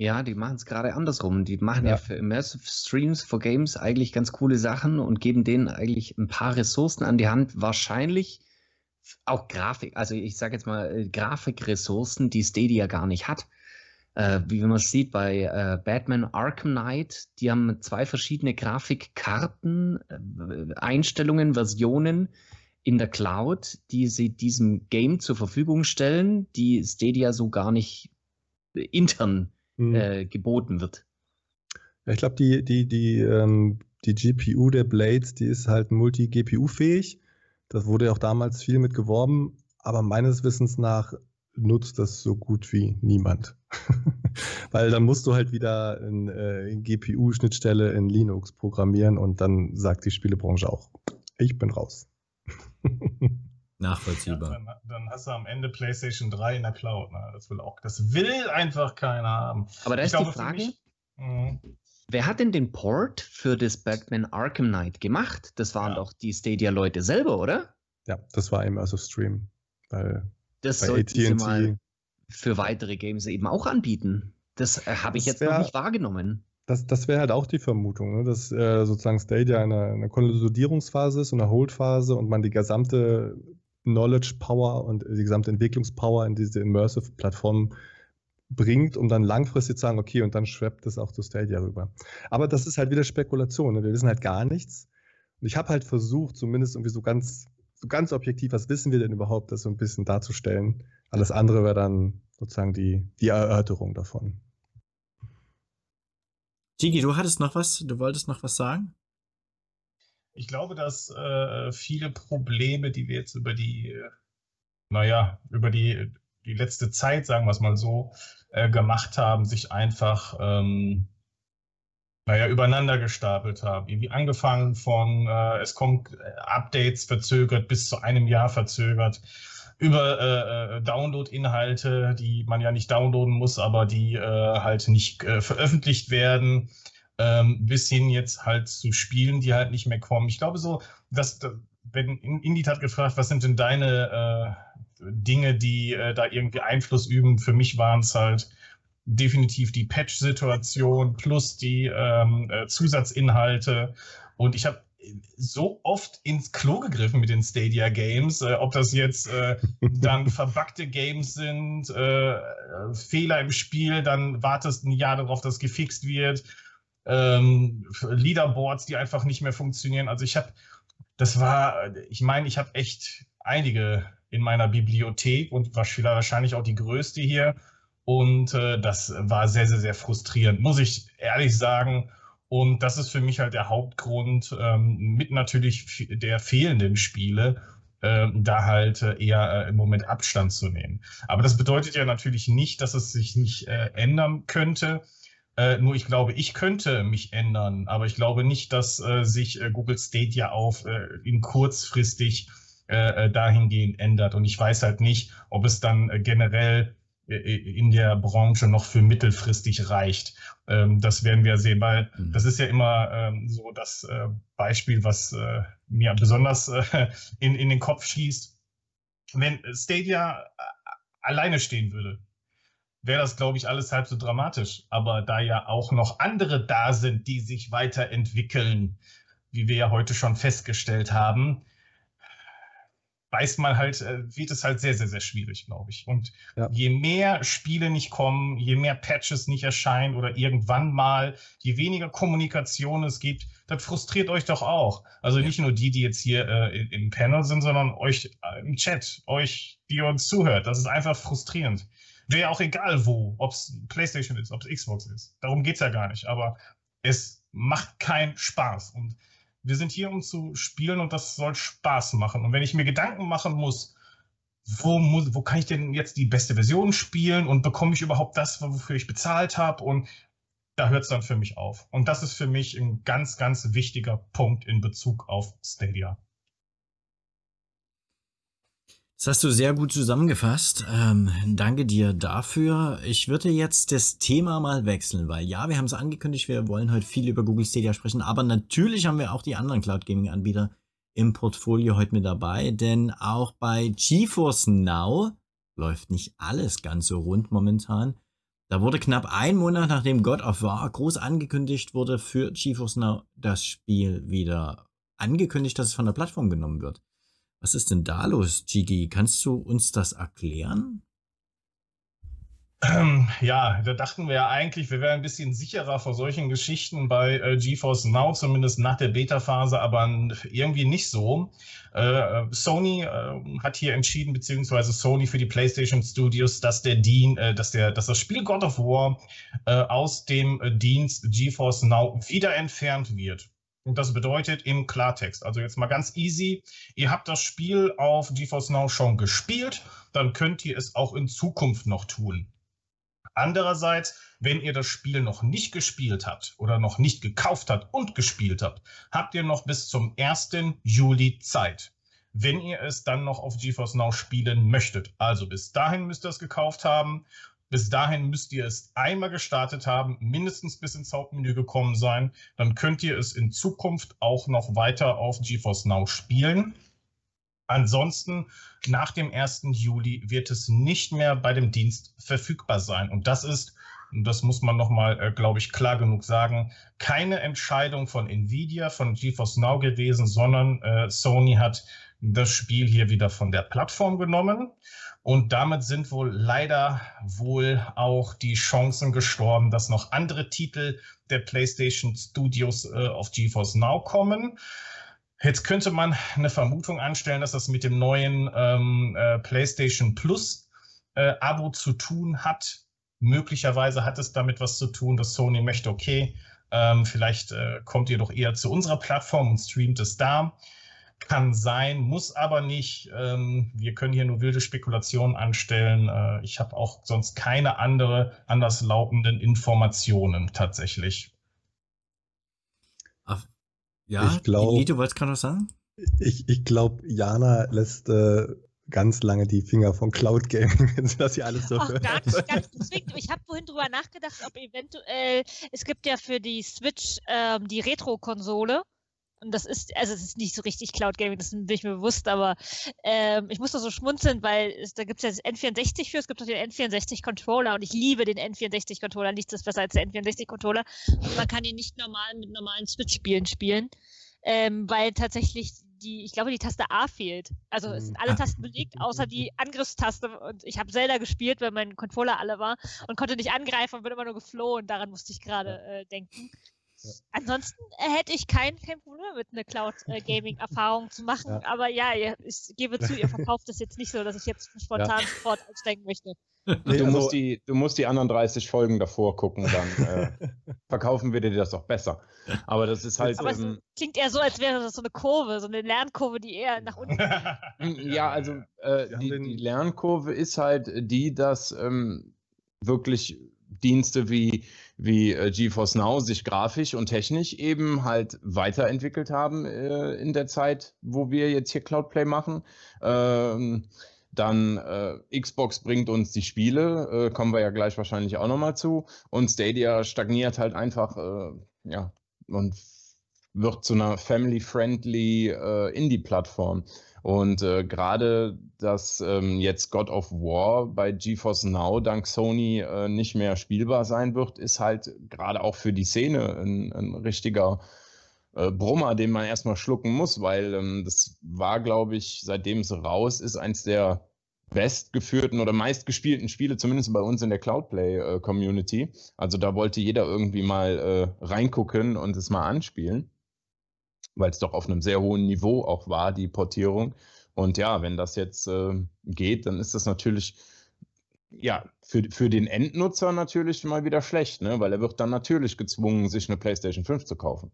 Ja, die machen es gerade andersrum. Die machen ja. Ja. für Immersive Streams for Games eigentlich ganz coole Sachen und geben denen eigentlich ein paar Ressourcen an die Hand. Wahrscheinlich auch Grafik, also ich sage jetzt mal äh, Grafikressourcen, die Stadia gar nicht hat. Äh, wie man sieht bei äh, Batman Arkham Knight, die haben zwei verschiedene Grafikkarten, äh, Einstellungen, Versionen in der Cloud, die sie diesem Game zur Verfügung stellen, die Stadia so gar nicht äh, intern Mhm. äh, geboten wird. Ja, ich glaube, die, die, die, ähm, die GPU der Blades, die ist halt multi-GPU-fähig. Das wurde ja auch damals viel mit geworben, aber meines Wissens nach nutzt das so gut wie niemand. Weil dann musst du halt wieder eine äh, GPU-Schnittstelle in Linux programmieren und dann sagt die Spielebranche auch, ich bin raus. Ja, Nachvollziehbar. dann, dann hast du am Ende PlayStation 3 in der Cloud. Ne? Das will auch, das will einfach keiner haben. Aber da Ich ist glaube, die für Frage, mich- Mhm. wer hat denn den Port für das Batman Arkham Knight gemacht? Das waren Ja. doch die Stadia-Leute selber, oder? Ja, das war eben also Stream. Weil Das bei sollten sie mal AT&T, für weitere Games eben auch anbieten. Das äh, habe ich Das jetzt noch wär- nicht wahrgenommen. Das, das wäre halt auch die Vermutung, ne? dass äh, sozusagen Stadia eine, eine Konsolidierungsphase ist und eine Holdphase und man die gesamte Knowledge Power und die gesamte Entwicklungspower in diese Immersive-Plattform bringt, um dann langfristig zu sagen, okay, und dann schwappt es auch zu Stadia rüber. Aber das ist halt wieder Spekulation. Ne? Wir wissen halt gar nichts. Und ich habe halt versucht, zumindest irgendwie so ganz, so ganz objektiv, was wissen wir denn überhaupt, das so ein bisschen darzustellen. Alles andere wäre dann sozusagen die, die Erörterung davon. Chigi, du hattest noch was? Du wolltest noch was sagen? Ich glaube, dass äh, viele Probleme, die wir jetzt über die, äh, naja, über die, die letzte Zeit, sagen wir es mal so, äh, gemacht haben, sich einfach, ähm, naja, übereinander gestapelt haben. Irgendwie angefangen von, äh, es kommt äh, Updates verzögert bis zu einem Jahr verzögert. über äh, Download-Inhalte, die man ja nicht downloaden muss, aber die äh, halt nicht äh, veröffentlicht werden, ähm, bis hin jetzt halt zu Spielen, die halt nicht mehr kommen. Ich glaube so, dass wenn Indie hat gefragt, was sind denn deine äh, Dinge, die äh, da irgendwie Einfluss üben? Für mich waren es halt definitiv die Patch-Situation plus die ähm, äh, Zusatzinhalte. Und ich habe so oft ins Klo gegriffen mit den Stadia Games, äh, ob das jetzt äh, dann verbackte Games sind, äh, Fehler im Spiel, dann wartest ein Jahr darauf, dass gefixt wird, ähm, Leaderboards, die einfach nicht mehr funktionieren. Also ich habe, das war, ich meine, ich habe echt einige in meiner Bibliothek und wahrscheinlich auch die größte hier. Und äh, das war sehr, sehr, sehr frustrierend, muss ich ehrlich sagen. Und das ist für mich halt der Hauptgrund, ähm, mit natürlich der fehlenden Spiele, äh, da halt äh, eher äh, im Moment Abstand zu nehmen. Aber das bedeutet ja natürlich nicht, dass es sich nicht äh, ändern könnte. Äh, nur ich glaube, ich könnte mich ändern, aber ich glaube nicht, dass äh, sich Google Stadia auf in kurzfristig dahingehend ändert. Und ich weiß halt nicht, ob es dann generell in der Branche noch für mittelfristig reicht. Ähm, das werden wir sehen, weil mhm. das ist ja immer ähm, so das äh, Beispiel, was äh, mir besonders äh, in, in den Kopf schießt. Wenn Stadia alleine stehen würde, wäre das, glaube ich, alles halb so dramatisch. Aber da ja auch noch andere da sind, die sich weiterentwickeln, wie wir ja heute schon festgestellt haben, weiß man halt, äh, wird es halt sehr, sehr, sehr schwierig, glaube ich. Und ja. je mehr Spiele nicht kommen, je mehr Patches nicht erscheinen oder irgendwann mal, je weniger Kommunikation es gibt, das frustriert euch doch auch. Also nicht nur die, die jetzt hier äh, im Panel sind, sondern euch äh, im Chat, euch, die uns zuhört. Das ist einfach frustrierend. Wäre auch egal wo, ob es PlayStation ist, ob es Xbox ist. Darum geht es ja gar nicht. Aber es macht keinen Spaß. Und wir sind hier, um zu spielen und das soll Spaß machen. Und wenn ich mir Gedanken machen muss, wo, muss, wo kann ich denn jetzt die beste Version spielen und bekomme ich überhaupt das, wofür ich bezahlt habe? Und da hört es dann für mich auf. Und das ist für mich ein ganz, ganz wichtiger Punkt in Bezug auf Stadia. Das hast du sehr gut zusammengefasst. Ähm, danke dir dafür. Ich würde jetzt das Thema mal wechseln, weil ja, wir haben es angekündigt, wir wollen heute viel über Google Stadia sprechen, aber natürlich haben wir auch die anderen Cloud Gaming Anbieter im Portfolio heute mit dabei, denn auch bei GeForce Now läuft nicht alles ganz so rund momentan. Da wurde knapp ein Monat nachdem God of War groß angekündigt wurde für GeForce Now das Spiel wieder angekündigt, dass es von der Plattform genommen wird. Was ist denn da los, Gigi? Kannst du uns das erklären? Ähm, ja, da dachten wir ja eigentlich, wir wären ein bisschen sicherer vor solchen Geschichten bei äh, GeForce Now, zumindest nach der Beta-Phase, aber irgendwie nicht so. Äh, Sony äh, hat hier entschieden, beziehungsweise Sony für die PlayStation Studios, dass der Dean, äh, dass der, dass das Spiel God of War äh, aus dem Dienst GeForce Now wieder entfernt wird. Und das bedeutet im Klartext, also jetzt mal ganz easy, ihr habt das Spiel auf GeForce Now schon gespielt, dann könnt ihr es auch in Zukunft noch tun. Andererseits, wenn ihr das Spiel noch nicht gespielt habt oder noch nicht gekauft habt und gespielt habt, habt ihr noch bis zum 1. Juli Zeit. Wenn ihr es dann noch auf GeForce Now spielen möchtet. Also bis dahin müsst ihr es gekauft haben bis dahin müsst ihr es einmal gestartet haben, mindestens bis ins Hauptmenü gekommen sein. Dann könnt ihr es in Zukunft auch noch weiter auf GeForce Now spielen. Ansonsten, nach dem 1. Juli wird es nicht mehr bei dem Dienst verfügbar sein. Und das ist, und das muss man nochmal, äh, glaube ich, klar genug sagen, keine Entscheidung von Nvidia, von GeForce Now gewesen, sondern äh, Sony hat das Spiel hier wieder von der Plattform genommen. Und damit sind wohl leider wohl auch die Chancen gestorben, dass noch andere Titel der PlayStation Studios äh, auf GeForce Now kommen. Jetzt könnte man eine Vermutung anstellen, dass das mit dem neuen ähm, äh, PlayStation Plus äh, Abo zu tun hat. Möglicherweise hat es damit was zu tun, dass Sony möchte, okay, ähm, vielleicht äh, kommt ihr doch eher zu unserer Plattform und streamt es da kann sein, muss aber nicht. Ähm, wir können hier nur wilde Spekulationen anstellen. Äh, ich habe auch sonst keine andere anderslautenden Informationen tatsächlich. Ach, ja, ich glaub, du wolltest gerade was sagen? Ich, ich glaube, Jana lässt äh, ganz lange die Finger von Cloud Gaming, wenn sie das hier alles so Ach, hört. gar nicht, gar nicht. Deswegen, ich habe vorhin drüber nachgedacht, ob eventuell, es gibt ja für die Switch ähm, die Retro-Konsole. Und das ist, also es ist nicht so richtig Cloud Gaming, das bin ich mir bewusst, aber ähm, ich muss da so schmunzeln, weil es, da gibt es ja das N64 für, es gibt auch den N64-Controller und ich liebe den N64-Controller, nichts ist besser als der N64-Controller. Und man kann ihn nicht normal mit normalen Switch-Spielen spielen, ähm, weil tatsächlich die, ich glaube, die Taste A fehlt. Also es sind alle Tasten belegt, außer die Angriffstaste. Und ich habe Zelda gespielt, weil mein Controller alle war und konnte nicht angreifen und bin immer nur geflohen. Daran musste ich gerade äh, denken. Ja. Ansonsten äh, hätte ich kein, kein Problem mit einer Cloud-Gaming-Erfahrung zu machen. Ja. Aber ja, ich gebe zu, ihr verkauft das jetzt nicht so, dass ich jetzt spontan sofort aussteigen möchte. Nee, du, also- musst die, du musst die anderen 30 Folgen davor gucken, dann äh, verkaufen wir dir das doch besser. Aber das ist halt. Aber es Ähm, klingt eher so, als wäre das so eine Kurve, so eine Lernkurve, die eher nach unten ja, also äh, die, die Lernkurve ist halt die, dass ähm, wirklich Dienste wie, wie äh, GeForce Now sich grafisch und technisch eben halt weiterentwickelt haben äh, in der Zeit, wo wir jetzt hier Cloudplay machen. Ähm, dann äh, Xbox bringt uns die Spiele, äh, kommen wir ja gleich wahrscheinlich auch nochmal zu. Und Stadia stagniert halt einfach, äh, ja, und wird zu einer family-friendly äh, Indie-Plattform. Und äh, gerade, dass ähm, jetzt God of War bei GeForce Now dank Sony äh, nicht mehr spielbar sein wird, ist halt gerade auch für die Szene ein, ein richtiger äh, Brummer, den man erstmal schlucken muss, weil ähm, das war, glaube ich, seitdem es raus ist, eins der bestgeführten oder meistgespielten Spiele, zumindest bei uns in der Cloudplay-Community. also da wollte jeder irgendwie mal äh, reingucken und es mal anspielen weil es doch auf einem sehr hohen Niveau auch war, die Portierung. Und ja, wenn das jetzt äh, geht, dann ist das natürlich ja für, für den Endnutzer natürlich mal wieder schlecht, ne? weil er wird dann natürlich gezwungen, sich eine PlayStation 5 zu kaufen.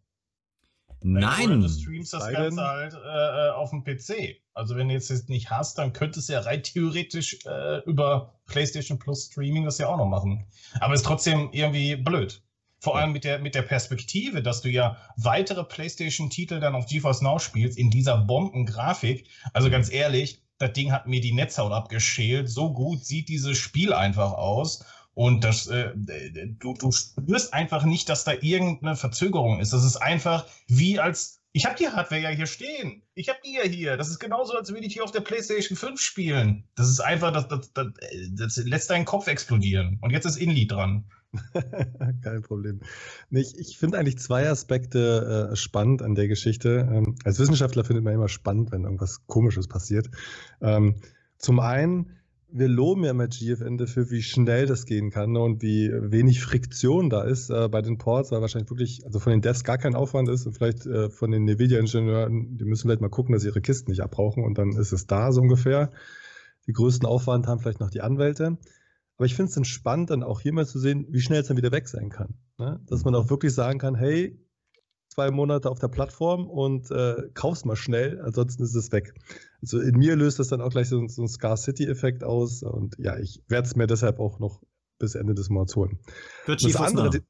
Nein. du streamst das Ganze denn- halt äh, auf dem PC. Also wenn du jetzt das nicht hast, dann könntest du ja rein theoretisch äh, über PlayStation Plus Streaming das ja auch noch machen. Aber ist trotzdem irgendwie blöd. Vor allem mit der, mit der Perspektive, dass du ja weitere PlayStation-Titel dann auf GeForce Now spielst in dieser Bombengrafik. Also ganz ehrlich, das Ding hat mir die Netzhaut abgeschält. So gut sieht dieses Spiel einfach aus. Und das, äh, du, du spürst einfach nicht, dass da irgendeine Verzögerung ist. Das ist einfach wie als. Ich habe die Hardware ja hier stehen. Ich habe die ja hier. Das ist genauso, als würde ich hier auf der PlayStation 5 spielen. Das ist einfach, das, das, das, das lässt deinen Kopf explodieren. Und jetzt ist Inli dran. Kein Problem. Ich ich finde eigentlich zwei Aspekte äh, spannend an der Geschichte. Ähm, als Wissenschaftler findet man immer spannend, wenn irgendwas Komisches passiert. Ähm, zum einen, wir loben ja immer GFN dafür, wie schnell das gehen kann ne, und wie wenig Friktion da ist äh, bei den Ports, weil wahrscheinlich wirklich, also von den Devs gar kein Aufwand ist und vielleicht äh, von den NVIDIA-Ingenieuren, die müssen vielleicht mal gucken, dass sie ihre Kisten nicht abbrauchen und dann ist es da so ungefähr. Die größten Aufwand haben vielleicht noch die Anwälte. Aber ich finde es dann spannend, dann auch hier mal zu sehen, wie schnell es dann wieder weg sein kann. Ne? Dass man auch wirklich sagen kann, hey, zwei Monate auf der Plattform und äh, kauf's mal schnell, ansonsten ist es weg. Also in mir löst das dann auch gleich so, so einen Scar City-Effekt aus und ja, ich werde es mir deshalb auch noch bis Ende des Monats holen. Für Das andere,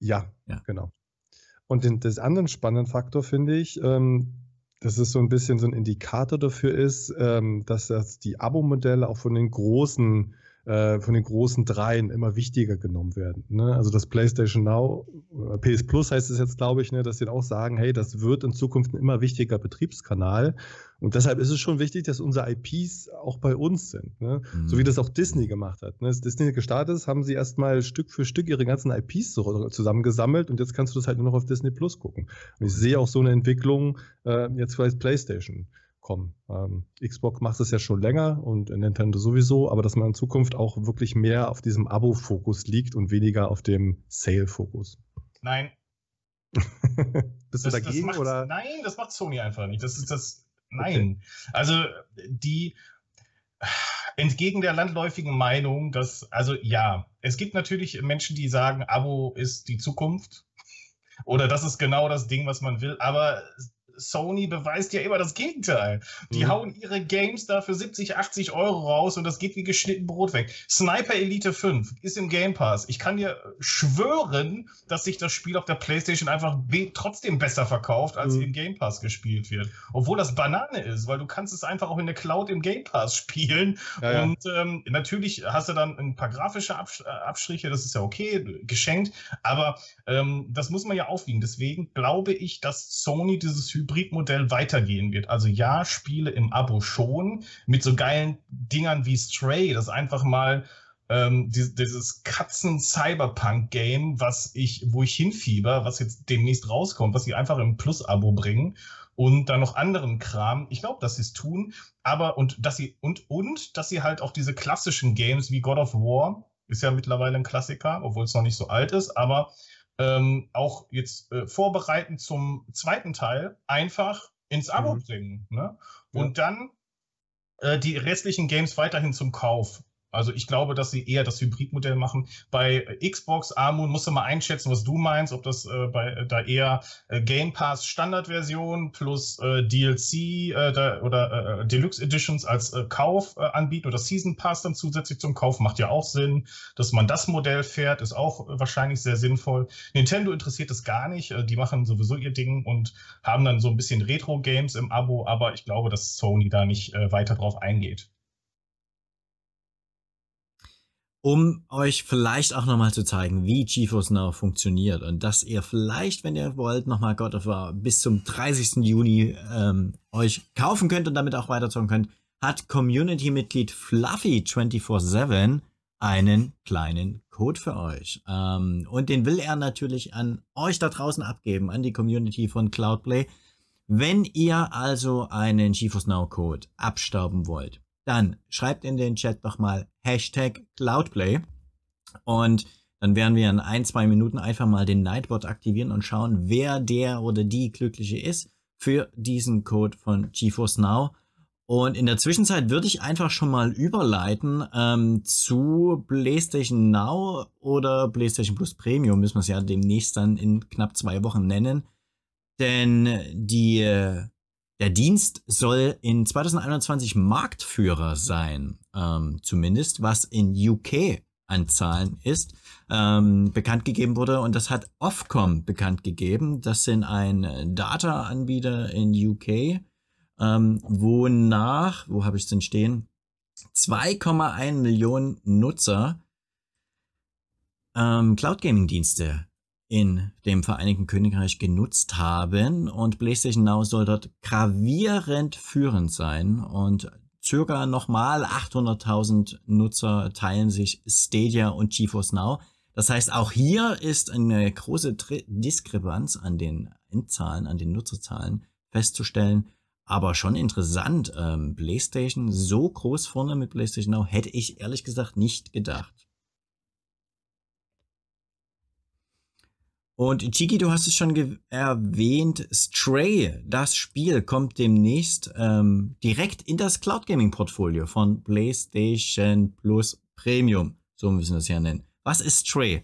ja, Ja. genau. Und den, das anderen spannenden Faktor finde ich, ähm, dass es so ein bisschen so ein Indikator dafür ist, ähm, dass das die Abo-Modelle auch von den großen äh, von den großen Dreien immer wichtiger genommen werden. Ne? Also das PlayStation Now, PS Plus heißt es jetzt, glaube ich, ne, dass sie auch sagen, hey, das wird in Zukunft ein immer wichtiger Betriebskanal. Und deshalb ist es schon wichtig, dass unsere IPs auch bei uns sind. Ne? Mhm. So wie das auch Disney gemacht hat. Ne? Als Disney gestartet ist, haben sie erstmal Stück für Stück ihre ganzen IPs zusammengesammelt und jetzt kannst du das halt nur noch auf Disney Plus gucken. Und ich sehe auch so eine Entwicklung äh, jetzt vielleicht PlayStation kommen. Ähm, Xbox macht es ja schon länger und Nintendo sowieso, aber dass man in Zukunft auch wirklich mehr auf diesem Abo-Fokus liegt und weniger auf dem Sale-Fokus. Nein. Bist du dagegen macht, oder? Nein, das macht Sony einfach nicht. Das ist das. Nein. Also die entgegen der landläufigen Meinung, dass, also ja, es gibt natürlich Menschen, die sagen, Abo ist die Zukunft. Oder das ist genau das Ding, was man will. Aber Sony beweist ja immer das Gegenteil. Die Mhm. hauen ihre Games da für 70, 80 Euro raus und das geht wie geschnitten Brot weg. Sniper Elite 5 ist im Game Pass. Ich kann dir schwören, dass sich das Spiel auf der PlayStation einfach trotzdem besser verkauft, als Mhm. im Game Pass gespielt wird. Obwohl das Banane ist, weil du kannst es einfach auch in der Cloud im Game Pass spielen. Ja, ja. Und ähm, natürlich hast du dann ein paar grafische Abs äh, Abstriche, das ist ja okay, geschenkt. Aber ähm, das muss man ja aufwiegen. Deswegen glaube ich, dass Sony dieses Hybridmodell weitergehen wird. Also ja, Spiele im Abo schon, mit so geilen Dingern wie Stray, das einfach mal ähm, die, dieses Katzen-Cyberpunk-Game, was ich, wo ich hinfieber, was jetzt demnächst rauskommt, was sie einfach im Plus-Abo bringen und dann noch anderen Kram. Ich glaube, dass sie es tun, aber und dass sie und und dass sie halt auch diese klassischen Games wie God of War ist ja mittlerweile ein Klassiker, obwohl es noch nicht so alt ist, aber ähm, auch jetzt äh, vorbereiten zum zweiten Teil einfach ins Abo Mhm. bringen. Ne? Und dann äh, die restlichen Games weiterhin zum Kauf. Also ich glaube, dass sie eher das Hybridmodell machen. Bei äh, Xbox, Amun, musst du mal einschätzen, was du meinst, ob das äh, bei äh, da eher äh, Game Pass Standardversion plus äh, DLC äh, da, oder äh, Deluxe Editions als äh, Kauf äh, anbieten oder Season Pass dann zusätzlich zum Kauf macht ja auch Sinn. Dass man das Modell fährt, ist auch äh, wahrscheinlich sehr sinnvoll. Nintendo interessiert es gar nicht. Äh, die machen sowieso ihr Ding und haben dann so ein bisschen Retro-Games im Abo, aber ich glaube, dass Sony da nicht äh, weiter drauf eingeht. Um euch vielleicht auch nochmal zu zeigen, wie GeForce Now funktioniert und dass ihr vielleicht, wenn ihr wollt, nochmal God of War bis zum 30. Juni ähm, euch kaufen könnt und damit auch weiterzocken könnt, hat Community-Mitglied Fluffy247 einen kleinen Code für euch. Ähm, und den will er natürlich an euch da draußen abgeben, an die Community von Cloudplay. Wenn ihr also einen GeForce Now Code abstauben wollt, dann schreibt in den Chat doch mal Hashtag Cloudplay und dann werden wir in ein, zwei Minuten einfach mal den Nightbot aktivieren und schauen, wer der oder die Glückliche ist für diesen Code von GeForce Now. Und in der Zwischenzeit würde ich einfach schon mal überleiten ähm, zu PlayStation Now oder PlayStation Plus Premium, müssen wir es ja demnächst dann in knapp zwei Wochen nennen. Denn die äh, der Dienst soll in 2021 Marktführer sein, ähm, zumindest was in UK an Zahlen ist, ähm, bekannt gegeben wurde. Und das hat Ofcom bekannt gegeben. Das sind ein Data-Anbieter in UK, ähm, wonach, wo habe ich es denn stehen? 2,1 Millionen Nutzer ähm, Cloud Gaming Dienste in dem Vereinigten Königreich genutzt haben und PlayStation Now soll dort gravierend führend sein und circa nochmal 800.000 Nutzer teilen sich Stadia und GeForce Now. Das heißt, auch hier ist eine große Diskrepanz an den Endzahlen, an den Nutzerzahlen festzustellen. Aber schon interessant, ähm, PlayStation so groß vorne mit PlayStation Now hätte ich ehrlich gesagt nicht gedacht. Und Chiki, du hast es schon erwähnt, Stray, das Spiel kommt demnächst ähm, direkt in das Cloud Gaming Portfolio von PlayStation Plus Premium. So müssen wir es ja nennen. Was ist Stray?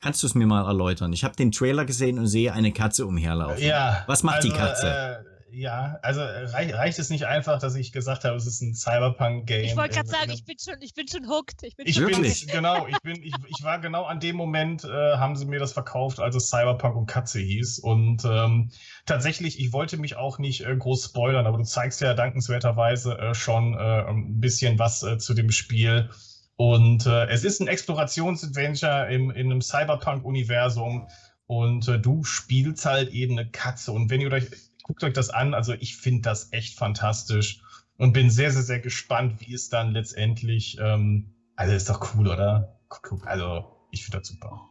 Kannst du es mir mal erläutern? Ich habe den Trailer gesehen und sehe eine Katze umherlaufen. Ja. Was macht also, die Katze? Äh, ja, also reich, reicht es nicht einfach, dass ich gesagt habe, es ist ein Cyberpunk-Game. Ich wollte gerade sagen, ich bin schon, ich bin schon hooked. Ich bin Ich schon bin, Wirklich? genau, ich bin, ich, ich war genau an dem Moment, äh, haben sie mir das verkauft, als es Cyberpunk und Katze hieß. Und ähm, tatsächlich, ich wollte mich auch nicht äh, groß spoilern, aber du zeigst ja dankenswerterweise äh, schon äh, ein bisschen was äh, zu dem Spiel. Und äh, es ist ein Explorationsadventure im, in einem Cyberpunk-Universum. Und äh, du spielst halt eben eine Katze. Und wenn ihr euch, guckt euch das an, also ich finde das echt fantastisch und bin sehr, sehr, sehr gespannt, wie es dann letztendlich. Ähm, also ist doch cool, oder? Also ich finde das super.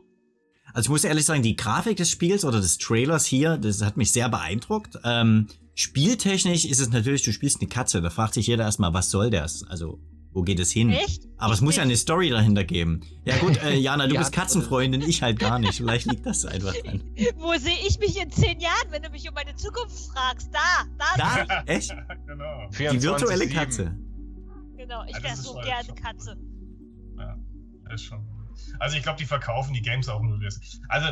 Also ich muss ehrlich sagen, die Grafik des Spiels oder des Trailers hier, das hat mich sehr beeindruckt. Ähm, spieltechnisch ist es natürlich, du spielst eine Katze. Da fragt sich jeder erstmal, was soll das? Also, wo geht es hin? Echt? Aber es muss ja eine Story dahinter geben. Ja gut, äh, Jana, du Ja, bist Katzenfreundin, ich halt gar nicht. Vielleicht liegt das einfach dran. Wo sehe ich mich in zehn Jahren, wenn du mich um meine Zukunft fragst? Da, da. Da? Echt? genau. Die virtuelle 24/7. Katze. Genau, ich Ja, wäre so gerne schon- Katze. Ja, ist schon. Also ich glaube, die verkaufen die Games auch nur. das. Also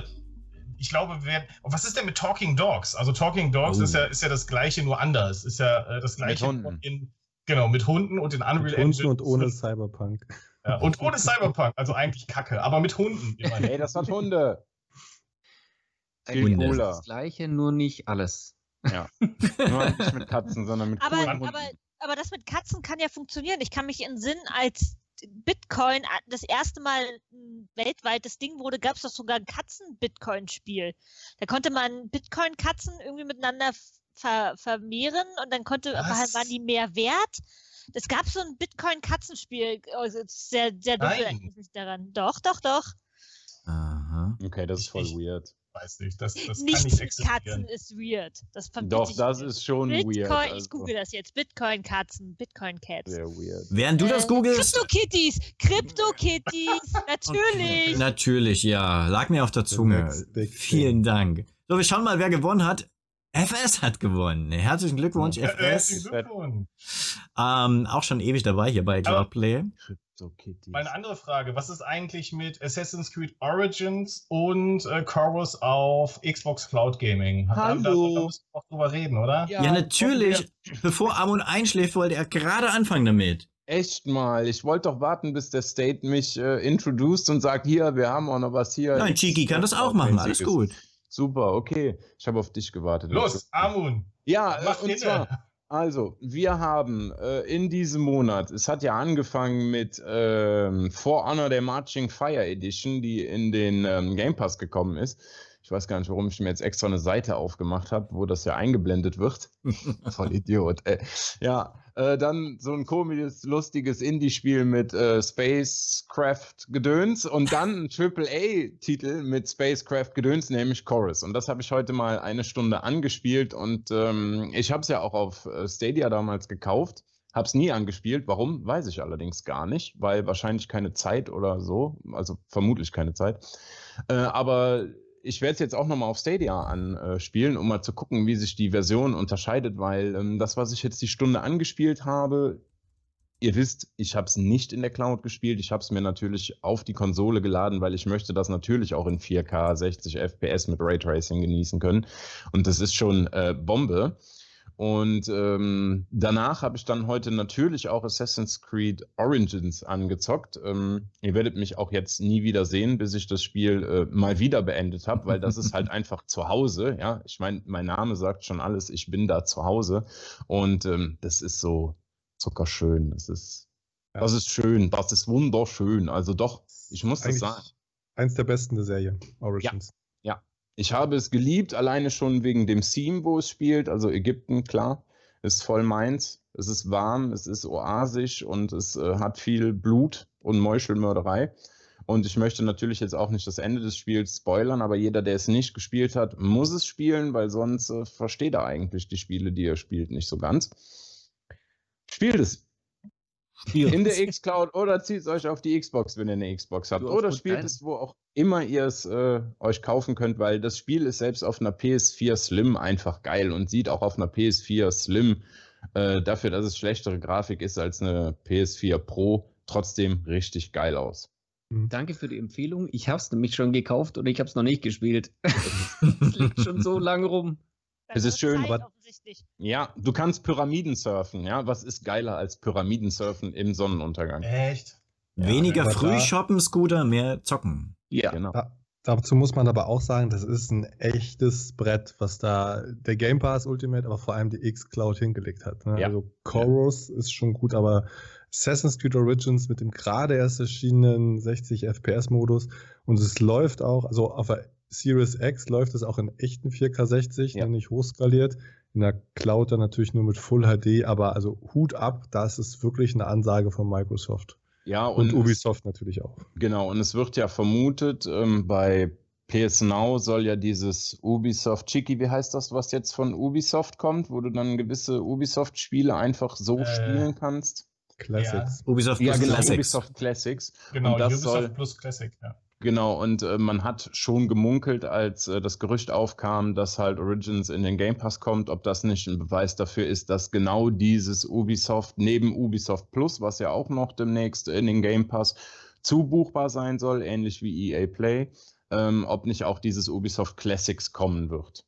ich glaube, wer, was ist denn mit Talking Dogs? Also Talking Dogs Oh. ist, ja, ist ja das gleiche, nur anders. Ist ja äh, das gleiche Hunden. in, genau, mit Hunden und in Unreal Mit Hunden Engine. und ohne Cyberpunk. Ja, und ohne Cyberpunk, also eigentlich Kacke, aber mit Hunden. Ey, das hat Hunde. Viel Hunde. ist cooler. das gleiche, nur nicht alles. Nur nicht mit Katzen, sondern mit Aber, Hunden. aber, aber das mit Katzen kann ja funktionieren. Ich kann mich in Sinn, als Bitcoin das erste Mal ein weltweites Ding wurde, gab es doch sogar ein Katzen-Bitcoin-Spiel. Da konnte man Bitcoin-Katzen irgendwie miteinander ver vermehren und dann konnte, Was? waren die mehr wert. Es gab so ein Bitcoin-Katzenspiel, also sehr, sehr dunkel Nein. erinnere ich mich daran. Doch, doch, doch. Aha. Okay, das ist voll Ich- weird. Weiß nicht, das, das kann Nichts nicht mit Katzen existieren. ist weird. Das Doch, ich das ist schon Bitcoin, weird. ich also google das jetzt. Bitcoin-Katzen, Bitcoin-Cats. Sehr weird. Während du das Äh, googelst. Crypto-Kitties, Crypto-Kitties, natürlich. Natürlich, ja. Lag mir auf der Zunge. Vielen Dank. So, wir schauen mal, wer gewonnen hat. FS hat gewonnen. Herzlichen Glückwunsch, Ja, herzlichen FS. Glückwunsch. Ähm, auch schon ewig dabei hier bei Cloudplay. Crypto-Kitties. Mal eine andere Frage. Was ist eigentlich mit Assassin's Creed Origins und äh, Chorus auf Xbox Cloud Gaming? Da- Hallo. Da, da müssen wir auch drüber reden, oder? Ja, natürlich. Bevor Amon einschläft, wollte er gerade anfangen damit. Echt mal. Ich wollte doch warten, bis der State mich äh, introduced und sagt, hier, wir haben auch noch was hier. Nein, Chiki kann das auch machen. Alles gut. Super, okay. Ich habe auf dich gewartet. Los, Amun. Ja, äh, Mach und hinne. zwar, also, wir haben äh, in diesem Monat, es hat ja angefangen mit ähm, For Honor der Marching Fire Edition, die in den ähm, Game Pass gekommen ist. Ich weiß gar nicht, warum ich mir jetzt extra eine Seite aufgemacht habe, wo das ja eingeblendet wird. Voll Idiot. Ey. Ja, äh, dann so ein komisches, lustiges Indie-Spiel mit äh, Spacecraft-Gedöns und dann ein AAA-Titel mit Spacecraft-Gedöns, nämlich Chorus. Und das habe ich heute mal eine Stunde angespielt und ähm, ich habe es ja auch auf äh, Stadia damals gekauft. Hab's nie angespielt. Warum? Weiß ich allerdings gar nicht, weil wahrscheinlich keine Zeit oder so, also vermutlich keine Zeit. Äh, aber ich werde es jetzt auch nochmal auf Stadia anspielen, um mal zu gucken, wie sich die Version unterscheidet, weil ähm, das, was ich jetzt die Stunde angespielt habe, ihr wisst, ich habe es nicht in der Cloud gespielt. Ich habe es mir natürlich auf die Konsole geladen, weil ich möchte das natürlich auch in 4K 60 FPS mit Raytracing genießen können. Und das ist schon äh, Bombe. Und ähm, danach habe ich dann heute natürlich auch Assassin's Creed Origins angezockt. Ähm, ihr werdet mich auch jetzt nie wieder sehen, bis ich das Spiel äh, mal wieder beendet habe, weil das ist halt einfach zu Hause. Ja, ich meine, mein Name sagt schon alles. Ich bin da zu Hause und ähm, das ist so zuckerschön. Das ist, Ja. das ist schön. Das ist wunderschön. Also doch, ich muss das Eigentlich sagen. Eins der besten der Serie, Origins. Ich habe es geliebt, alleine schon wegen dem Theme, wo es spielt. Also Ägypten, klar, ist voll meins. Es ist warm, es ist oasisch und es äh, hat viel Blut und Meuchelmörderei. Und ich möchte natürlich jetzt auch nicht das Ende des Spiels spoilern, aber jeder, der es nicht gespielt hat, muss es spielen, weil sonst äh, versteht er eigentlich die Spiele, die er spielt, nicht so ganz. Spielt es. In der X-Cloud oder zieht es euch auf die Xbox, wenn ihr eine Xbox habt. Oder spielt es, wo auch immer ihr es äh, euch kaufen könnt, weil das Spiel ist selbst auf einer PS4 Slim einfach geil und sieht auch auf einer PS4 Slim äh, dafür, dass es schlechtere Grafik ist als eine PS4 Pro, trotzdem richtig geil aus. Danke für die Empfehlung. Ich habe es nämlich schon gekauft und ich habe es noch nicht gespielt. Es liegt schon so lange rum. Es ist schön, aber-. Ja, du kannst Pyramiden surfen, ja. Was ist geiler als Pyramiden surfen im Sonnenuntergang? Echt? Weniger aber früh shoppen, Scooter, mehr zocken. Ja. Genau. Da, dazu muss man aber auch sagen, das ist ein echtes Brett, was da der Game Pass Ultimate, aber vor allem die X-Cloud hingelegt hat. Ne? Ja. Also Chorus ist schon gut, aber Assassin's Creed Origins mit dem gerade erst erschienenen 60 FPS-Modus und es läuft auch, also auf der Series X läuft es auch in echten 4K 60, Ja. ne, nicht hochskaliert. In der Cloud dann natürlich nur mit Full HD, aber also Hut ab, das ist wirklich eine Ansage von Microsoft. Ja, Und, es- Ubisoft natürlich auch. Genau, und es wird ja vermutet, ähm, bei PS Now soll ja dieses Ubisoft Chiki, wie heißt das, was jetzt von Ubisoft kommt, wo du dann gewisse Ubisoft-Spiele einfach so Äh, spielen kannst. Classics. Ubisoft Ja, plus genau, Classics. Ubisoft Classics. Genau, und das Ubisoft soll, plus Classic, ja. Genau, und äh, man hat schon gemunkelt, als äh, das Gerücht aufkam, dass halt Origins in den Game Pass kommt, ob das nicht ein Beweis dafür ist, dass genau dieses Ubisoft neben Ubisoft Plus, was ja auch noch demnächst in den Game Pass zubuchbar sein soll, ähnlich wie EA Play, ähm, ob nicht auch dieses Ubisoft Classics kommen wird.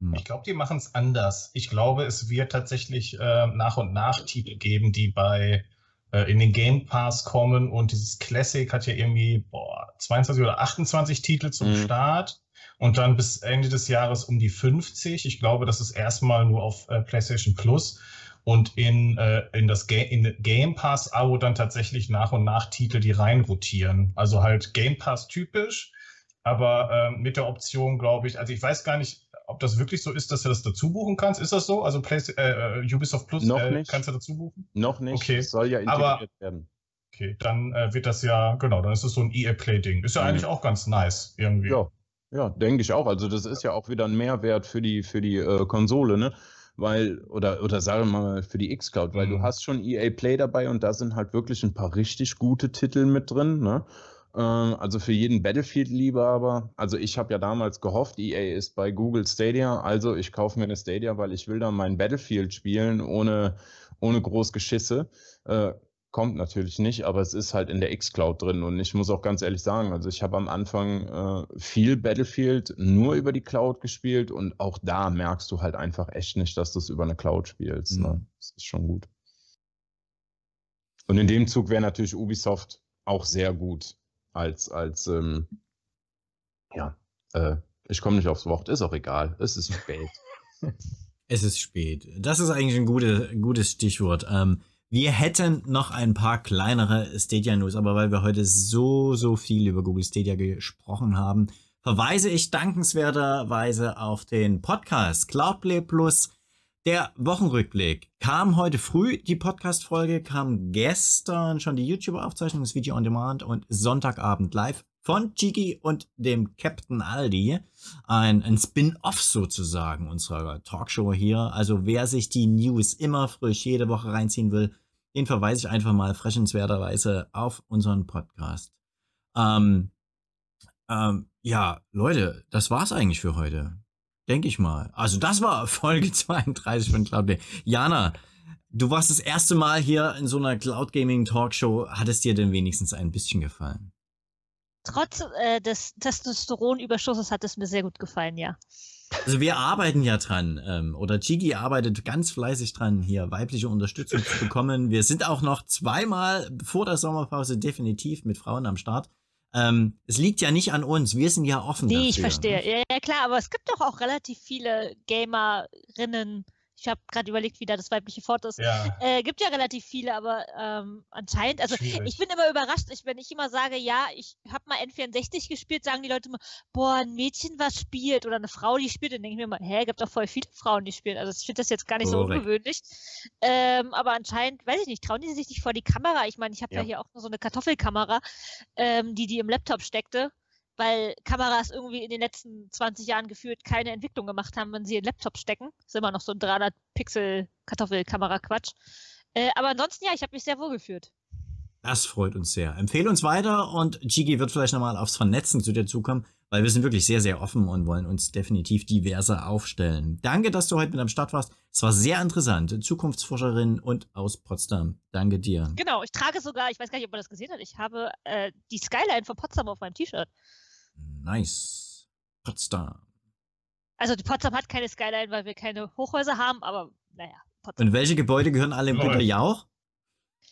Hm. Ich glaube, die machen es anders. Ich glaube, es wird tatsächlich äh, nach und nach Titel geben, die bei äh, in den Game Pass kommen und dieses Classic hat ja irgendwie boah, 22 oder 28 Titel zum mhm. Start und dann bis Ende des Jahres um die 50. Ich glaube, das ist erstmal nur auf äh, PlayStation Plus und in, äh, in das Ga in Game Pass Abo dann tatsächlich nach und nach Titel, die reinrotieren. Also halt Game Pass typisch, aber äh, mit der Option, glaube ich, also ich weiß gar nicht, ob das wirklich so ist, dass du das dazu buchen kannst. Ist das so? Also Play äh, äh, Ubisoft Plus Noch nicht. kannst du dazu buchen? Noch nicht. Okay. Es soll ja integriert aber, werden. Okay, dann äh, wird das ja, genau, dann ist es so ein EA Play-Ding. Ist ja mhm. eigentlich auch ganz nice irgendwie. Ja, ja denke ich auch. Also das ist ja auch wieder ein Mehrwert für die, für die äh, Konsole, ne? Weil, oder, oder sagen wir mal für die X-Cloud, weil mhm. du hast schon EA Play dabei und da sind halt wirklich ein paar richtig gute Titel mit drin, ne? Ähm, also für jeden Battlefield-Liebhaber. Also ich habe ja damals gehofft, EA ist bei Google Stadia, also ich kaufe mir eine Stadia, weil ich will dann mein Battlefield spielen ohne, ohne groß Geschisse. Äh, kommt natürlich nicht, aber es ist halt in der X-Cloud drin und ich muss auch ganz ehrlich sagen, also ich habe am Anfang äh, viel Battlefield nur über die Cloud gespielt und auch da merkst du halt einfach echt nicht, dass du es über eine Cloud spielst. Ne? Mhm. Ne? Das ist schon gut. Und in dem Zug wäre natürlich Ubisoft auch sehr gut als, als ähm, ja, äh, ich komme nicht aufs Wort, ist auch egal, es ist spät. es ist spät. Das ist eigentlich ein gute, gutes Stichwort. Ähm, wir hätten noch ein paar kleinere Stadia-News, aber weil wir heute so, so viel über Google Stadia gesprochen haben, verweise ich dankenswerterweise auf den Podcast Cloudplay Plus. Der Wochenrückblick kam heute früh, die Podcast-Folge kam gestern schon die YouTube-Aufzeichnung, das Video on Demand und Sonntagabend live von Chiki und dem Captain Aldi. Ein, ein Spin-off sozusagen unserer Talkshow hier. Also wer sich die News immer frisch jede Woche reinziehen will, den verweise ich einfach mal frechenswerterweise auf unseren Podcast. Ähm, ähm, ja, Leute, das war's eigentlich für heute. Denke ich mal. Also das war Folge 32 von Cloud Jana, du warst das erste Mal hier in so einer Cloud Gaming Talkshow. Hat es dir denn wenigstens ein bisschen gefallen? Trotz äh, des Testosteronüberschusses hat es mir sehr gut gefallen, ja. Also wir arbeiten ja dran, ähm, oder Chigi arbeitet ganz fleißig dran, hier weibliche Unterstützung zu bekommen. Wir sind auch noch zweimal vor der Sommerpause definitiv mit Frauen am Start. Ähm, es liegt ja nicht an uns, wir sind ja offen. Nee, dafür. ich verstehe. Ja, ja, klar, aber es gibt doch auch relativ viele Gamerinnen, ich habe gerade überlegt, wie da das weibliche Fort ist. Ja. Äh, gibt ja relativ viele, aber ähm, anscheinend, also Schwierig. ich bin immer überrascht, ich, wenn ich immer sage, ja, ich habe mal N64 gespielt, sagen die Leute immer, boah, ein Mädchen, was spielt oder eine Frau, die spielt, dann denke ich mir immer, hä, gibt doch voll viele Frauen, die spielen. Also ich finde das jetzt gar nicht Correct. so ungewöhnlich. Ähm, aber anscheinend, weiß ich nicht, trauen die sich nicht vor die Kamera. Ich meine, ich habe ja. ja. hier auch nur so eine Kartoffelkamera, ähm, die die im Laptop steckte weil Kameras irgendwie in den letzten 20 Jahren gefühlt keine Entwicklung gemacht haben, wenn sie in Laptop stecken. Das ist immer noch so ein 300 Pixel Kartoffelkamera-Quatsch. Äh, aber ansonsten, ja, ich habe mich sehr wohl gefühlt. Das freut uns sehr. Empfehle uns weiter und Gigi wird vielleicht nochmal aufs Vernetzen zu dir zukommen, weil wir sind wirklich sehr, sehr offen und wollen uns definitiv diverser aufstellen. Danke, dass du heute mit am Start warst. Es war sehr interessant. Zukunftsforscherin und aus Potsdam. Danke dir. Genau, ich trage sogar, ich weiß gar nicht, ob man das gesehen hat, ich habe äh, die Skyline von Potsdam auf meinem T-Shirt. Nice. Potsdam. Also Potsdam hat keine Skyline, weil wir keine Hochhäuser haben, aber naja. Potsdam. Und welche Gebäude gehören alle im Günter Jauch?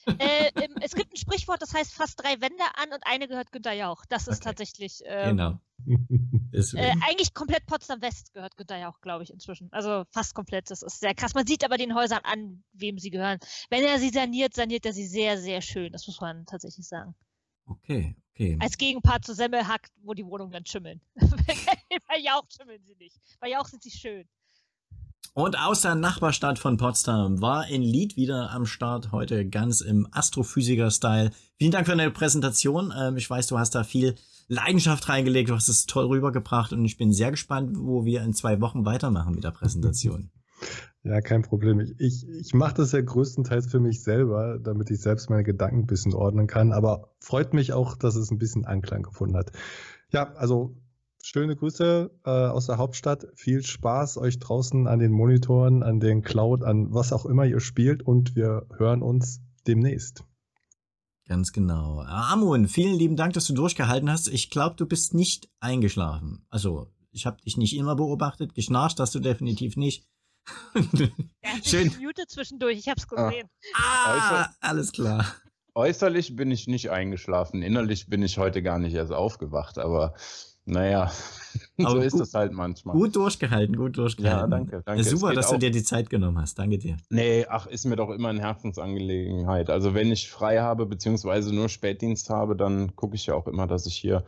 Äh, es gibt ein Sprichwort, das heißt fast drei Wände an und eine gehört Günter Jauch. Das ist okay. tatsächlich. Ähm, genau. äh, eigentlich komplett Potsdam West gehört Günter Jauch, glaube ich, inzwischen. Also fast komplett. Das ist sehr krass. Man sieht aber den Häusern an, wem sie gehören. Wenn er sie saniert, saniert er sie sehr, sehr schön. Das muss man tatsächlich sagen. Okay, okay. Als Gegenpart zu Semmelhack, wo die Wohnungen dann schimmeln. Bei Jauch schimmeln sie nicht. Bei Jauch sind sie schön. Und aus der Nachbarstadt von Potsdam war in Lied wieder am Start, heute ganz im Astrophysiker-Style. Vielen Dank für deine Präsentation. Ähm, ich weiß, du hast da viel Leidenschaft reingelegt, du hast es toll rübergebracht und ich bin sehr gespannt, wo wir in zwei Wochen weitermachen mit der Präsentation. Ja, kein Problem. Ich, ich, ich mache das ja größtenteils für mich selber, damit ich selbst meine Gedanken ein bisschen ordnen kann. Aber freut mich auch, dass es ein bisschen Anklang gefunden hat. Ja, also schöne Grüße äh, aus der Hauptstadt. Viel Spaß euch draußen an den Monitoren, an den Cloud, an was auch immer ihr spielt. Und wir hören uns demnächst. Ganz genau. Amon, vielen lieben Dank, dass du durchgehalten hast. Ich glaube, du bist nicht eingeschlafen. Also, ich habe dich nicht immer beobachtet. Geschnarcht hast du definitiv nicht. Er hat Schön. sich gemutet zwischendurch, ich hab's gesehen. Ah, alles klar. Äußerlich bin ich nicht eingeschlafen. Innerlich bin ich heute gar nicht erst aufgewacht, aber naja, so Aber ist gut- es halt manchmal. Gut durchgehalten, gut durchgehalten. Ja, danke, danke. Ja, super, dass du auch- dir die Zeit genommen hast. Danke dir. Nee, ach, ist mir doch immer eine Herzensangelegenheit. Also wenn ich frei habe, beziehungsweise nur Spätdienst habe, dann gucke ich ja auch immer, dass ich hier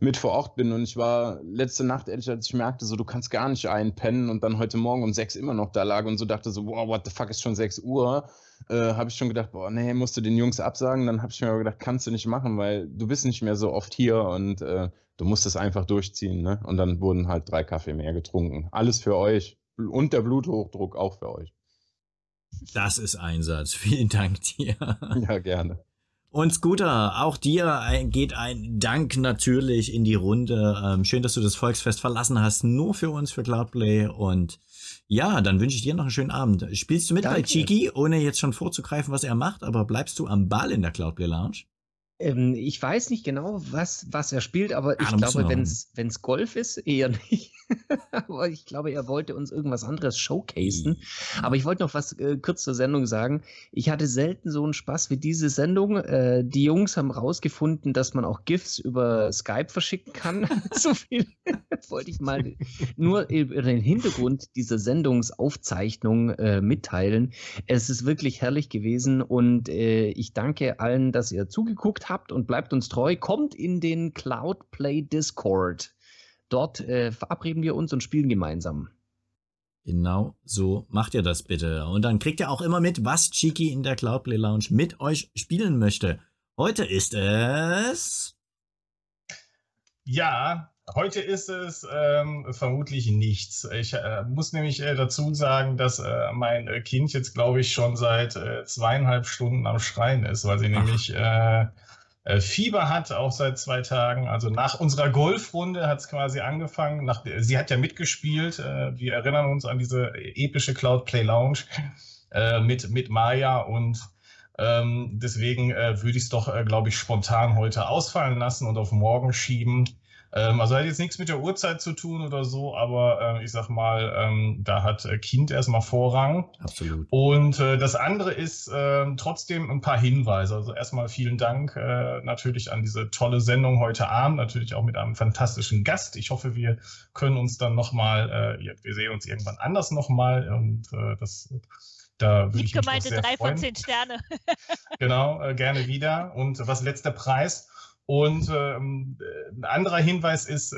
mit vor Ort bin. Und ich war letzte Nacht, ehrlich, als ich merkte, so du kannst gar nicht einpennen und dann heute Morgen um sechs immer noch da lag und so dachte so, wow, what the fuck, ist schon sechs Uhr. Äh, habe ich schon gedacht, boah, nee, musst du den Jungs absagen. Dann habe ich mir aber gedacht, kannst du nicht machen, weil du bist nicht mehr so oft hier und äh, du musst es einfach durchziehen. Ne? Und dann wurden halt drei Kaffee mehr getrunken. Alles für euch. Und der Bluthochdruck auch für euch. Das ist Einsatz. Vielen Dank dir. Ja, gerne. Und Scooter, auch dir geht ein Dank natürlich in die Runde. Ähm, schön, dass du das Volksfest verlassen hast, nur für uns, für Cloudplay. Und ja, dann wünsche ich dir noch einen schönen Abend. Spielst du mit bei Danke. Chiki, ohne jetzt schon vorzugreifen, was er macht, aber bleibst du am Ball in der Cloudplay Lounge? Ähm, ich weiß nicht genau, was, was er spielt, aber ich da musst du glaube, wenn es Golf ist, eher nicht. aber ich glaube, er wollte uns irgendwas anderes showcasen. Aber ich wollte noch was äh, kurz zur Sendung sagen. Ich hatte selten so einen Spaß wie diese Sendung. Äh, die Jungs haben rausgefunden, dass man auch GIFs über Skype verschicken kann. so viel wollte ich mal nur über den Hintergrund dieser Sendungsaufzeichnung äh, mitteilen. Es ist wirklich herrlich gewesen und äh, ich danke allen, dass ihr zugeguckt habt und bleibt uns treu. Kommt in den Cloudplay Discord. Dort äh, verabreden wir uns und spielen gemeinsam. Genau so macht ihr das bitte. Und dann kriegt ihr auch immer mit, was Chiki in der Cloudplay Lounge mit euch spielen möchte. Heute ist es. Ja, heute ist es ähm, vermutlich nichts. Ich äh, muss nämlich äh, dazu sagen, dass äh, mein äh, Kind jetzt, glaube ich, schon seit äh, zweieinhalb Stunden am Schreien ist, weil sie nämlich äh, äh, Fieber hat, auch seit zwei Tagen. Also nach unserer Golfrunde hat es quasi angefangen. Nach, sie hat ja mitgespielt. Äh, wir erinnern uns an diese epische Cloudplay Lounge äh, mit, mit Maya und ähm, deswegen äh, würde ich es doch, äh, glaube ich, spontan heute ausfallen lassen und auf morgen schieben. Ähm, also hat jetzt nichts mit der Uhrzeit zu tun oder so, aber äh, ich sag mal, ähm, da hat äh, Kind erstmal Vorrang. Absolut. Und äh, das andere ist äh, trotzdem ein paar Hinweise. Also erstmal vielen Dank äh, natürlich an diese tolle Sendung heute Abend, natürlich auch mit einem fantastischen Gast. Ich hoffe, wir können uns dann nochmal, äh, wir sehen uns irgendwann anders nochmal und äh, das da würde Lieb ich mich gemeinte drei von freuen. zehn Sterne. Genau, äh, gerne wieder. Und was letzter Preis? Und ähm, äh, ein anderer Hinweis ist,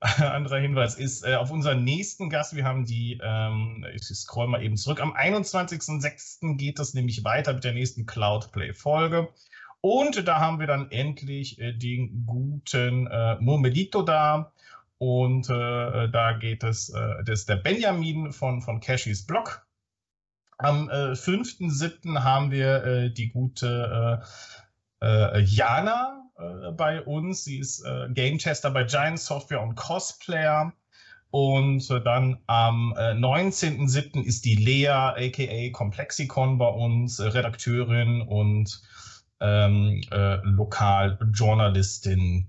ein anderer Hinweis ist äh, auf unseren nächsten Gast. Wir haben die, ähm, ich scroll mal eben zurück. Am 21.06. geht das nämlich weiter mit der nächsten Cloudplay-Folge. Und da haben wir dann endlich äh, den guten äh, Murmelito da. Und äh, da geht es, äh, das ist der Benjamin von, von Cashys Blog. Am äh, 5.7. haben wir äh, die gute äh, äh, Jana äh, bei uns. Sie ist äh, Game Tester bei Giant Software und Cosplayer. Und äh, dann am äh, 19.07. ist die Lea, aka Complexicon, bei uns, äh, Redakteurin und ähm, äh, Lokaljournalistin.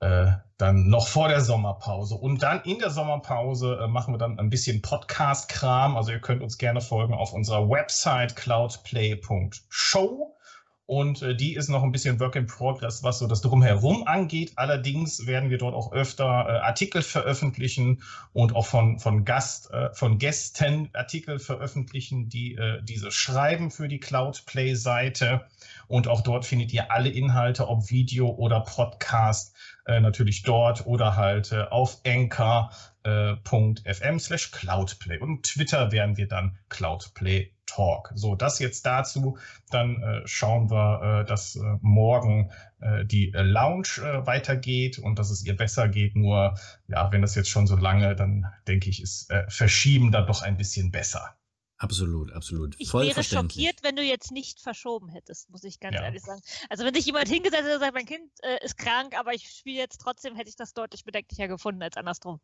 Äh, dann noch vor der Sommerpause. Und dann in der Sommerpause äh, machen wir dann ein bisschen Podcast-Kram. Also ihr könnt uns gerne folgen auf unserer Website cloudplay.show. Und äh, die ist noch ein bisschen Work in Progress, was so das Drumherum angeht. Allerdings werden wir dort auch öfter äh, Artikel veröffentlichen und auch von, von, Gast, äh, von Gästen Artikel veröffentlichen, die äh, diese schreiben für die Cloudplay-Seite. Und auch dort findet ihr alle Inhalte, ob Video oder Podcast, äh, natürlich dort oder halt äh, auf anchor.fm slash cloudplay. Und Twitter werden wir dann Cloudplay Talk. So, das jetzt dazu. Dann äh, schauen wir, äh, dass äh, morgen äh, die äh, Lounge äh, weitergeht und dass es ihr besser geht. Nur, ja, wenn das jetzt schon so lange, dann denke ich, ist äh, Verschieben da doch ein bisschen besser. Absolut, absolut. Ich Voll wäre schockiert, wenn du jetzt nicht verschoben hättest, muss ich ganz Ja. ehrlich sagen. Also wenn sich jemand hingesetzt hätte und sagt, mein Kind äh, ist krank, aber ich spiele jetzt trotzdem, hätte ich das deutlich bedenklicher gefunden als andersrum.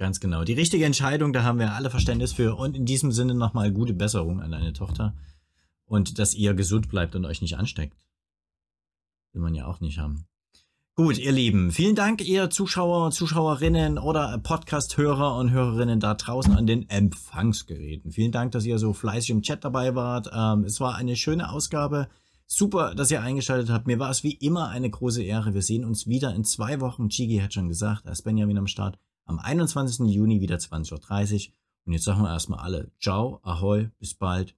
Ganz genau. Die richtige Entscheidung, da haben wir alle Verständnis für. Und in diesem Sinne nochmal gute Besserung an deine Tochter. und dass ihr gesund bleibt und euch nicht ansteckt. Will man ja auch nicht haben. Gut, ihr Lieben, vielen Dank, ihr Zuschauer, Zuschauerinnen oder Podcast-Hörer und Hörerinnen da draußen an den Empfangsgeräten. Vielen Dank, dass ihr so fleißig im Chat dabei wart. Ähm, es war eine schöne Ausgabe. Super, dass ihr eingeschaltet habt. Mir war es wie immer eine große Ehre. Wir sehen uns wieder in zwei Wochen. Chigi hat schon gesagt, da ist Benjamin am Start. Am 21. Juni wieder 20.30 Uhr. Und jetzt sagen wir erstmal alle Ciao, Ahoi, bis bald.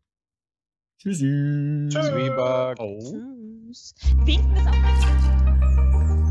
Tschüssi. Tschüss. Zwieback. Tschüss. Winken ist auch